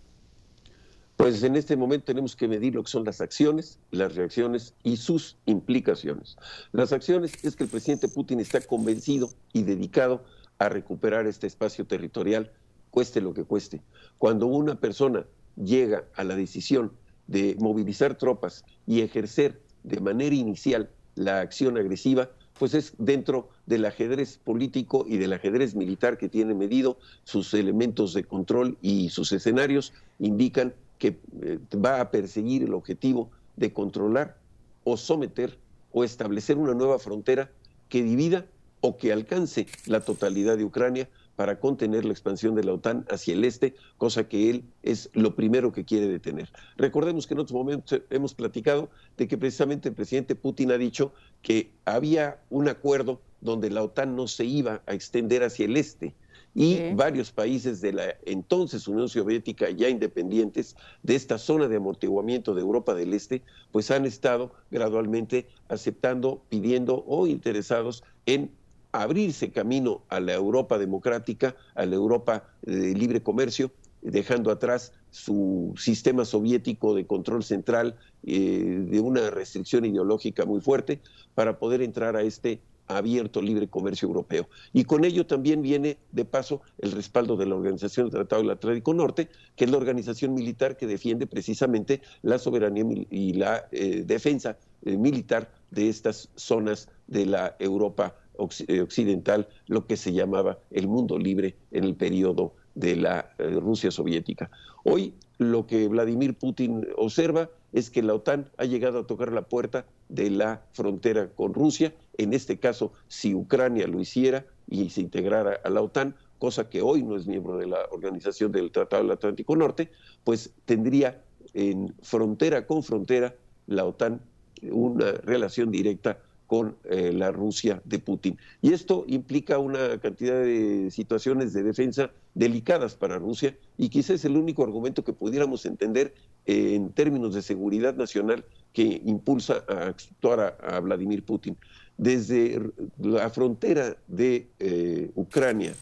Pues en este momento tenemos que medir lo que son las acciones, las reacciones y sus implicaciones. Las acciones es que el presidente Putin está convencido y dedicado a recuperar este espacio territorial, cueste lo que cueste. Cuando una persona llega a la decisión de movilizar tropas y ejercer de manera inicial la acción agresiva, pues es dentro del ajedrez político y del ajedrez militar que tiene medido, sus elementos de control y sus escenarios indican que eh, va a perseguir el objetivo de controlar o someter o establecer una nueva frontera que divida o que alcance la totalidad de Ucrania para contener la expansión de la OTAN hacia el este, cosa que él es lo primero que quiere detener. Recordemos que en otros momentos hemos platicado de que precisamente el presidente Putin ha dicho que había un acuerdo donde la OTAN no se iba a extender hacia el este y varios países de la entonces Unión Soviética ya independientes de esta zona de amortiguamiento de Europa del Este, pues han estado gradualmente aceptando, pidiendo o interesados en abrirse camino a la Europa democrática, a la Europa de libre comercio, dejando atrás su sistema soviético de control central, eh, de una restricción ideológica muy fuerte, para poder entrar a este abierto libre comercio europeo. Y con ello también viene, de paso, el respaldo de la Organización del Tratado del Atlántico Norte, que es la organización militar que defiende precisamente la soberanía y la eh, defensa eh, militar de estas zonas de la Europa eh, occidental, lo que se llamaba el mundo libre en el periodo de la Rusia soviética. Hoy lo que Vladimir Putin observa es que la OTAN ha llegado a tocar la puerta de la frontera con Rusia. En este caso, si Ucrania lo hiciera y se integrara a la OTAN, cosa que hoy no es miembro de la Organización del Tratado del Atlántico Norte, pues tendría en frontera con frontera la OTAN una relación directa con eh, la Rusia de Putin. Y esto implica una cantidad de situaciones de defensa delicadas para Rusia y quizás es el único argumento que pudiéramos entender eh, en términos de seguridad nacional que impulsa a actuar a, Vladimir Putin. Desde la frontera de eh, Ucrania,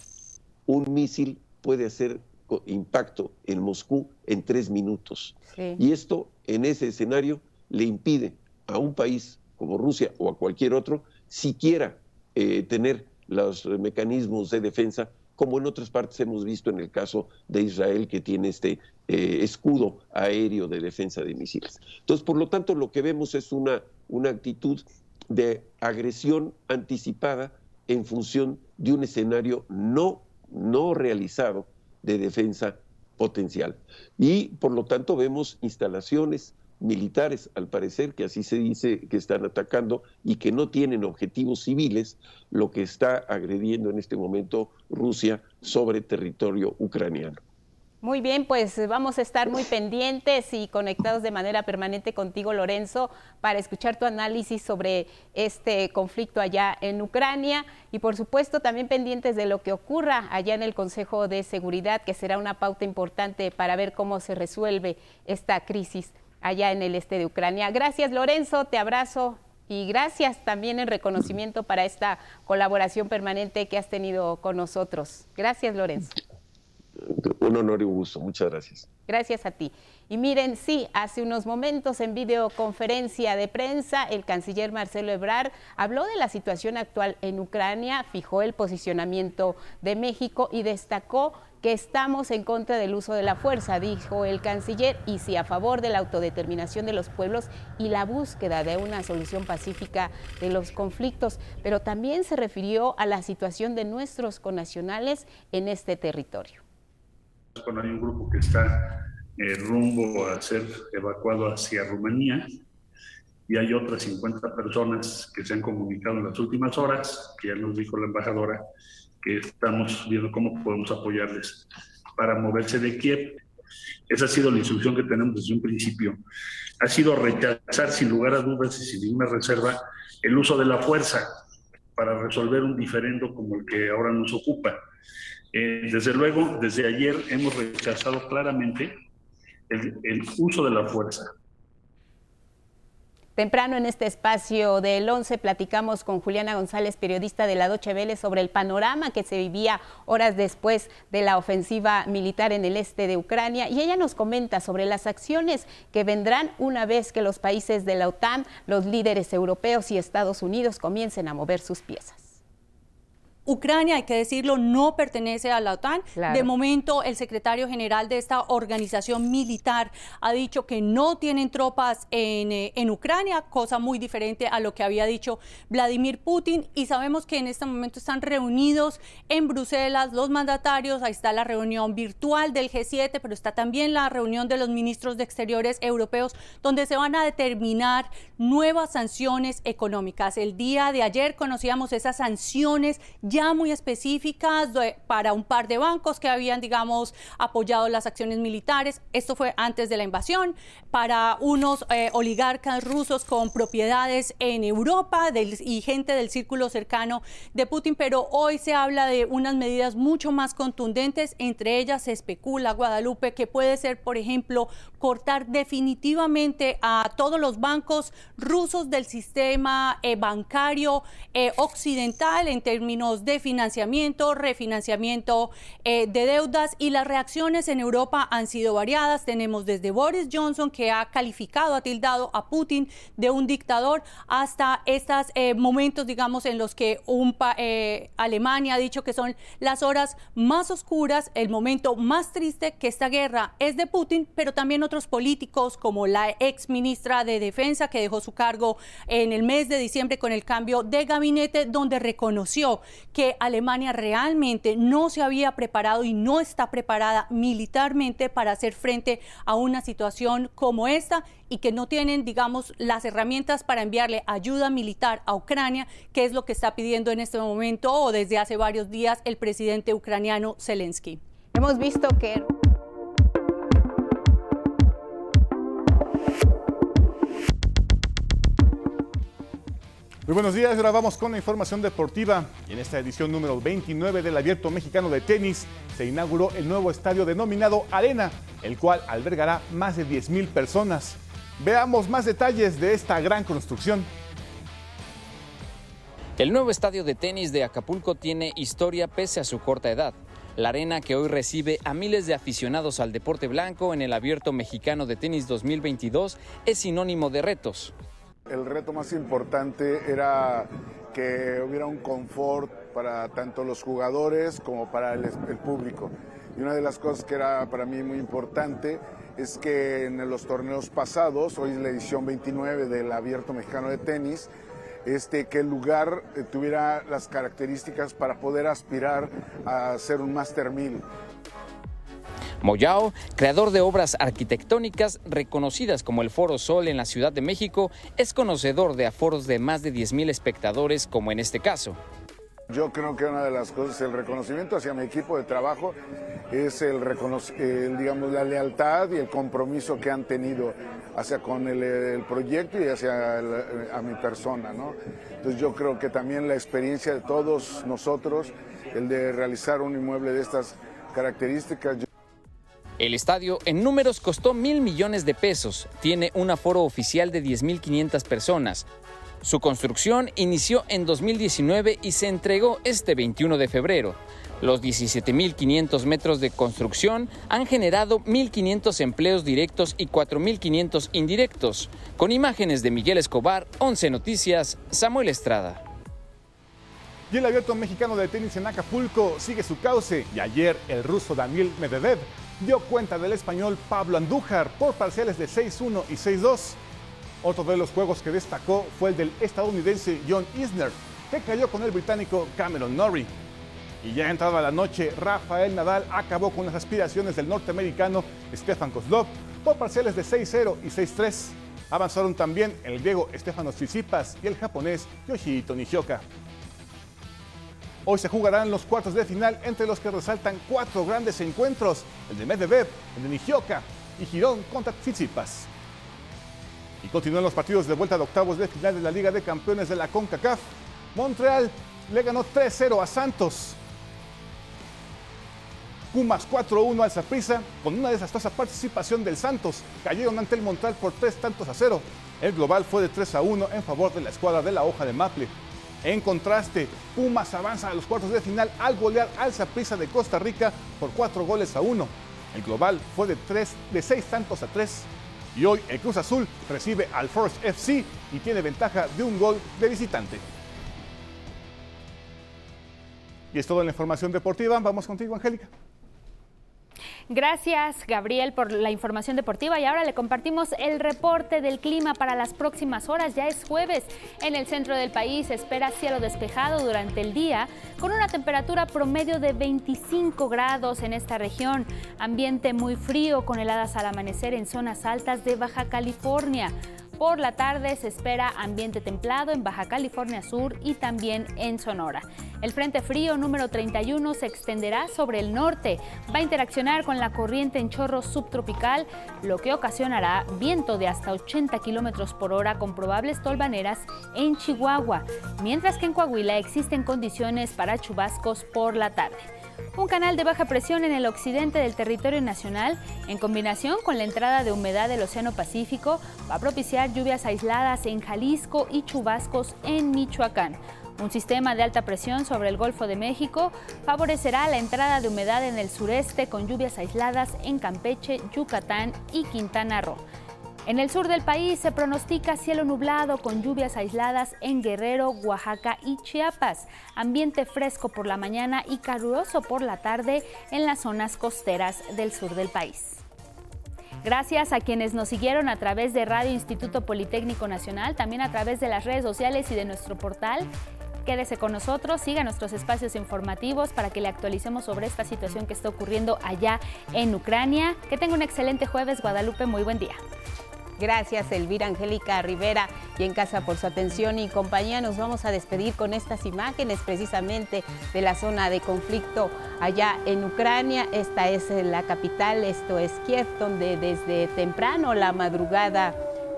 un misil puede hacer impacto en Moscú en tres minutos. Y esto, en ese escenario, le impide a un país como Rusia o a cualquier otro, siquiera eh, tener los mecanismos de defensa como en otras partes hemos visto en el caso de Israel, que tiene este eh, escudo aéreo de defensa de misiles. Entonces, por lo tanto, lo que vemos es una, una actitud de agresión anticipada en función de un escenario no, no realizado de defensa potencial. Y por lo tanto vemos instalaciones, militares, al parecer, que así se dice que están atacando y que no tienen objetivos civiles, lo que está agrediendo en este momento Rusia sobre territorio ucraniano. Muy bien, pues vamos a estar muy pendientes y conectados de manera permanente contigo, Lorenzo, para escuchar tu análisis sobre este conflicto allá en Ucrania y por supuesto también pendientes de lo que ocurra allá en el Consejo de Seguridad, que será una pauta importante para ver cómo se resuelve esta crisis allá en el este de Ucrania. Gracias Lorenzo, te abrazo y gracias también en reconocimiento para esta colaboración permanente que has tenido con nosotros. Gracias Lorenzo. Un honor y un gusto, muchas gracias. Gracias a ti. Y miren, sí, hace unos momentos en videoconferencia de prensa, el canciller Marcelo Ebrard habló de la situación actual en Ucrania, fijó el posicionamiento de México y destacó que estamos en contra del uso de la fuerza, dijo el canciller, y sí a favor de la autodeterminación de los pueblos y la búsqueda de una solución pacífica de los conflictos, pero también se refirió a la situación de nuestros connacionales en este territorio. Hay un grupo que está eh, rumbo a ser evacuado hacia Rumanía y hay otras 50 personas que se han comunicado en las últimas horas, que ya nos dijo la embajadora, que estamos viendo cómo podemos apoyarles para moverse de Kiev. Esa ha sido la instrucción que tenemos desde un principio. Ha sido rechazar sin lugar a dudas y sin ninguna reserva el uso de la fuerza para resolver un diferendo como el que ahora nos ocupa. Eh, desde luego, desde ayer hemos rechazado claramente el, el uso de la fuerza Temprano en este espacio del 11 platicamos con Juliana González, periodista de la Doche Vélez, sobre el panorama que se vivía horas después de la ofensiva militar en el este de Ucrania y ella nos comenta sobre las acciones que vendrán una vez que los países de la OTAN, los líderes europeos y Estados Unidos comiencen a mover sus piezas. Ucrania, hay que decirlo, no pertenece a la OTAN. De momento, el secretario general de esta organización militar ha dicho que no tienen tropas en, eh, en, Ucrania, cosa muy diferente a lo que había dicho Vladimir Putin. Y sabemos que en este momento están reunidos en Bruselas los mandatarios. Ahí está la reunión virtual del G7, pero está también la reunión de los ministros de Exteriores europeos, donde se van a determinar nuevas sanciones económicas. El día de ayer conocíamos esas sanciones ya muy específicas para un par de bancos que habían, digamos, apoyado las acciones militares. Esto fue antes de la invasión. Para unos eh, oligarcas rusos con propiedades en Europa y gente del círculo cercano de Putin, pero hoy se habla de unas medidas mucho más contundentes. Entre ellas se especula, Guadalupe, que puede ser, por ejemplo, cortar definitivamente a todos los bancos rusos del sistema eh, bancario eh, occidental en términos de financiamiento, refinanciamiento eh, de deudas y las reacciones en Europa han sido variadas. Tenemos desde Boris Johnson que ha calificado, ha tildado a Putin de un dictador hasta estos momentos, digamos, en los que un Alemania ha dicho que son las horas más oscuras, el momento más triste, que esta guerra es de Putin, pero también otros políticos como la ex ministra de Defensa que dejó su cargo en el mes de diciembre con el cambio de gabinete, donde reconoció que Alemania realmente no se había preparado y no está preparada militarmente para hacer frente a una situación como esta y que no tienen, digamos, las herramientas para enviarle ayuda militar a Ucrania, que es lo que está pidiendo en este momento o desde hace varios días el presidente ucraniano Zelensky. Hemos visto que Muy buenos días, ahora vamos con la información deportiva. Y en esta edición número 29 del Abierto Mexicano de Tenis se inauguró el nuevo estadio denominado Arena, el cual albergará más de 10.000 personas. Veamos más detalles de esta gran construcción. El nuevo estadio de tenis de Acapulco tiene historia pese a su corta edad. La arena que hoy recibe a miles de aficionados al deporte blanco en el Abierto Mexicano de Tenis 2022 es sinónimo de retos. El reto más importante era que hubiera un confort para tanto los jugadores como para el, público. Y una de las cosas que era para mí muy importante es que en los torneos pasados, hoy es la edición 29 del Abierto Mexicano de Tenis, este, que el lugar eh, tuviera las características para poder aspirar a ser un Master 1000. Moyao, creador de obras arquitectónicas reconocidas como el Foro Sol en la Ciudad de México, es conocedor de aforos de más de 10.000 espectadores, como en este caso. Yo creo que una de las cosas, el reconocimiento hacia mi equipo de trabajo es el, digamos, la lealtad y el compromiso que han tenido hacia con el, proyecto y hacia a mi persona. ¿no? Entonces yo creo que también la experiencia de todos nosotros, el de realizar un inmueble de estas características. El estadio en números costó mil millones de pesos, tiene un aforo oficial de 10.500 personas. Su construcción inició en 2019 y se entregó este 21 de febrero. Los 17.500 metros de construcción han generado 1.500 empleos directos y 4.500 indirectos. Con imágenes de Miguel Escobar, 11 Noticias, Samuel Estrada. Y el abierto mexicano de tenis en Acapulco sigue su cauce y ayer el ruso Daniel Medvedev dio cuenta del español Pablo Andújar por parciales de 6-1 y 6-2. Otro de los juegos que destacó fue el del estadounidense John Isner, que cayó con el británico Cameron Norrie. Y ya entrada la noche, Rafael Nadal acabó con las aspiraciones del norteamericano Stefan Kozlov por parciales de 6-0 y 6-3. Avanzaron también el griego Stefanos Tsitsipas y el japonés Yoshihito Nishioka. Hoy se jugarán los cuartos de final entre los que resaltan cuatro grandes encuentros, el de Medvedev, el de Nijioka y Girón contra Tsitsipas. Y continúan los partidos de vuelta de octavos de final de la Liga de Campeones de la CONCACAF. Montreal le ganó 3-0 a Santos. Pumas 4-1 al Zaprisa con una desastrosa participación del Santos. Cayeron ante el Montreal por tres tantos a cero. El global fue de 3-1 en favor de la escuadra de la hoja de Maple. En contraste, Pumas avanza a los cuartos de final al golear al Prisa de Costa Rica por cuatro goles a uno. El global fue de, tres, de seis tantos a tres. Y hoy el Cruz Azul recibe al Forest FC y tiene ventaja de un gol de visitante. Y es toda la información deportiva. Vamos contigo, Angélica. Gracias, Gabriel, por la información deportiva. Y ahora le compartimos el reporte del clima para las próximas horas. Ya es jueves. En el centro del país espera cielo despejado durante el día, con una temperatura promedio de 25 grados en esta región. Ambiente muy frío, con heladas al amanecer en zonas altas de Baja California. Por la tarde se espera ambiente templado en Baja California Sur y también en Sonora. El Frente Frío número 31 se extenderá sobre el norte, va a interaccionar con la corriente en chorro subtropical, lo que ocasionará viento de hasta 80 kilómetros por hora con probables tolvaneras en Chihuahua, mientras que en Coahuila existen condiciones para chubascos por la tarde. Un canal de baja presión en el occidente del territorio nacional, en combinación con la entrada de humedad del Océano Pacífico, va a propiciar lluvias aisladas en Jalisco y chubascos en Michoacán. Un sistema de alta presión sobre el Golfo de México favorecerá la entrada de humedad en el sureste con lluvias aisladas en Campeche, Yucatán y Quintana Roo. En el sur del país se pronostica cielo nublado con lluvias aisladas en Guerrero, Oaxaca y Chiapas, ambiente fresco por la mañana y caluroso por la tarde en las zonas costeras del sur del país. Gracias a quienes nos siguieron a través de Radio Instituto Politécnico Nacional, también a través de las redes sociales y de nuestro portal. Quédese con nosotros, siga nuestros espacios informativos para que le actualicemos sobre esta situación que está ocurriendo allá en Ucrania. Que tenga un excelente jueves, Guadalupe. Muy buen día. Gracias, Elvira Angélica Rivera y en casa por su atención y compañía. Nos vamos a despedir con estas imágenes precisamente de la zona de conflicto allá en Ucrania. Esta es la capital, esto es Kiev, donde desde temprano, la madrugada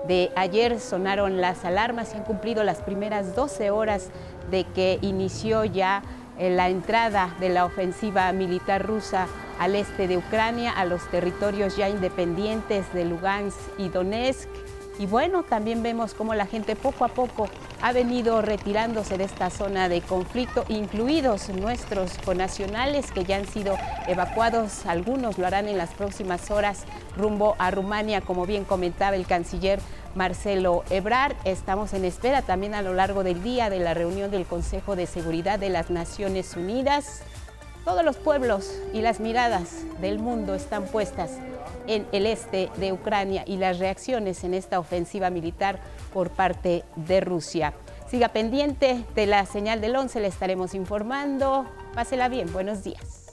de ayer, sonaron las alarmas y han cumplido las primeras 12 horas de que inició ya eh, la entrada de la ofensiva militar rusa al este de Ucrania, a los territorios ya independientes de Lugansk y Donetsk. Y bueno, también vemos cómo la gente poco a poco ha venido retirándose de esta zona de conflicto, incluidos nuestros conacionales que ya han sido evacuados. Algunos lo harán en las próximas horas rumbo a Rumania, como bien comentaba el canciller Marcelo Ebrard. Estamos en espera también a lo largo del día de la reunión del Consejo de Seguridad de las Naciones Unidas. Todos los pueblos y las miradas del mundo están puestas en el este de Ucrania y las reacciones en esta ofensiva militar por parte de Rusia. Siga pendiente de la señal del 11, le estaremos informando. Pásela bien, buenos días.